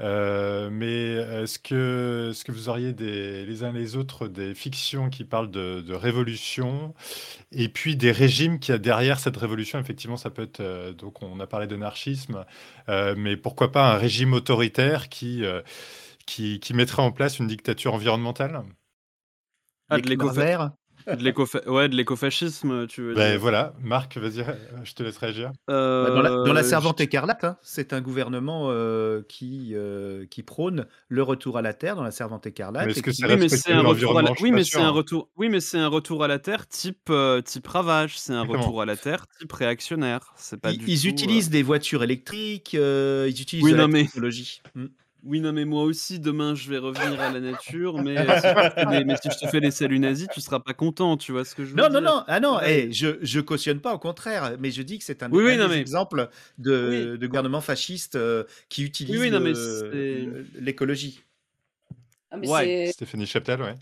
Euh, mais est-ce que, est-ce que vous auriez des, les uns les autres des fictions qui parlent de, révolution et puis des régimes qui y a derrière cette révolution? Effectivement, ça peut être. Euh, donc, on a parlé d'anarchisme, euh, mais pourquoi pas un régime autoritaire qui, qui, qui, mettrait en place une dictature environnementale? Ah, de léco de ouais, de l'écofascisme, tu veux ben voilà, Marc, vas-y, je te laisse réagir. Bah, dans, la, euh, Servante écarlate, hein, c'est un gouvernement euh, qui, euh, qui prône le retour à la Terre dans la Servante écarlate. Mais que oui, mais c'est un retour à la... oui, mais c'est un retour. Oui, mais c'est un retour à la Terre type type ravage. C'est un retour à la Terre type réactionnaire. C'est pas. Ils, ils utilisent des voitures électriques. ils utilisent oui, la technologie. Hmm. Oui, non, mais moi aussi, demain, je vais revenir à la nature, mais, si, je te fais les saluts nazis, tu seras pas content, tu vois ce que je veux non, dire Non, non, ah non, hey, eh, je, je cautionne pas, au contraire, mais je dis que c'est un, oui, exemple de, de, gouvernement fasciste euh, qui utilise l'écologie. Ah, ouais. Stéphanie Chaptal, ouais.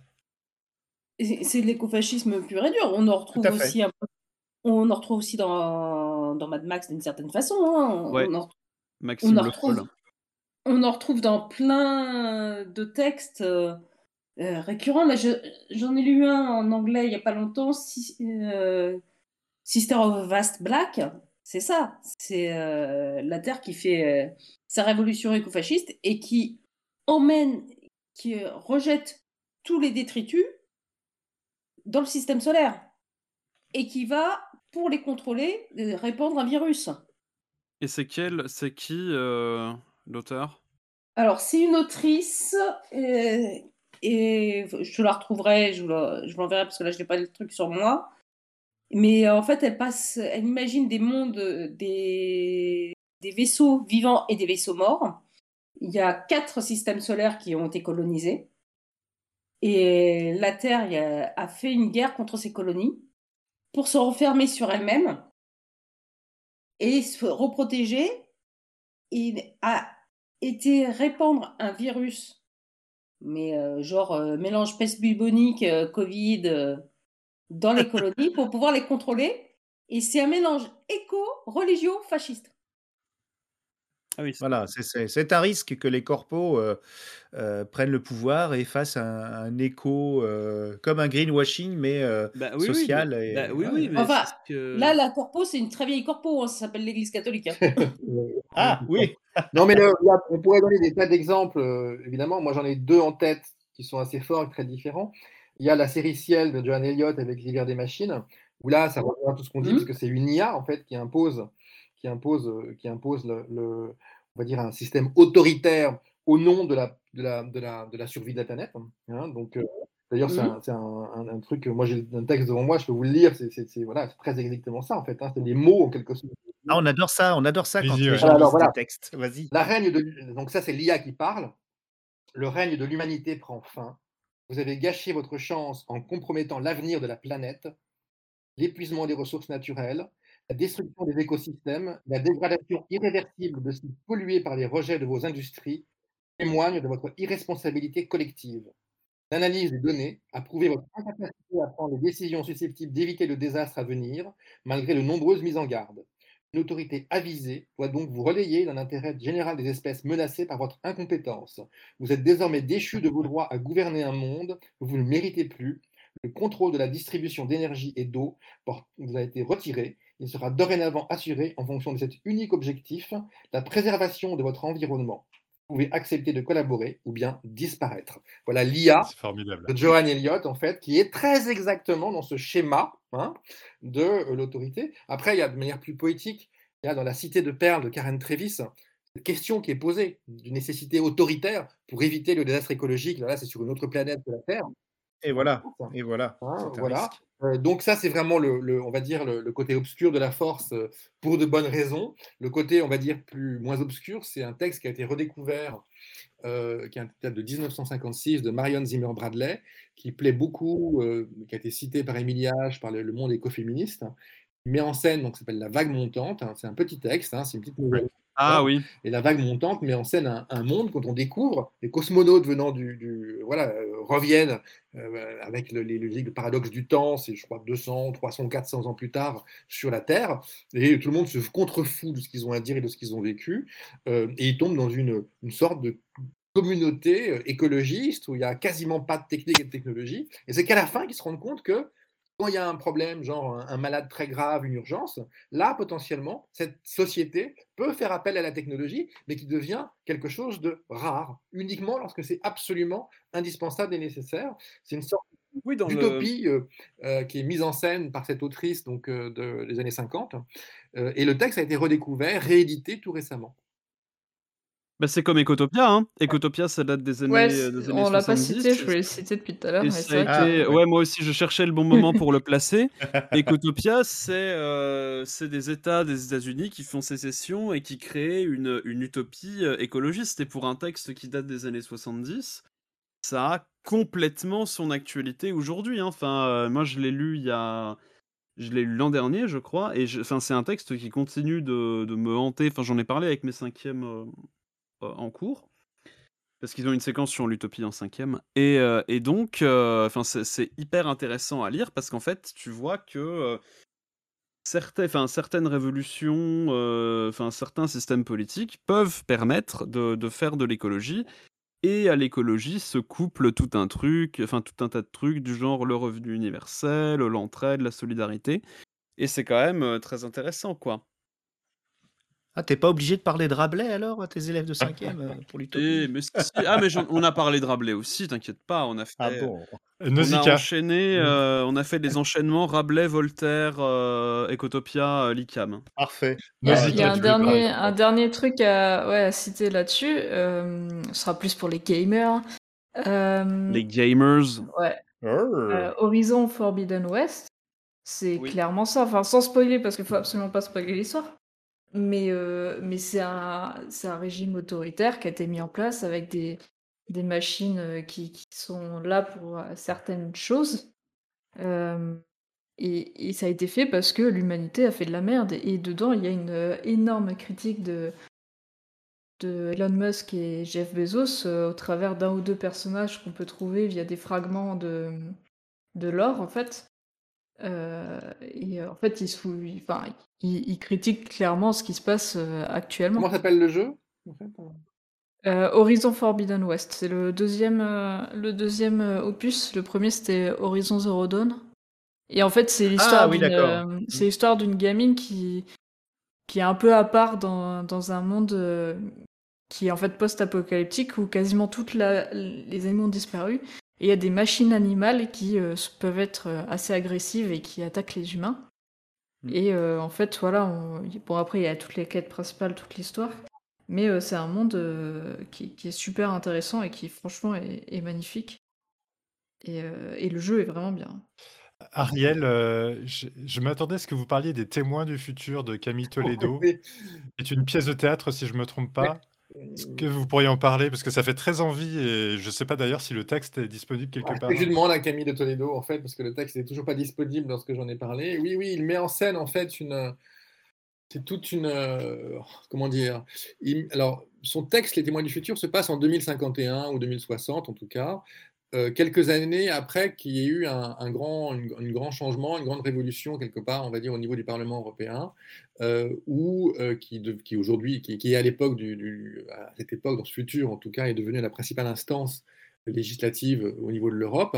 C'est l'écofascisme pur et dur. On en retrouve aussi on en retrouve aussi dans, dans Mad Max d'une certaine façon. Hein. Ouais. On en, Maxime on en retrouve, on en retrouve dans plein de textes euh, euh, récurrents. j'en ai lu un en anglais il n'y a pas longtemps, euh, Sister of Vast Black. C'est ça, c'est la Terre qui fait sa révolution écofasciste et qui emmène, qui rejette tous les détritus dans le système solaire et qui va, pour les contrôler, répandre un virus. Et c'est quel, c'est qui l'auteur? Alors, c'est une autrice, euh, et je la retrouverai, je vous l'enverrai parce que là, je n'ai pas le truc sur moi. Mais en fait, elle passe, elle imagine des mondes, des, des vaisseaux vivants et des vaisseaux morts. Il y a quatre systèmes solaires qui ont été colonisés. Et la Terre a fait une guerre contre ces colonies pour se refermer sur elle-même et se reprotéger et a été répandre un virus, mais euh, genre euh, mélange peste bubonique, euh, Covid, dans les colonies pour pouvoir les contrôler. Et c'est un mélange éco-religio-fasciste. Ah oui, c'est Voilà, c'est c'est c'est un risque que les corpos, heu heu, prennent le pouvoir et fassent un un écho, heu, comme un greenwashing mais Bah, oui, oui, mais social et bah, oui, ouais, oui, ouais. mais Enfin, c'est ce que là, la corpo, c'est une très vieille corpo, hein, ça s'appelle l'Église catholique. hein. Ah oui! Non, mais le- là, on pourrait donner des tas d'exemples, euh, évidemment. Moi, j'en ai deux en tête qui sont assez forts et très différents. Il y a la série Ciel de Joan Elliott avec l'hiver des machines, où là, ça rejoint tout ce qu'on dit, Mhm. parce que c'est une IA, en fait, qui impose, qui impose, euh, qui impose le, le- on va dire, un système autoritaire au nom de la, de la, de la, de la survie de la planète. hein. donc, euh, d'ailleurs, c'est un, c'est un- un- un truc, moi, j'ai un texte devant moi, je peux vous le lire, c'est c'est- c'est- voilà, c'est très exactement ça, en fait. hein. c'est des mots, en quelque sorte. Ah, on adore ça, on adore ça quand Allez-y, les gens Alors, voilà. des textes. Vas-y. La règne de, donc ça, c'est l'IA qui parle. Le règne de l'humanité prend fin. Vous avez gâché votre chance en compromettant l'avenir de la planète, l'épuisement des ressources naturelles, la destruction des écosystèmes, la dégradation irréversible de sites pollués par les rejets de vos industries témoignent de votre irresponsabilité collective. L'analyse des données a prouvé votre incapacité à prendre les décisions susceptibles d'éviter le désastre à venir, malgré de nombreuses mises en garde. Une autorité avisée doit donc vous relayer dans l'intérêt général des espèces menacées par votre incompétence. Vous êtes désormais déchu de vos droits à gouverner un monde vous ne méritez plus. Le contrôle de la distribution d'énergie et d'eau vous a été retiré. Il sera dorénavant assuré en fonction de cet unique objectif, la préservation de votre environnement. Vous pouvez accepter de collaborer ou bien disparaître. Voilà l'IA de Johan Elliott, en fait, qui est très exactement dans ce schéma hein, de euh, l'autorité. Après, il y a de manière plus poétique, il y a dans La Cité de Perles de Karen Trevis, cette question qui est posée d'une nécessité autoritaire pour éviter le désastre écologique. Là, c'est sur une autre planète que la Terre. Et voilà, et voilà. Hein, voilà. Euh, donc ça, c'est vraiment le, le- on va dire le, le côté obscur de la force euh, pour de bonnes raisons. Le côté, on va dire plus moins obscur, c'est un texte qui a été redécouvert, euh, qui est un texte de 1956 de Marion Zimmer Bradley, qui plaît beaucoup, qui a été cité par Émilie H, par le, le Monde écoféministe. Il met en scène, donc, s'appelle La Vague montante. hein, c'est un petit texte, hein, c'est une petite nouvelle. Ah oui. Et la vague montante met en scène un, un monde quand on découvre les cosmonautes venant du, du- voilà euh, reviennent euh, avec le, les- le- paradoxe du temps, c'est je crois 200, 300, 400 ans plus tard sur la Terre, et tout le monde se contrefout de ce qu'ils ont à dire et de ce qu'ils ont vécu, euh, et ils tombent dans une, une sorte de communauté écologiste où il n'y a quasiment pas de technique et de technologie, et c'est qu'à la fin qu'ils se rendent compte que quand il y a un problème, genre un, un malade très grave, une urgence, là, potentiellement, cette société peut faire appel à la technologie, mais qui devient quelque chose de rare, uniquement lorsque c'est absolument indispensable et nécessaire. C'est une sorte Oui, dans le... d'utopie euh, euh, qui est mise en scène par cette autrice donc, euh, de- des années 50. Euh, et le texte a été redécouvert, réédité tout récemment. Bah, c'est comme Ecotopia, hein. Ecotopia, ça date des années, Ouais, euh, des années on l'a pas 70. cité, je voulais le citer depuis tout à l'heure, été... Ah, ouais. ouais, moi aussi, je cherchais le bon moment pour le placer. Ecotopia, c'est euh, c'est des États des États-Unis qui font sécession et qui créent une, une utopie euh, écologiste. Et pour un texte qui date des années 70, ça a complètement son actualité aujourd'hui. hein. Enfin, euh, moi, je l'ai lu il y a. Je l'ai lu l'an dernier, je crois, et je- enfin, c'est un texte qui continue de, de me hanter. Enfin, j'en ai parlé avec mes cinquièmes euh, en cours, parce qu'ils ont une séquence sur l'utopie en cinquième. Et, euh, et donc, euh, c'est hyper intéressant à lire, parce qu'en fait, tu vois que euh, certains, enfin, certaines révolutions, euh, certains systèmes politiques peuvent permettre de, de faire de l'écologie. Et à l'écologie se couple tout un truc, enfin tout un tas de trucs du genre le revenu universel, l'entraide, la solidarité. Et c'est quand même euh, très intéressant, quoi. Ah, t'es pas obligé de parler de Rabelais alors à tes élèves de 5e pour Et, l'utopie mais si- si- ah, mais j'en- on a parlé de Rabelais aussi, t'inquiète pas. On a fait, Ah bon Euh, on a Nausicaa. enchaîné, euh, on a fait des enchaînements Rabelais, Voltaire, euh, Ecotopia, euh, Licam. Parfait. Il y a, Nausicaa, il y a un, tu voulais parler. dernier, un dernier truc à, ouais, à citer là-dessus. euh, ce sera plus pour les gamers. Euh, Les gamers. ouais, euh, Arr. Horizon Forbidden West, c'est Oui. clairement ça. Enfin, sans spoiler, parce qu'il faut absolument pas spoiler l'histoire. Mais, euh, mais c'est un, un régime autoritaire qui a été mis en place avec des, des machines euh, qui, qui sont là pour euh, certaines choses. Et, et ça a été fait parce que l'humanité a fait de la merde. Et dedans, il y a une énorme critique de, de Elon Musk et Jeff Bezos au travers d'un ou deux personnages qu'on peut trouver via des fragments de, de l'or, en fait. Et en fait, il, se fout- il- enfin, il, il critique clairement ce qui se passe euh, actuellement. Comment s'appelle le jeu en fait hein Euh, Horizon Forbidden West, c'est le deuxième, euh, le deuxième euh, opus. Le premier c'était Horizon Zero Dawn. Et en fait, c'est l'histoire Ah oui, d'une, euh, c'est l'histoire d'une gamine qui, qui est un peu à part dans, dans un monde euh, qui est en fait post-apocalyptique où quasiment toutes la- les animaux ont disparu. Et il y a des machines animales qui euh, peuvent être euh, assez agressives et qui attaquent les humains. Mm. Et euh, en fait, voilà, on- bon après il y a toutes les quêtes principales, toute l'histoire. Mais euh, c'est un monde euh, qui, qui est super intéressant et qui franchement est, est magnifique. Et, euh, et le jeu est vraiment bien. Ariel, euh, je, je m'attendais à ce que vous parliez des témoins du futur de Camille Toledo. C'est une pièce de théâtre, si je me trompe pas. Est-ce que vous pourriez en parler? Parce que ça fait très envie et je ne sais pas d'ailleurs si le texte est disponible quelque Ouais, part. je demande à Camille de Toledo, en fait, parce que le texte n'est toujours pas disponible lorsque j'en ai parlé. Oui, oui, il met en scène, en fait, une. C'est toute une. euh, Comment dire il- Alors, son texte, Les témoins du futur, se passe en 2051 ou 2060, en tout cas, euh, quelques années après qu'il y ait eu un, grand, une- changement, une grande révolution, quelque part, on va dire, au niveau du Parlement européen, euh, euh, qui, aujourd'hui, qui, est à l'époque, du, à cette époque, dans ce futur, en tout cas, est devenue la principale instance législative au niveau de l'Europe,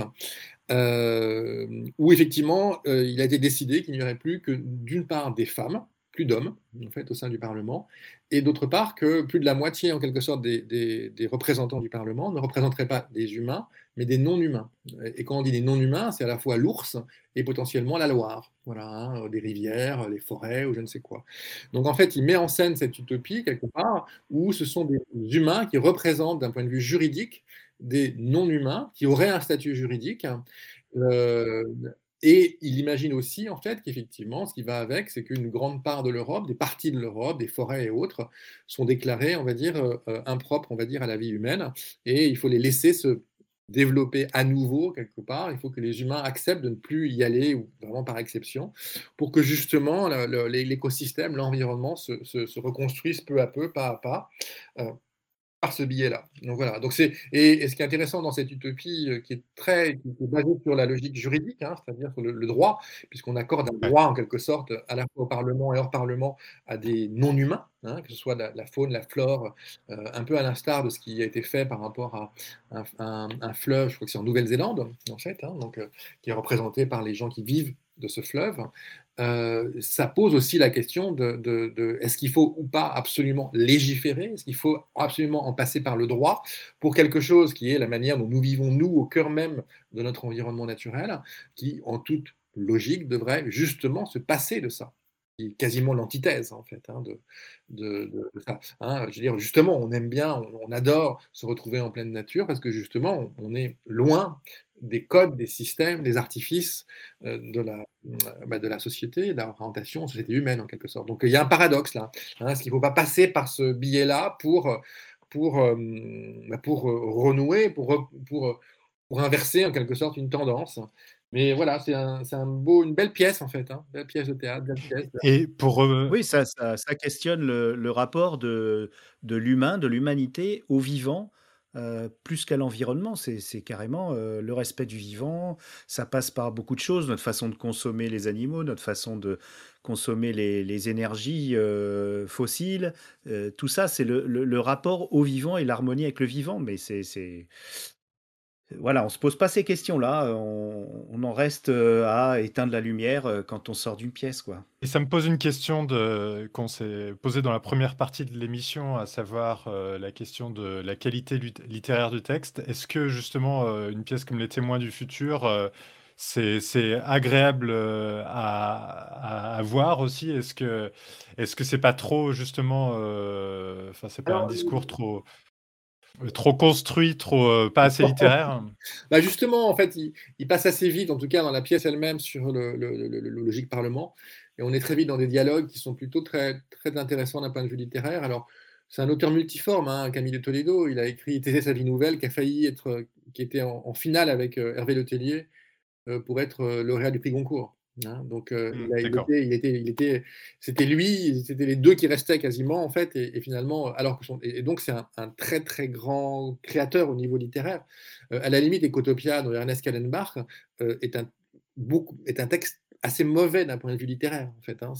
euh, où effectivement, il a été décidé qu'il n'y aurait plus que d'une part des femmes, plus d'hommes, en fait, au sein du Parlement, et d'autre part que plus de la moitié, en quelque sorte, des représentants du Parlement ne représenteraient pas des humains, mais des non-humains. Et quand on dit des non-humains, c'est à la fois l'ours et potentiellement la Loire, voilà, hein, des rivières, les forêts ou je ne sais quoi. Donc en fait, il met en scène cette utopie quelque part où ce sont des humains qui représentent d'un point de vue juridique des non-humains qui auraient un statut juridique. euh, et il imagine aussi, en fait, qu'effectivement, ce qui va avec, c'est qu'une grande part de l'Europe, des parties de l'Europe, des forêts et autres, sont déclarées, on va dire, euh, euh, impropres, on va dire, à la vie humaine. Et il faut les laisser se développer à nouveau quelque part. Il faut que les humains acceptent de ne plus y aller, ou vraiment par exception, pour que justement l'écosystème, l'environnement se reconstruise peu à peu, pas à pas. euh, par ce biais-là. Donc voilà. Donc c'est et, et ce qui est intéressant dans cette utopie euh, qui est très qui est basée sur la logique juridique, hein, c'est-à-dire sur le, le droit, puisqu'on accorde un droit en quelque sorte à la fois au Parlement et hors Parlement à des non-humains, hein, que ce soit la, la faune, la flore, euh, un peu à l'instar de ce qui a été fait par rapport à un, un- un fleuve, je crois que c'est en Nouvelle-Zélande en fait, hein, donc euh, qui est représenté par les gens qui vivent de ce fleuve. Euh, ça pose aussi la question de, de- est-ce qu'il faut ou pas absolument légiférer? Est-ce qu'il faut absolument en passer par le droit pour quelque chose qui est la manière dont nous vivons, nous, au cœur même de notre environnement naturel, qui, en toute logique, devrait justement se passer de ça? Est quasiment l'antithèse en fait hein, de, ça. hein. je veux dire, justement, on aime bien, on, adore se retrouver en pleine nature parce que justement, on, est loin des codes, des systèmes, des artifices euh, de, la, euh, bah, de la société, de la représentation, société humaine en quelque sorte. Donc il y a un paradoxe là. Hein, Est-ce qu'il ne faut pas passer par ce biais-là pour, pour, euh, bah, pour renouer, pour, pour, pour inverser en quelque sorte une tendance mais voilà, c'est un, beau, une belle pièce en fait, hein, belle pièce de théâtre, belle pièce. Et pour euh, Oui, ça, ça, ça questionne le, le rapport de, de l'humain, de l'humanité au vivant, euh, plus qu'à l'environnement. C'est, c'est carrément euh, le respect du vivant. Ça passe par beaucoup de choses, notre façon de consommer les animaux, notre façon de consommer les, les énergies euh, fossiles. Euh, tout ça, c'est le, le- le rapport au vivant et l'harmonie avec le vivant. Mais c'est, c'est, voilà, on se pose pas ces questions-là. On, on en reste euh, à éteindre la lumière euh, quand on sort d'une pièce, quoi. Et ça me pose une question de, qu'on s'est posée dans la première partie de l'émission, à savoir euh, la question de la qualité littéraire du texte. Est-ce que justement euh, une pièce comme Les Témoins du futur, euh, c'est, c'est agréable euh, à, à, à voir aussi? Est-ce que, est-ce que c'est pas trop justement, euh, enfin c'est pas un discours trop, trop construit, trop euh, pas assez littéraire Bah justement, en fait, il, passe assez vite, en tout cas dans la pièce elle-même, sur le, logique parlement. Et on est très vite dans des dialogues qui sont plutôt très, très intéressants d'un point de vue littéraire. Alors, c'est un auteur multiforme, hein, Camille de Toledo. Il a écrit Thésée sa vie nouvelle, qui a failli être, qui était en, finale avec euh, Hervé Letellier euh, pour être euh, lauréat du prix Goncourt. Hein. Donc, euh, Hmm, il, était, il était, il était, c'était lui, c'était les deux qui restaient quasiment en fait, et, et finalement, alors que son, et, et donc c'est un, un très très grand créateur au niveau littéraire. Euh, à la limite, Ecotopia de Ernest Kallenbach euh, est un beaucoup, est un texte assez mauvais d'un point de vue littéraire en fait. hein.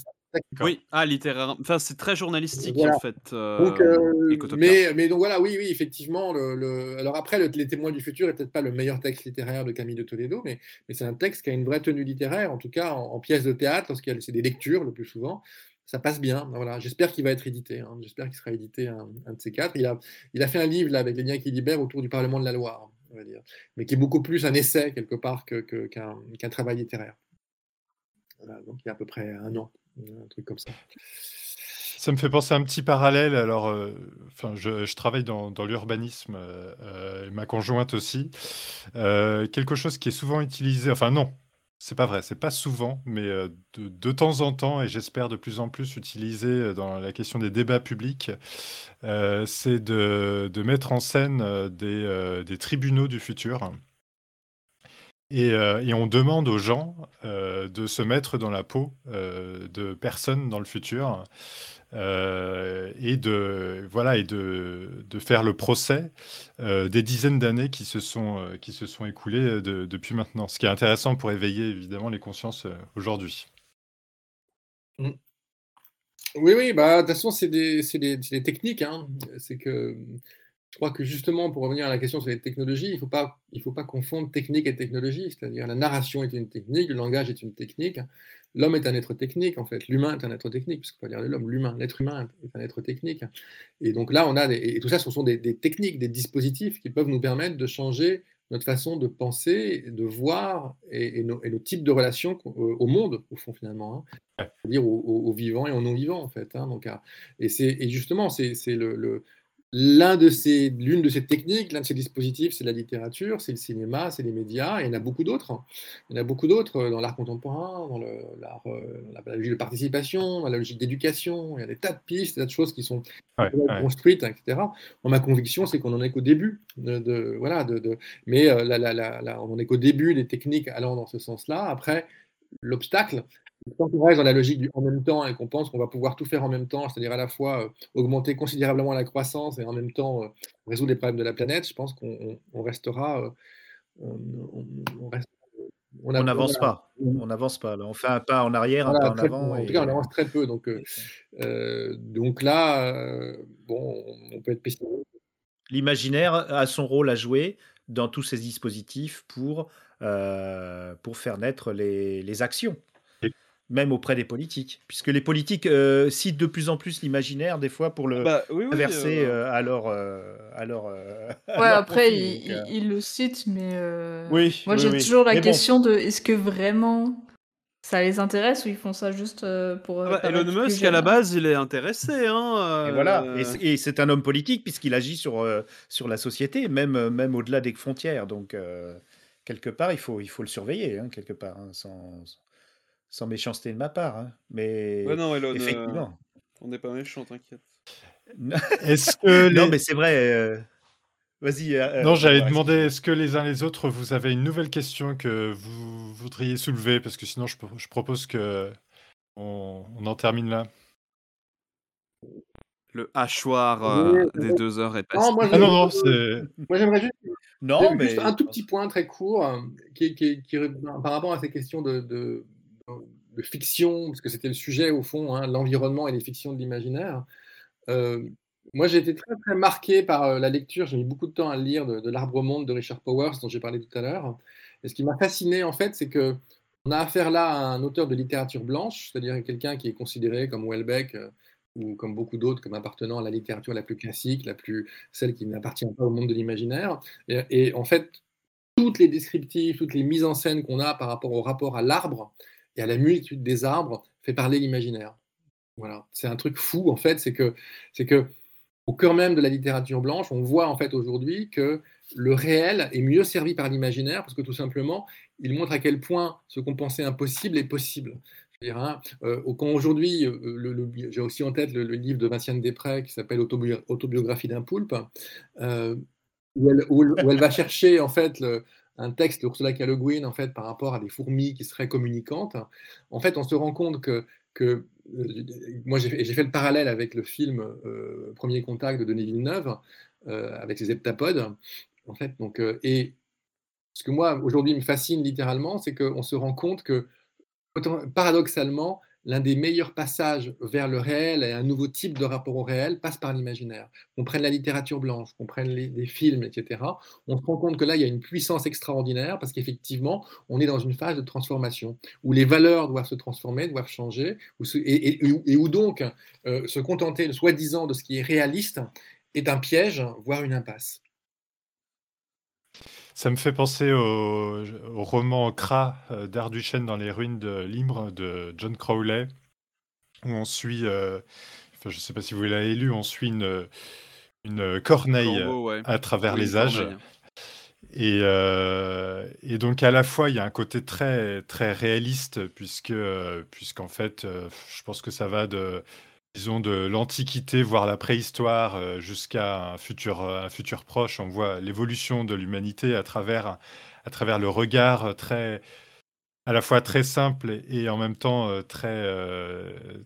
Oui, ah, littéraire. Enfin, c'est très journalistique, Voilà. en fait. Donc, euh, euh, mais, mais donc voilà, oui, oui, effectivement. Le, le- Alors après, le- Les témoins du futur n'est peut-être pas le meilleur texte littéraire de Camille de Toledo, mais, mais c'est un texte qui a une vraie tenue littéraire, en tout cas en, en pièce de théâtre, y a c'est des lectures le plus souvent. Ça passe bien. Voilà. J'espère qu'il va être édité. hein. J'espère qu'il sera édité un, un de ces quatre. Il a, il a fait un livre là, avec les liens qui libèrent autour du Parlement de la Loire, on va dire, mais qui est beaucoup plus un essai quelque part que- que- qu'un qu'un travail littéraire. Voilà, donc il y a à peu près un an, un truc comme ça. Ça me fait penser à un petit parallèle. Alors, euh, je, travaille dans, l'urbanisme, euh, euh, et ma conjointe aussi. Quelque chose qui est souvent utilisé, enfin non, c'est pas vrai, c'est pas souvent, mais de, temps en temps, et j'espère de plus en plus utilisé dans la question des débats publics, c'est de, mettre en scène des tribunaux du futur. Et, euh, et on demande aux gens euh, de se mettre dans la peau euh, de personnes dans le futur et de voilà et de, de faire le procès des dizaines d'années qui se sont qui se sont écoulées de- depuis maintenant. Ce qui est intéressant pour éveiller évidemment les consciences aujourd'hui. Mm. Oui, oui, bah, de toute façon, c'est des, des- des techniques. hein. C'est que je crois que justement, pour revenir à la question sur les technologies, il ne faut pas, il faut pas confondre technique et technologie. C'est-à-dire, la narration est une technique, le langage est une technique. L'homme est un être technique, en fait. L'humain est un être technique, parce qu'on va dire de l'homme, l'humain, l'être humain est un être technique. Et donc là, on a des, et tout ça, ce sont des, des techniques, des dispositifs qui peuvent nous permettre de changer notre façon de penser, de voir et, et nos, et nos types de relations qu'au- au monde, au fond, finalement. hein c'est-à-dire aux, aux- aux vivants et aux non-vivants en fait. hein. donc, à- et, et justement, c'est, c'est le, le- l'un de ces, l'une de ces techniques, l'un de ces dispositifs, c'est la littérature, c'est le cinéma, c'est les médias, et il y en a beaucoup d'autres. Il y en a beaucoup d'autres dans l'art contemporain, dans, le, l'art, euh, dans la logique de participation, dans la logique d'éducation. Il y a des tas de pistes, des tas de choses qui sont Ouais, ouais. construites, etc. Ma conviction, c'est qu'on n'en est qu'au début. De, de- voilà, de, de- mais euh, on n'en est qu'au début des techniques allant dans ce sens-là. Après, l'obstacle, quand on reste dans la logique du en même temps et qu'on pense qu'on va pouvoir tout faire en même temps, c'est-à-dire à la fois euh, augmenter considérablement la croissance et en même temps euh, résoudre les problèmes de la planète, je pense qu'on on- on restera. on, reste- n'avance pas. On n'avance pas. là. On fait un pas en arrière, un pas en avant. En tout et- cas, on avance très peu. Donc, euh, euh, donc là, euh, bon, on peut être pessimiste. L'imaginaire a son rôle à jouer dans tous ces dispositifs pour, euh, pour faire naître les, les actions, même auprès des politiques. Puisque les politiques euh, citent de plus en plus l'imaginaire, des fois, pour le Bah, oui, oui, inverser euh, euh, à leur. euh, à leur, euh, à Ouais, leur après, profit, il, donc, euh, il- il le cite, mais euh, Oui, moi oui, j'ai oui. toujours la Mais bon. question de est-ce que vraiment ça les intéresse ou ils font ça juste pour. Ah bah, Elon Musk, à la base, il est intéressé. Hein, Et voilà, euh, et c'est- et c'est un homme politique puisqu'il agit sur, euh, sur la société, même, même au-delà des frontières. Donc, euh, quelque part, il faut, il faut le surveiller, hein, quelque part, hein, sans, sans méchanceté de ma part. hein. Mais Ouais, non, Elon, euh, effectivement. on n'est pas méchant, t'inquiète. Est-ce que non, mais c'est vrai. euh, Vas-y. euh, Non, j'allais demander, est-ce que les uns les autres, vous avez une nouvelle question que vous voudriez soulever? Parce que sinon, je, pro- je propose que on, on en termine là. Le hachoir euh, Oui, des deux heures est passé. Non, moi, Ah non, non, c'est... Moi, j'aimerais juste, Non, juste mais un tout petit point très court euh, qui, qui- qui- par rapport à ces questions de, de- de fiction, parce que c'était le sujet au fond, hein, l'environnement et les fictions de l'imaginaire. Euh, moi, j'ai été très, très marqué par euh, la lecture. J'ai mis beaucoup de temps à lire de, de L'Arbre-Monde de Richard Powers, dont j'ai parlé tout à l'heure. Et ce qui m'a fasciné, en fait, c'est que on a affaire là à un auteur de littérature blanche, c'est-à-dire quelqu'un qui est considéré comme Welbeck euh, ou comme beaucoup d'autres, comme appartenant à la littérature la plus classique, la plus, celle qui n'appartient pas au monde de l'imaginaire. Et, et en fait, toutes les descriptifs, toutes les mises en scène qu'on a par rapport au rapport à l'arbre et à la multitude des arbres fait parler l'imaginaire. Voilà, c'est un truc fou en fait, c'est que, c'est que au cœur même de la littérature blanche, on voit en fait aujourd'hui que le réel est mieux servi par l'imaginaire parce que tout simplement, il montre à quel point ce qu'on pensait impossible est possible. Hein, euh, aujourd'hui, euh, j'ai aussi en tête le, livre de Vinciane Després qui s'appelle Autobio- Autobiographie d'un poulpe, euh, où elle- où elle va chercher en fait le- un texte d'Ursula K. Le en fait par rapport à des fourmis qui seraient communicantes. En fait, on se rend compte que, que euh, moi j'ai fait le parallèle avec le film euh, Premier Contact de Denis Villeneuve euh, avec les heptapodes. En fait, donc, et ce que moi aujourd'hui me fascine littéralement, c'est qu'on se rend compte que paradoxalement, l'un des meilleurs passages vers le réel et un nouveau type de rapport au réel passe par l'imaginaire. Qu'on prenne la littérature blanche, qu'on prenne les, films, etc. On se rend compte que là, il y a une puissance extraordinaire parce qu'effectivement, on est dans une phase de transformation où les valeurs doivent se transformer, doivent changer, et, où donc euh, se contenter, soi-disant, de ce qui est réaliste est un piège, voire une impasse. Ça me fait penser au, roman Kra euh, d'Arduchen dans les ruines de Limbre de John Crowley, où on suit, euh, je ne sais pas si vous l'avez lu, on suit une, une corneille à travers les âges. Et, euh, et, donc à la fois, il y a un côté très, très réaliste, puisque, puisqu'en fait, je pense que ça va de disons, de l'Antiquité, voire la préhistoire, euh, jusqu'à un futur, euh, un futur proche. On voit l'évolution de l'humanité à travers, le regard très, à la fois très simple et en même temps euh,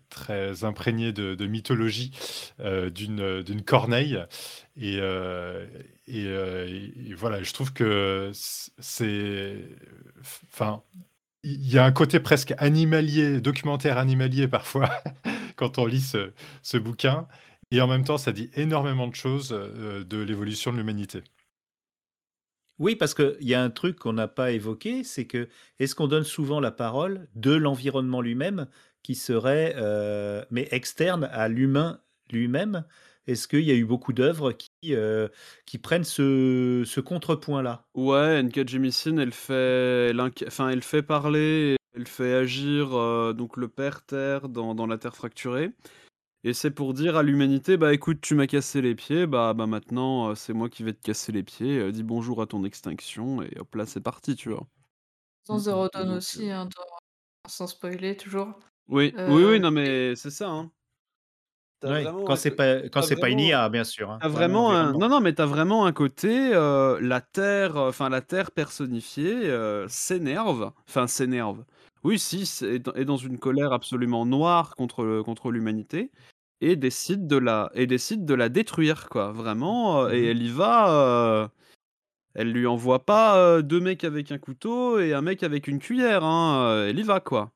très, imprégné de, mythologie d'une, d'une corneille. Et, et, voilà, je trouve que c'est. Enfin, il y a un côté presque animalier, documentaire animalier parfois, quand on lit ce, bouquin. Et en même temps, ça dit énormément de choses euh, de l'évolution de l'humanité. Oui, parce qu'il y a un truc qu'on n'a pas évoqué, c'est que est-ce qu'on donne souvent la parole de l'environnement lui-même qui serait, euh, mais externe à l'humain lui-même? Est-ce qu'il y a eu beaucoup d'œuvres qui, euh, qui prennent ce, ce contrepoint-là Ouais, N.K. Jemisin, elle fait, elle, enfin, elle fait parler elle fait agir euh, donc le père terre dans, dans, la terre fracturée. Et c'est pour dire à l'humanité, bah écoute, tu m'as cassé les pieds, bah, bah maintenant c'est moi qui vais te casser les pieds, dis bonjour à ton extinction, et hop là c'est parti, tu vois. Sans Eurodone aussi, hein, sans spoiler toujours. Oui, oui, oui, non mais c'est ça. Hein. Quand c'est pas quand c'est pas une IA, bien sûr. Hein, vraiment un... non non mais t'as vraiment un côté la terre, enfin la terre personnifiée s'énerve, enfin s'énerve. Oui, si, est dans une colère absolument noire contre, contre l'humanité et décide de la et décide de la détruire quoi, vraiment, et mmh elle y va, elle lui envoie pas, deux mecs avec un couteau et un mec avec une cuillère, hein, elle y va quoi.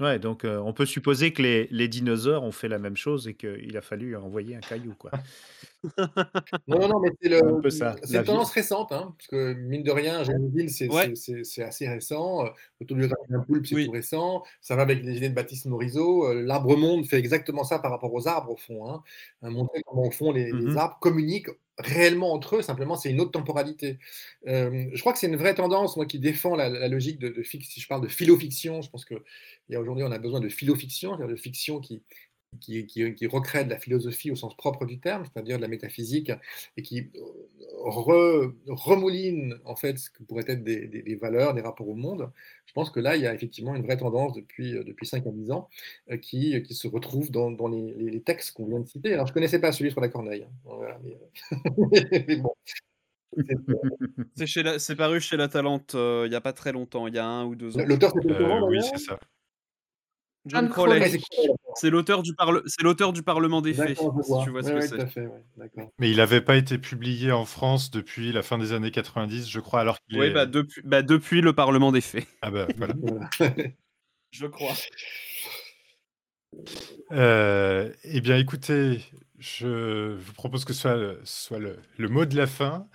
Ouais, donc on peut supposer que les, les dinosaures ont fait la même chose et qu'il a fallu envoyer un caillou, quoi. Non, non, mais c'est le une tendance récente, hein, parce que mine de rien, Geneville, c'est c'est assez récent. Autour d'un poulpe, c'est tout récent. Ça va avec les idées de Baptiste Morisot. L'arbre monde fait exactement ça par rapport aux arbres, au fond. Hein. Montrer comment, au fond, les, mmh arbres communiquent réellement entre eux, simplement, c'est une autre temporalité. je crois que c'est une vraie tendance, moi, qui défend la, logique de, de, si je parle de philofiction, je pense qu'aujourd'hui, on a besoin de philofiction, c'est-à-dire de fiction qui, qui, qui, recrée de la philosophie au sens propre du terme, c'est-à-dire de la métaphysique, et qui remouline en fait ce que pourraient être des, valeurs, des rapports au monde. Je pense que là, il y a effectivement une vraie tendance depuis, euh, depuis 5 à 10 ans euh, qui, qui se retrouve dans, dans les, textes qu'on vient de citer. Alors, je ne connaissais pas celui sur la corneille. Hein. mais, bon. C'est paru chez La Talente euh, il n'y a pas très longtemps, il y a un ou deux ans. L'auteur, c'est Oui, c'est ça. John Crowley. C'est l'auteur du, l'auteur du Parlement des Fées, si tu vois ce que c'est. Mais il n'avait pas été publié en France depuis la fin des années 90, je crois, alors qu'il Oui, bah, depuis, bah, depuis le Parlement des Fées. Ah bah voilà. je crois. Euh, eh bien, écoutez, je vous propose que ce soit, soit le, mot de la fin.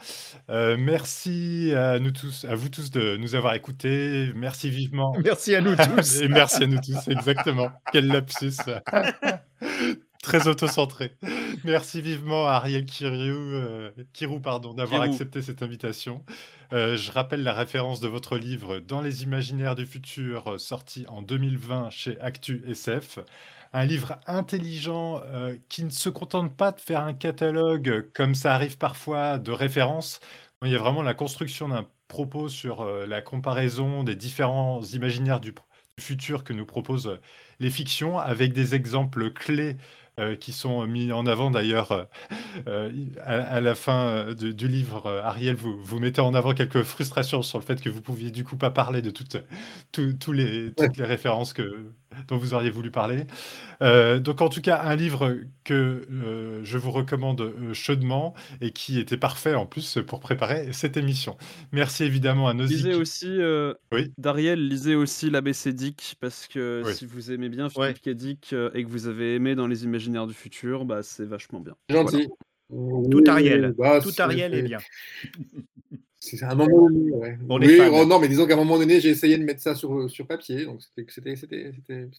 Euh, merci à nous tous, à vous tous de nous avoir écoutés. Merci vivement. Merci à nous tous. Et merci à nous tous, exactement. Quel lapsus. Très autocentré. Merci vivement à Ariel Kirou, euh, Kirou pardon, d'avoir accepté cette invitation. Euh, je rappelle la référence de votre livre Dans les imaginaires du futur, sorti en 2020 chez Actu SF un livre intelligent euh, qui ne se contente pas de faire un catalogue comme ça arrive parfois de références. Il y a vraiment la construction d'un propos sur euh, la comparaison des différents imaginaires du, futur que nous proposent euh, les fictions avec des exemples clés qui sont mis en avant d'ailleurs à, la fin du livre. Ariel, vous, vous mettez en avant quelques frustrations sur le fait que vous pouviez du coup pas parler de toutes, les, toutes les références que, dont vous auriez voulu parler. Euh, donc en tout cas, un livre que euh, je vous recommande euh, chaudement et qui était parfait en plus pour préparer cette émission. Merci évidemment à nos Lisez aussi, euh, Oui. Dariel, lisez aussi l'ABC Dick, parce que Oui. si vous aimez bien Ouais. Philippe K. Dick et que vous avez aimé dans Les Imaginaires du Futur, bah, c'est vachement bien. Gentil. Tout Oui, Ariel. bah, Tout Ariel est bien. C'est à un moment donné, ouais. On oui, oh non, mais disons qu'à un moment donné, j'ai essayé de mettre ça sur, sur papier, donc c'était-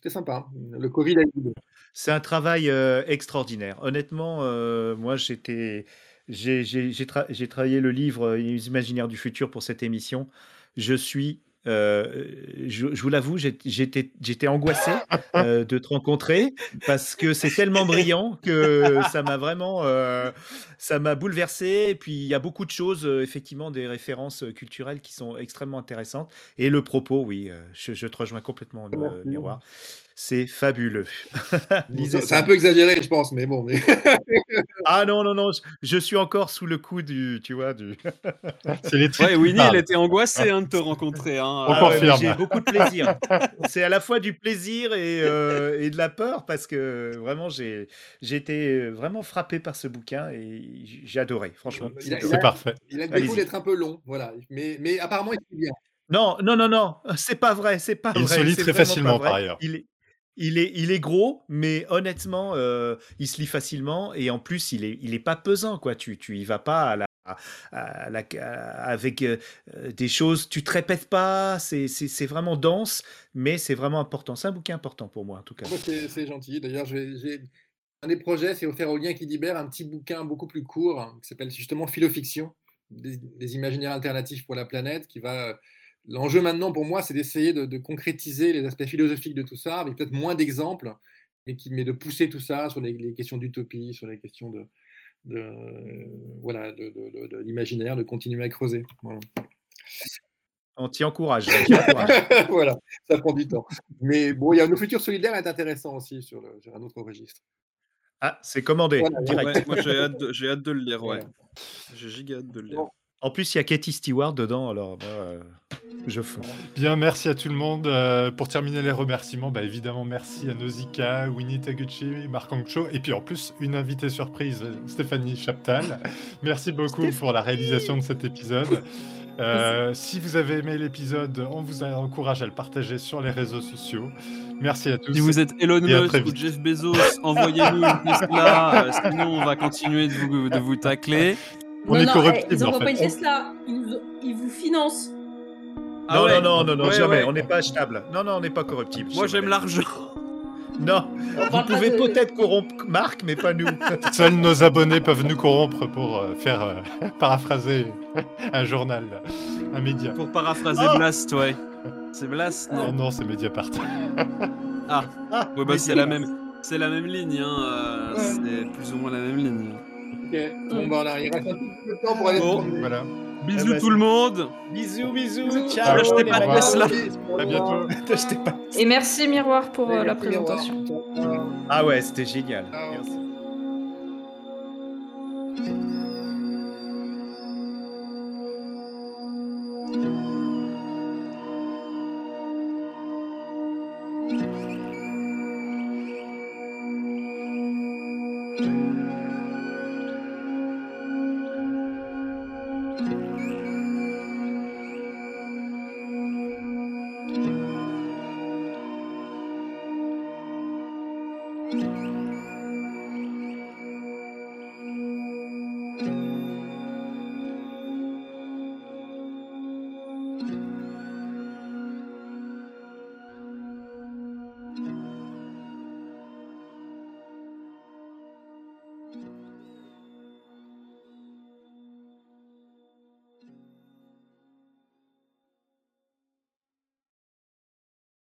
sympa. Le Covid a aidé. C'est un travail euh, extraordinaire. Honnêtement, euh, moi, j'étais, j'ai, tra- travaillé le livre euh, Les Imaginaires du futur pour cette émission. Je suis, euh, je, je vous l'avoue, j'étais, j'étais angoissé euh, de te rencontrer parce que c'est tellement brillant que ça m'a vraiment, euh, ça m'a bouleversé. Et puis il y a beaucoup de choses, euh, effectivement, des références culturelles qui sont extrêmement intéressantes. Et le propos, oui, je, je te rejoins complètement, Merci. miroir. C'est fabuleux. C'est ça. un peu exagéré, je pense, mais bon. Mais... Ah non, non, non, je- je suis encore sous le coup du, tu vois, du... C'est les trucs Ouais, Winnie, elle était angoissée hein, de te rencontrer. Hein. On Ah ouais, j'ai beaucoup de plaisir. C'est à la fois du plaisir et, euh, et de la peur parce que vraiment, j'ai j'ai été vraiment frappé par ce bouquin et j'ai adoré, franchement. Il a- c'est- il parfait. Il a le défaut d'être un peu long, voilà. Mais, mais apparemment, il est bien. Non, non, non, non, c'est pas vrai, c'est pas Il se vrai. lit c'est très vraiment pas facilement, par ailleurs. Il est, il est, gros, mais honnêtement, euh, il se lit facilement et en plus, il est, pas pesant, quoi. Tu, tu y vas pas avec euh, euh, des choses, tu te répètes pas. C'est, vraiment dense, mais c'est vraiment important. C'est un bouquin important pour moi, en tout cas. C'est gentil. D'ailleurs, j'ai un des projets, c'est offrir au lien qui libère un petit bouquin beaucoup plus court hein, qui s'appelle justement Philofiction, des, des imaginaires alternatifs pour la planète, qui va. L'enjeu maintenant pour moi, c'est d'essayer de, de concrétiser les aspects philosophiques de tout ça, avec peut-être moins d'exemples, mais, de pousser tout ça sur les, les questions d'utopie, sur les questions de, de voilà, de, de- de- de l'imaginaire, de continuer à creuser. Voilà. On t'y encourage. on t'y encourage. voilà, ça prend du temps. Mais bon, il y a nos futurs solidaires est intéressant aussi sur, le- sur un autre registre. Ah, c'est commandé, Voilà, direct. Ouais, moi, j'ai hâte, hâte de le lire, ouais. J'ai giga hâte de le lire. Bon. En plus, il y a Katie Stewart dedans, alors moi, euh, je fonds. Bien, merci à tout le monde. Euh, pour terminer les remerciements, bah, évidemment, merci à Nozika, Winnie Taguchi, Marc Angcho, et puis en plus, une invitée surprise, Stéphanie Chaptal. Merci beaucoup pour la réalisation de cet épisode. Euh, si vous avez aimé l'épisode, on vous encourage à le partager sur les réseaux sociaux. Merci à tous. Si vous êtes Elon Musk ou. Jeff Bezos, envoyez-nous une Tesla, sinon on va continuer de vous, de vous tacler. On non, est non, corruptible, eh, ils en n'envoient pas fait. une Tesla, ils, nous- ils vous financent. Ah non, ouais. non, non, non, non, Ouais, jamais. ouais. On n'est pas achetable. Non, non, on n'est pas corruptible. Moi j'aime l'argent. Non, On vous pas pouvez de- peut-être corrompre Marc, mais pas nous. Seuls nos abonnés peuvent nous corrompre pour euh, faire euh, paraphraser un journal, un média. Pour paraphraser Oh Blast, ouais. C'est Blast, Non, non non, c'est Mediapart. Ah, Ah, ouais, bah mais c'est la même. C'est la même ligne, hein. euh, Ouais. C'est plus ou moins la même ligne. Bon, bah, on a, il reste un tout temps pour aller Bon, se voilà. Bisous bah, tout le monde. Bisous, bisous. Ciao. N'achetez pas de Tesla. À bientôt. N'achetez pas. Et merci Miroir pour euh, la présentation. Miroir. Ah ouais, c'était génial. Ah ouais. Merci.